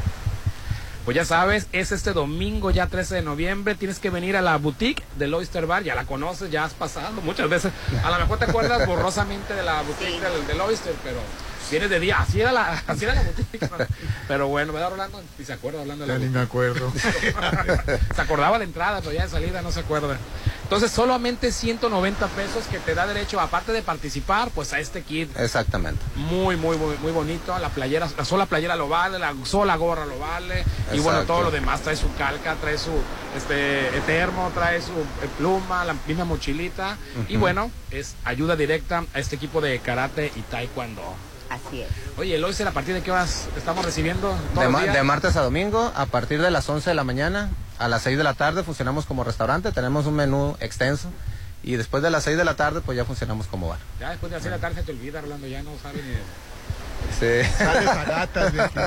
Pues ya sabes, es este domingo, ya 13 de noviembre. Tienes que venir a la boutique del Oyster Bar. Ya la conoces, ya has pasado muchas veces. A lo mejor te acuerdas borrosamente de la boutique del, del Oyster, pero vienes de día. Así era la, así era la boutique. ¿no? Pero bueno, ¿verdad, Orlando? Si se acuerda hablando de la Ya ni me acuerdo. se acordaba de entrada, pero ya de salida no se acuerda. Entonces, solamente 190 pesos que te da derecho, aparte de participar, pues a este kit Exactamente. muy, muy, muy, muy bonito. La playera, la sola playera lo vale, la sola gorra lo vale. Y bueno, todo lo demás trae su calca, trae su este termo, trae su eh, pluma, la misma mochilita. Y bueno, es ayuda directa a este equipo de karate y taekwondo. Así es. Oye, ¿a partir de qué horas estamos recibiendo? De, ma- de martes a domingo, a partir de las 11 de la mañana a las 6 de la tarde funcionamos como restaurante, tenemos un menú extenso y después de las 6 de la tarde pues ya funcionamos como bar. Ya después de hacer la tarde se te olvida, Orlando, ya no sabes ni... Sí. Sales de aquí.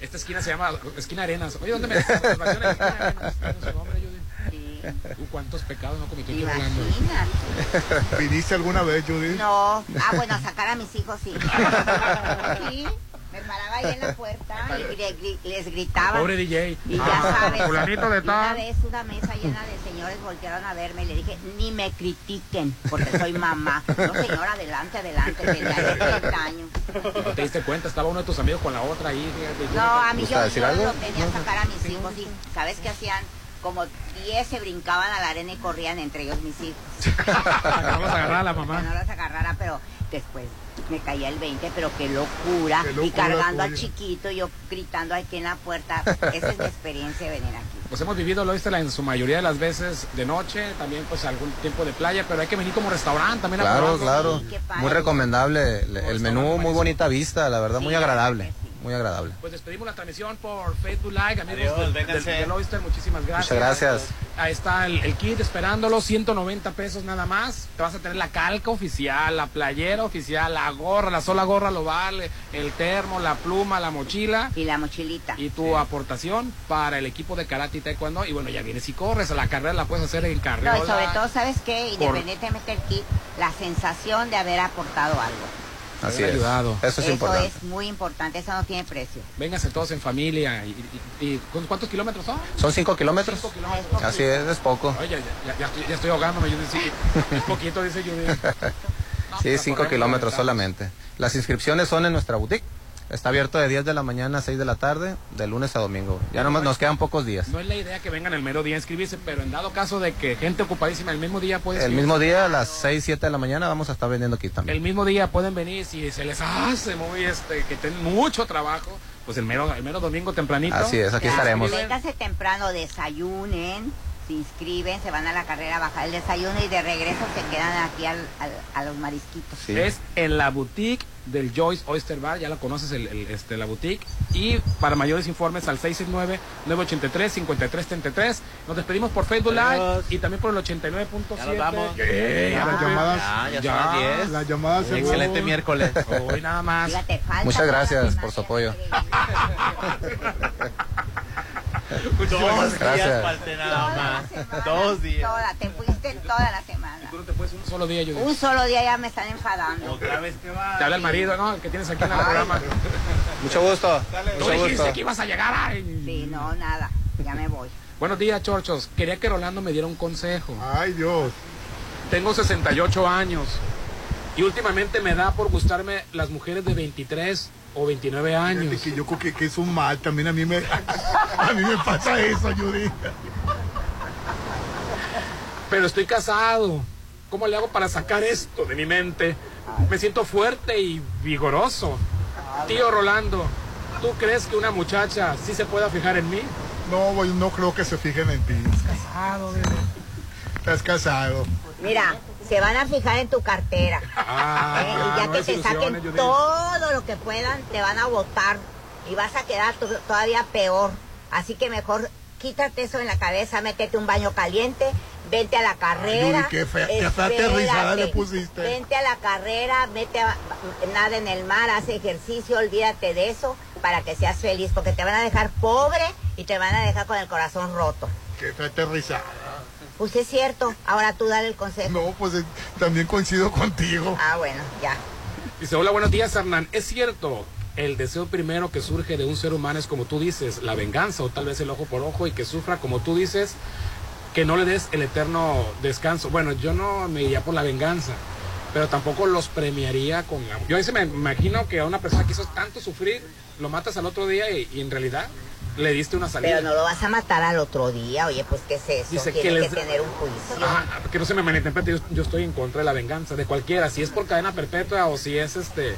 Esta esquina se llama Esquina Arenas. Oye, ¿dónde me? Esquina Arenas. ¿Cuántos pecados no cometió? Imagínate. ¿Viniste alguna vez, Judith? No. Ah, bueno, a sacar a mis hijos sí. Sí. Me paraba ahí en la puerta y le- les gritaba. Pobre DJ. Y ya Ah, sabes. fulanito de Una vez una mesa llena de señores voltearon a verme y le dije, ni me critiquen, porque soy mamá. No, señora, adelante, adelante, tenía yo 30 años. ¿No te diste cuenta? Estaba uno de tus amigos con la otra ahí. fíjate. No, a mí ¿Gusta yo, decir yo algo? lo tenía a sacar a mis hijos y ¿sabes qué hacían? Como 10 se brincaban a la arena y corrían entre ellos mis hijos. no los agarrara la mamá. Que no los agarrara, pero después me caía el 20, pero qué locura. Qué y cargando al chiquito, yo gritando aquí en la puerta. Esa es mi experiencia de venir aquí. Pues hemos vivido el Oyster en su mayoría de las veces de noche, también pues algún tiempo de playa, pero hay que venir como restaurante también. a Claro, probarlo. claro. Muy recomendable el, el menú, muy bonita vista, la verdad, muy agradable, muy agradable. Pues despedimos la transmisión por Facebook Live, amigos Adiós, del, del- del Oyster, muchísimas gracias. Muchas gracias. Ahí está el, el kit esperándolo, 190 pesos nada más. Te vas a tener la calca oficial, la playera oficial, la gorra, la sola gorra lo vale, el termo, la pluma, la mochila. Y la mochilita. Y tu aportación para el equipo de karate y taekwondo. Y bueno, ya vienes y corres, la carrera la puedes hacer en carrera. No, y sobre todo, ¿sabes qué? Por- Independientemente del kit, la sensación de haber aportado algo. Así es. ayudado. Eso es importante. es muy importante, eso no tiene precio. Vénganse todos en familia. ¿Y, y- y- ¿cu- cuántos kilómetros son? Son 5 kilómetros. Cinco kilómetros. Así es, es poco. Oye, ya, ya- ya estoy, ya estoy ahogándome. Yo decía, un poquito, dice Judy. Sí, 5 kilómetros solamente. Las inscripciones son en nuestra boutique. Está abierto de 10 de la mañana a 6 de la tarde, de lunes a domingo. Ya nomás nos quedan pocos días. No es la idea que vengan el mero día a inscribirse, pero en dado caso de que gente ocupadísima el mismo día puede El mismo día a las 6, 7 de la mañana vamos a estar vendiendo aquí también. el mismo día pueden venir si se les hace muy este que tienen mucho trabajo, pues el mero el mero domingo tempranito. Así es, aquí Ya, estaremos. Vénganse temprano, desayunen, se inscriben, se van a la carrera a bajar el desayuno y de regreso se quedan aquí al- al- a los marisquitos. Es en la boutique del Joyce Oyster Bar, ya la conoces el, el, este la boutique y para mayores informes al 669-983-5333. Nos despedimos por Facebook Live y también por el 89.7. Ya nos vamos. ¿Qué? Ya, Ya, llamadas. ya, ya son las 10. Las llamadas Excelente miércoles. Hoy nada más. Muchas gracias por su apoyo. Dos días falté nada Toda la más. semana, Dos días. Toda, te fuiste toda la semana. Tú no te puedes un solo día. Un solo día ya me están enfadando. Otra vez te vas. Te habla el marido, ¿no? El que tienes aquí en el programa. Mucho gusto. Tú Mucho dijiste gusto. que ibas a llegar. ay. Sí, no, nada. Ya me voy. Buenos días, Chorchos. Quería que Rolando me diera un consejo. Ay, Dios. Tengo 68 años y últimamente me da por gustarme las mujeres de 23 o 29 años. Fíjate que yo creo que, que es un mal. También a mí me, a mí me pasa eso, Judy. Pero estoy casado. ¿Cómo le hago para sacar esto de mi mente? Me siento fuerte y vigoroso. Tío Rolando, ¿tú crees que una muchacha sí se pueda fijar en mí? No, güey, no creo que se fijen en ti. Casado, bebé. Estás casado. Mira, se van a fijar en tu cartera. Ah, ¿eh? y ya no que te saquen todo lo que puedan, te van a votar. Y vas a quedar to- todavía peor. Así que mejor quítate eso en la cabeza, métete un baño caliente, vente a la carrera. Judy, qué fea- qué aterrizada le pusiste. Vente a la carrera, mete a, nada en el mar, haz ejercicio, olvídate de eso para que seas feliz, porque te van a dejar pobre y te van a dejar con el corazón roto. Que está aterrizada. Pues es cierto, ahora tú dale el consejo. No, pues eh, también coincido contigo. Ah, bueno, ya. Dice, hola, buenos días, Hernán. Es cierto, el deseo primero que surge de un ser humano es como tú dices, la venganza o tal vez el ojo por ojo y que sufra como tú dices, que no le des el eterno descanso. Bueno, yo no me iría por la venganza, pero tampoco los premiaría con la... Yo a veces me imagino que a una persona que hizo tanto sufrir, lo matas al otro día y, y en realidad le diste una salida. Pero no lo vas a matar al otro día, oye, pues ¿qué es eso? Dice que Tiene que, les- tener un juicio. Ajá, que no se me malinterprete, yo, yo estoy en contra de la venganza de cualquiera, si es por cadena perpetua o si es este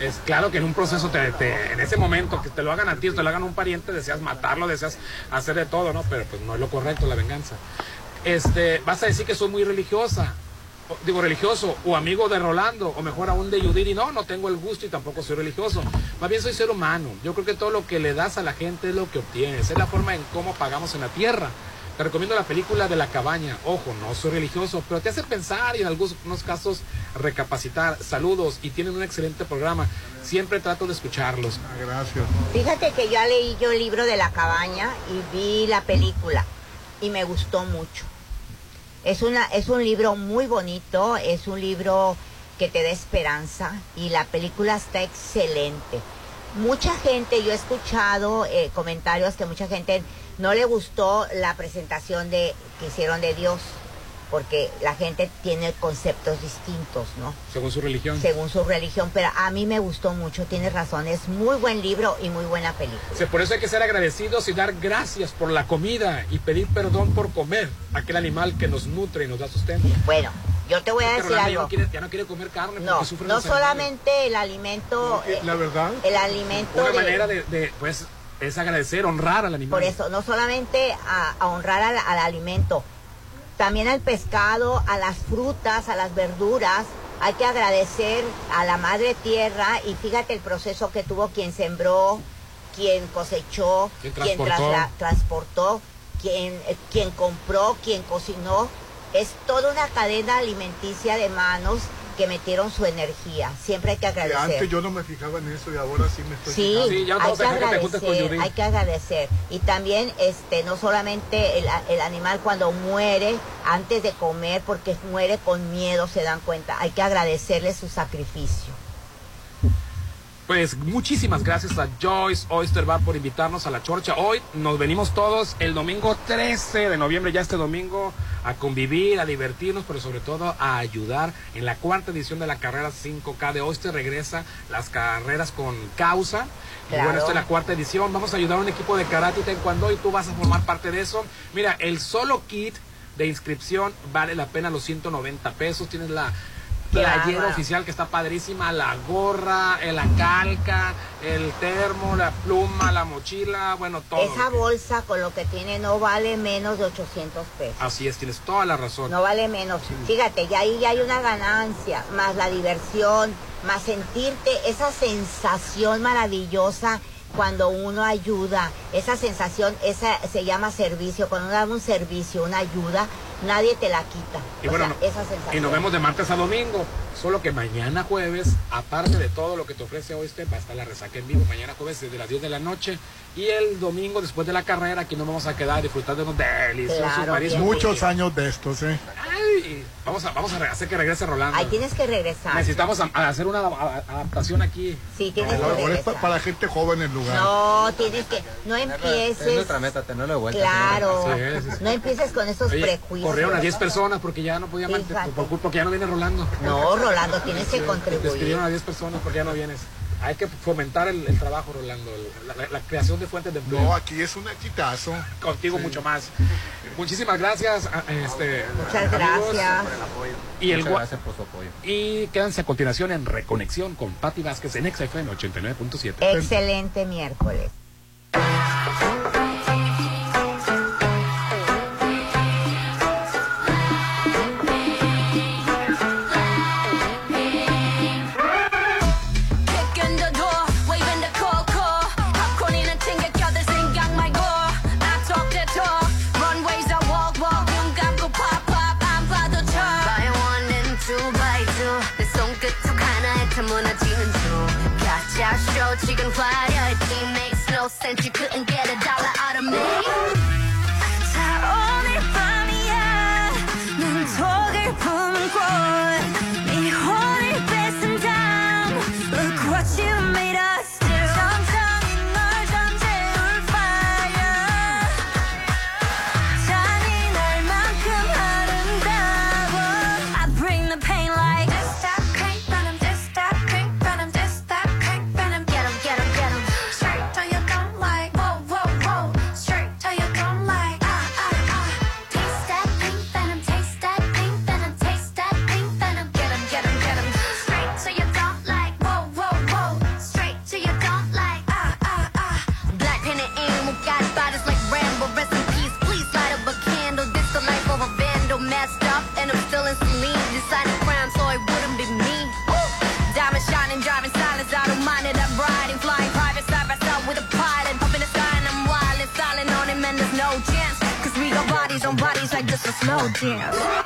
es claro que en un proceso te, te- en ese momento que te lo hagan a ti o te lo hagan a un pariente deseas matarlo, deseas hacer de todo, ¿no? Pero pues no es lo correcto la venganza. Este, vas a decir que soy muy religiosa. Digo religioso o amigo de Rolando o mejor aún de Judith y no, no tengo el gusto y tampoco soy religioso. Más bien soy ser humano. Yo creo que todo lo que le das a la gente es lo que obtienes. Es la forma en cómo pagamos en la tierra. Te recomiendo la película de la cabaña. Ojo, no soy religioso, pero te hace pensar y en algunos casos recapacitar. Saludos y tienen un excelente programa. Siempre trato de escucharlos. Gracias. Fíjate que ya leí yo el libro de la cabaña y vi la película y me gustó mucho. Es, una, es un libro muy bonito, es un libro que te da esperanza y la película está excelente. Mucha gente, yo he escuchado eh, comentarios que mucha gente no le gustó la presentación de, que hicieron de Dios, porque la gente tiene conceptos distintos, ¿no? Según su religión. Según su religión, pero a mí me gustó mucho, tienes razón, es muy buen libro y muy buena película. Sí, Por eso hay que ser agradecidos y dar gracias por la comida y pedir perdón por comer aquel animal que nos nutre y nos da sustento. Bueno, yo te voy a decir Rolando ya algo. no quiere, ya no quiere comer carne No, porque sufre no animales. solamente el alimento, eh, La verdad. el alimento Una de- manera de, de, pues, es agradecer, honrar al animal. Por eso, no solamente a, a honrar al, al alimento, también al pescado, a las frutas, a las verduras. Hay que agradecer a la madre tierra y fíjate el proceso que tuvo quien sembró, quien cosechó, Quien quien transportó. trasla- transportó, quien, eh, quien compró, quien cocinó. Es toda una cadena alimenticia de manos que metieron su energía. Siempre hay que Que agradecer. antes yo no me fijaba en eso y ahora sí me estoy Sí, fijando. hay que agradecer, hay que agradecer. Y también, este, no solamente el, el animal cuando muere, antes de comer, porque muere con miedo, se dan cuenta. Hay que agradecerle su sacrificio. Pues muchísimas gracias a Joyce Oyster Bar por invitarnos a la chorcha. Hoy nos venimos todos el domingo 13 de noviembre, ya este domingo, a convivir, a divertirnos, pero sobre todo a ayudar en la cuarta edición de la carrera 5K de Oyster. Regresa las carreras con causa. Y bueno, esta es la cuarta edición. Vamos a ayudar a un equipo de karate y taekwondo y tú vas a formar parte de eso. Mira, el solo kit de inscripción vale la pena los 190 pesos. Tienes la playera bárbaro. oficial que está padrísima, la gorra, la calca, el termo, la pluma, la mochila, bueno, todo. Esa bolsa con lo que tiene no vale menos de 800 pesos. Así es, tienes toda la razón. No vale menos. Fíjate, ya ahí ya hay una ganancia, más la diversión, más sentirte esa sensación maravillosa cuando uno ayuda. Esa sensación, esa se llama servicio. Cuando uno da un servicio, una ayuda, nadie te la quita. Y O bueno, sea, no- esa sensación. Y nos vemos de martes a domingo. Solo que mañana jueves, aparte de todo lo que te ofrece Oyster, va a estar la resaca en vivo. Mañana jueves desde las 10 de la noche. Y el domingo, después de la carrera, aquí nos vamos a quedar disfrutando de unos deliciosos Claro, mariscos. Muchos años de estos, ¿eh? Ay, vamos a, vamos a hacer que regrese Rolando. Ahí tienes que regresar. Necesitamos a- a hacer una a- adaptación aquí. Sí, tienes A que lo mejor es regresar. pa- para gente joven el lugar. No, tienes que, no Es empieces. nuestra meta, tenerlo de vuelta. Claro, no empieces con esos Oye, prejuicios. corrieron a 10 personas porque ya no podían Fíjate. mantener, por culpa porque ya no viene Rolando. No, Rolando, tienes que contribuir. Despidieron a 10 personas porque ya no vienes. Hay que fomentar el, el trabajo, Rolando, el- la, creación de fuentes de empleo. No, aquí es un exitazo. Contigo mucho más. Muchísimas gracias. a- Este, Muchas amigos. gracias. Y el Muchas gua- gracias por su apoyo. Y quédense a continuación en Reconexión con Patti Vázquez en XFM 89.7. Excelente miércoles. 무너지는 중. 가짜 쇼, 지금 화려해. It makes no sense, you couldn't get a dollar out of me. 자, 오늘 밤이야. 눈독을 품고. 네 Oh, dear.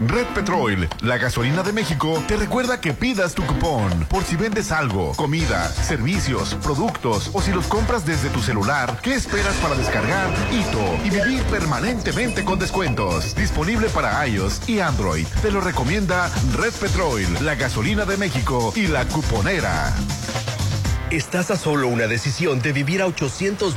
Red Petrol, la gasolina de México, te recuerda que pidas tu cupón por si vendes algo, comida, servicios, productos o si los compras desde tu celular. ¿Qué esperas para descargar Ito y vivir permanentemente con descuentos? Disponible para iOS y Android. Te lo recomienda Red Petrol, la gasolina de México y la cuponera. Estás a solo una decisión de vivir a 800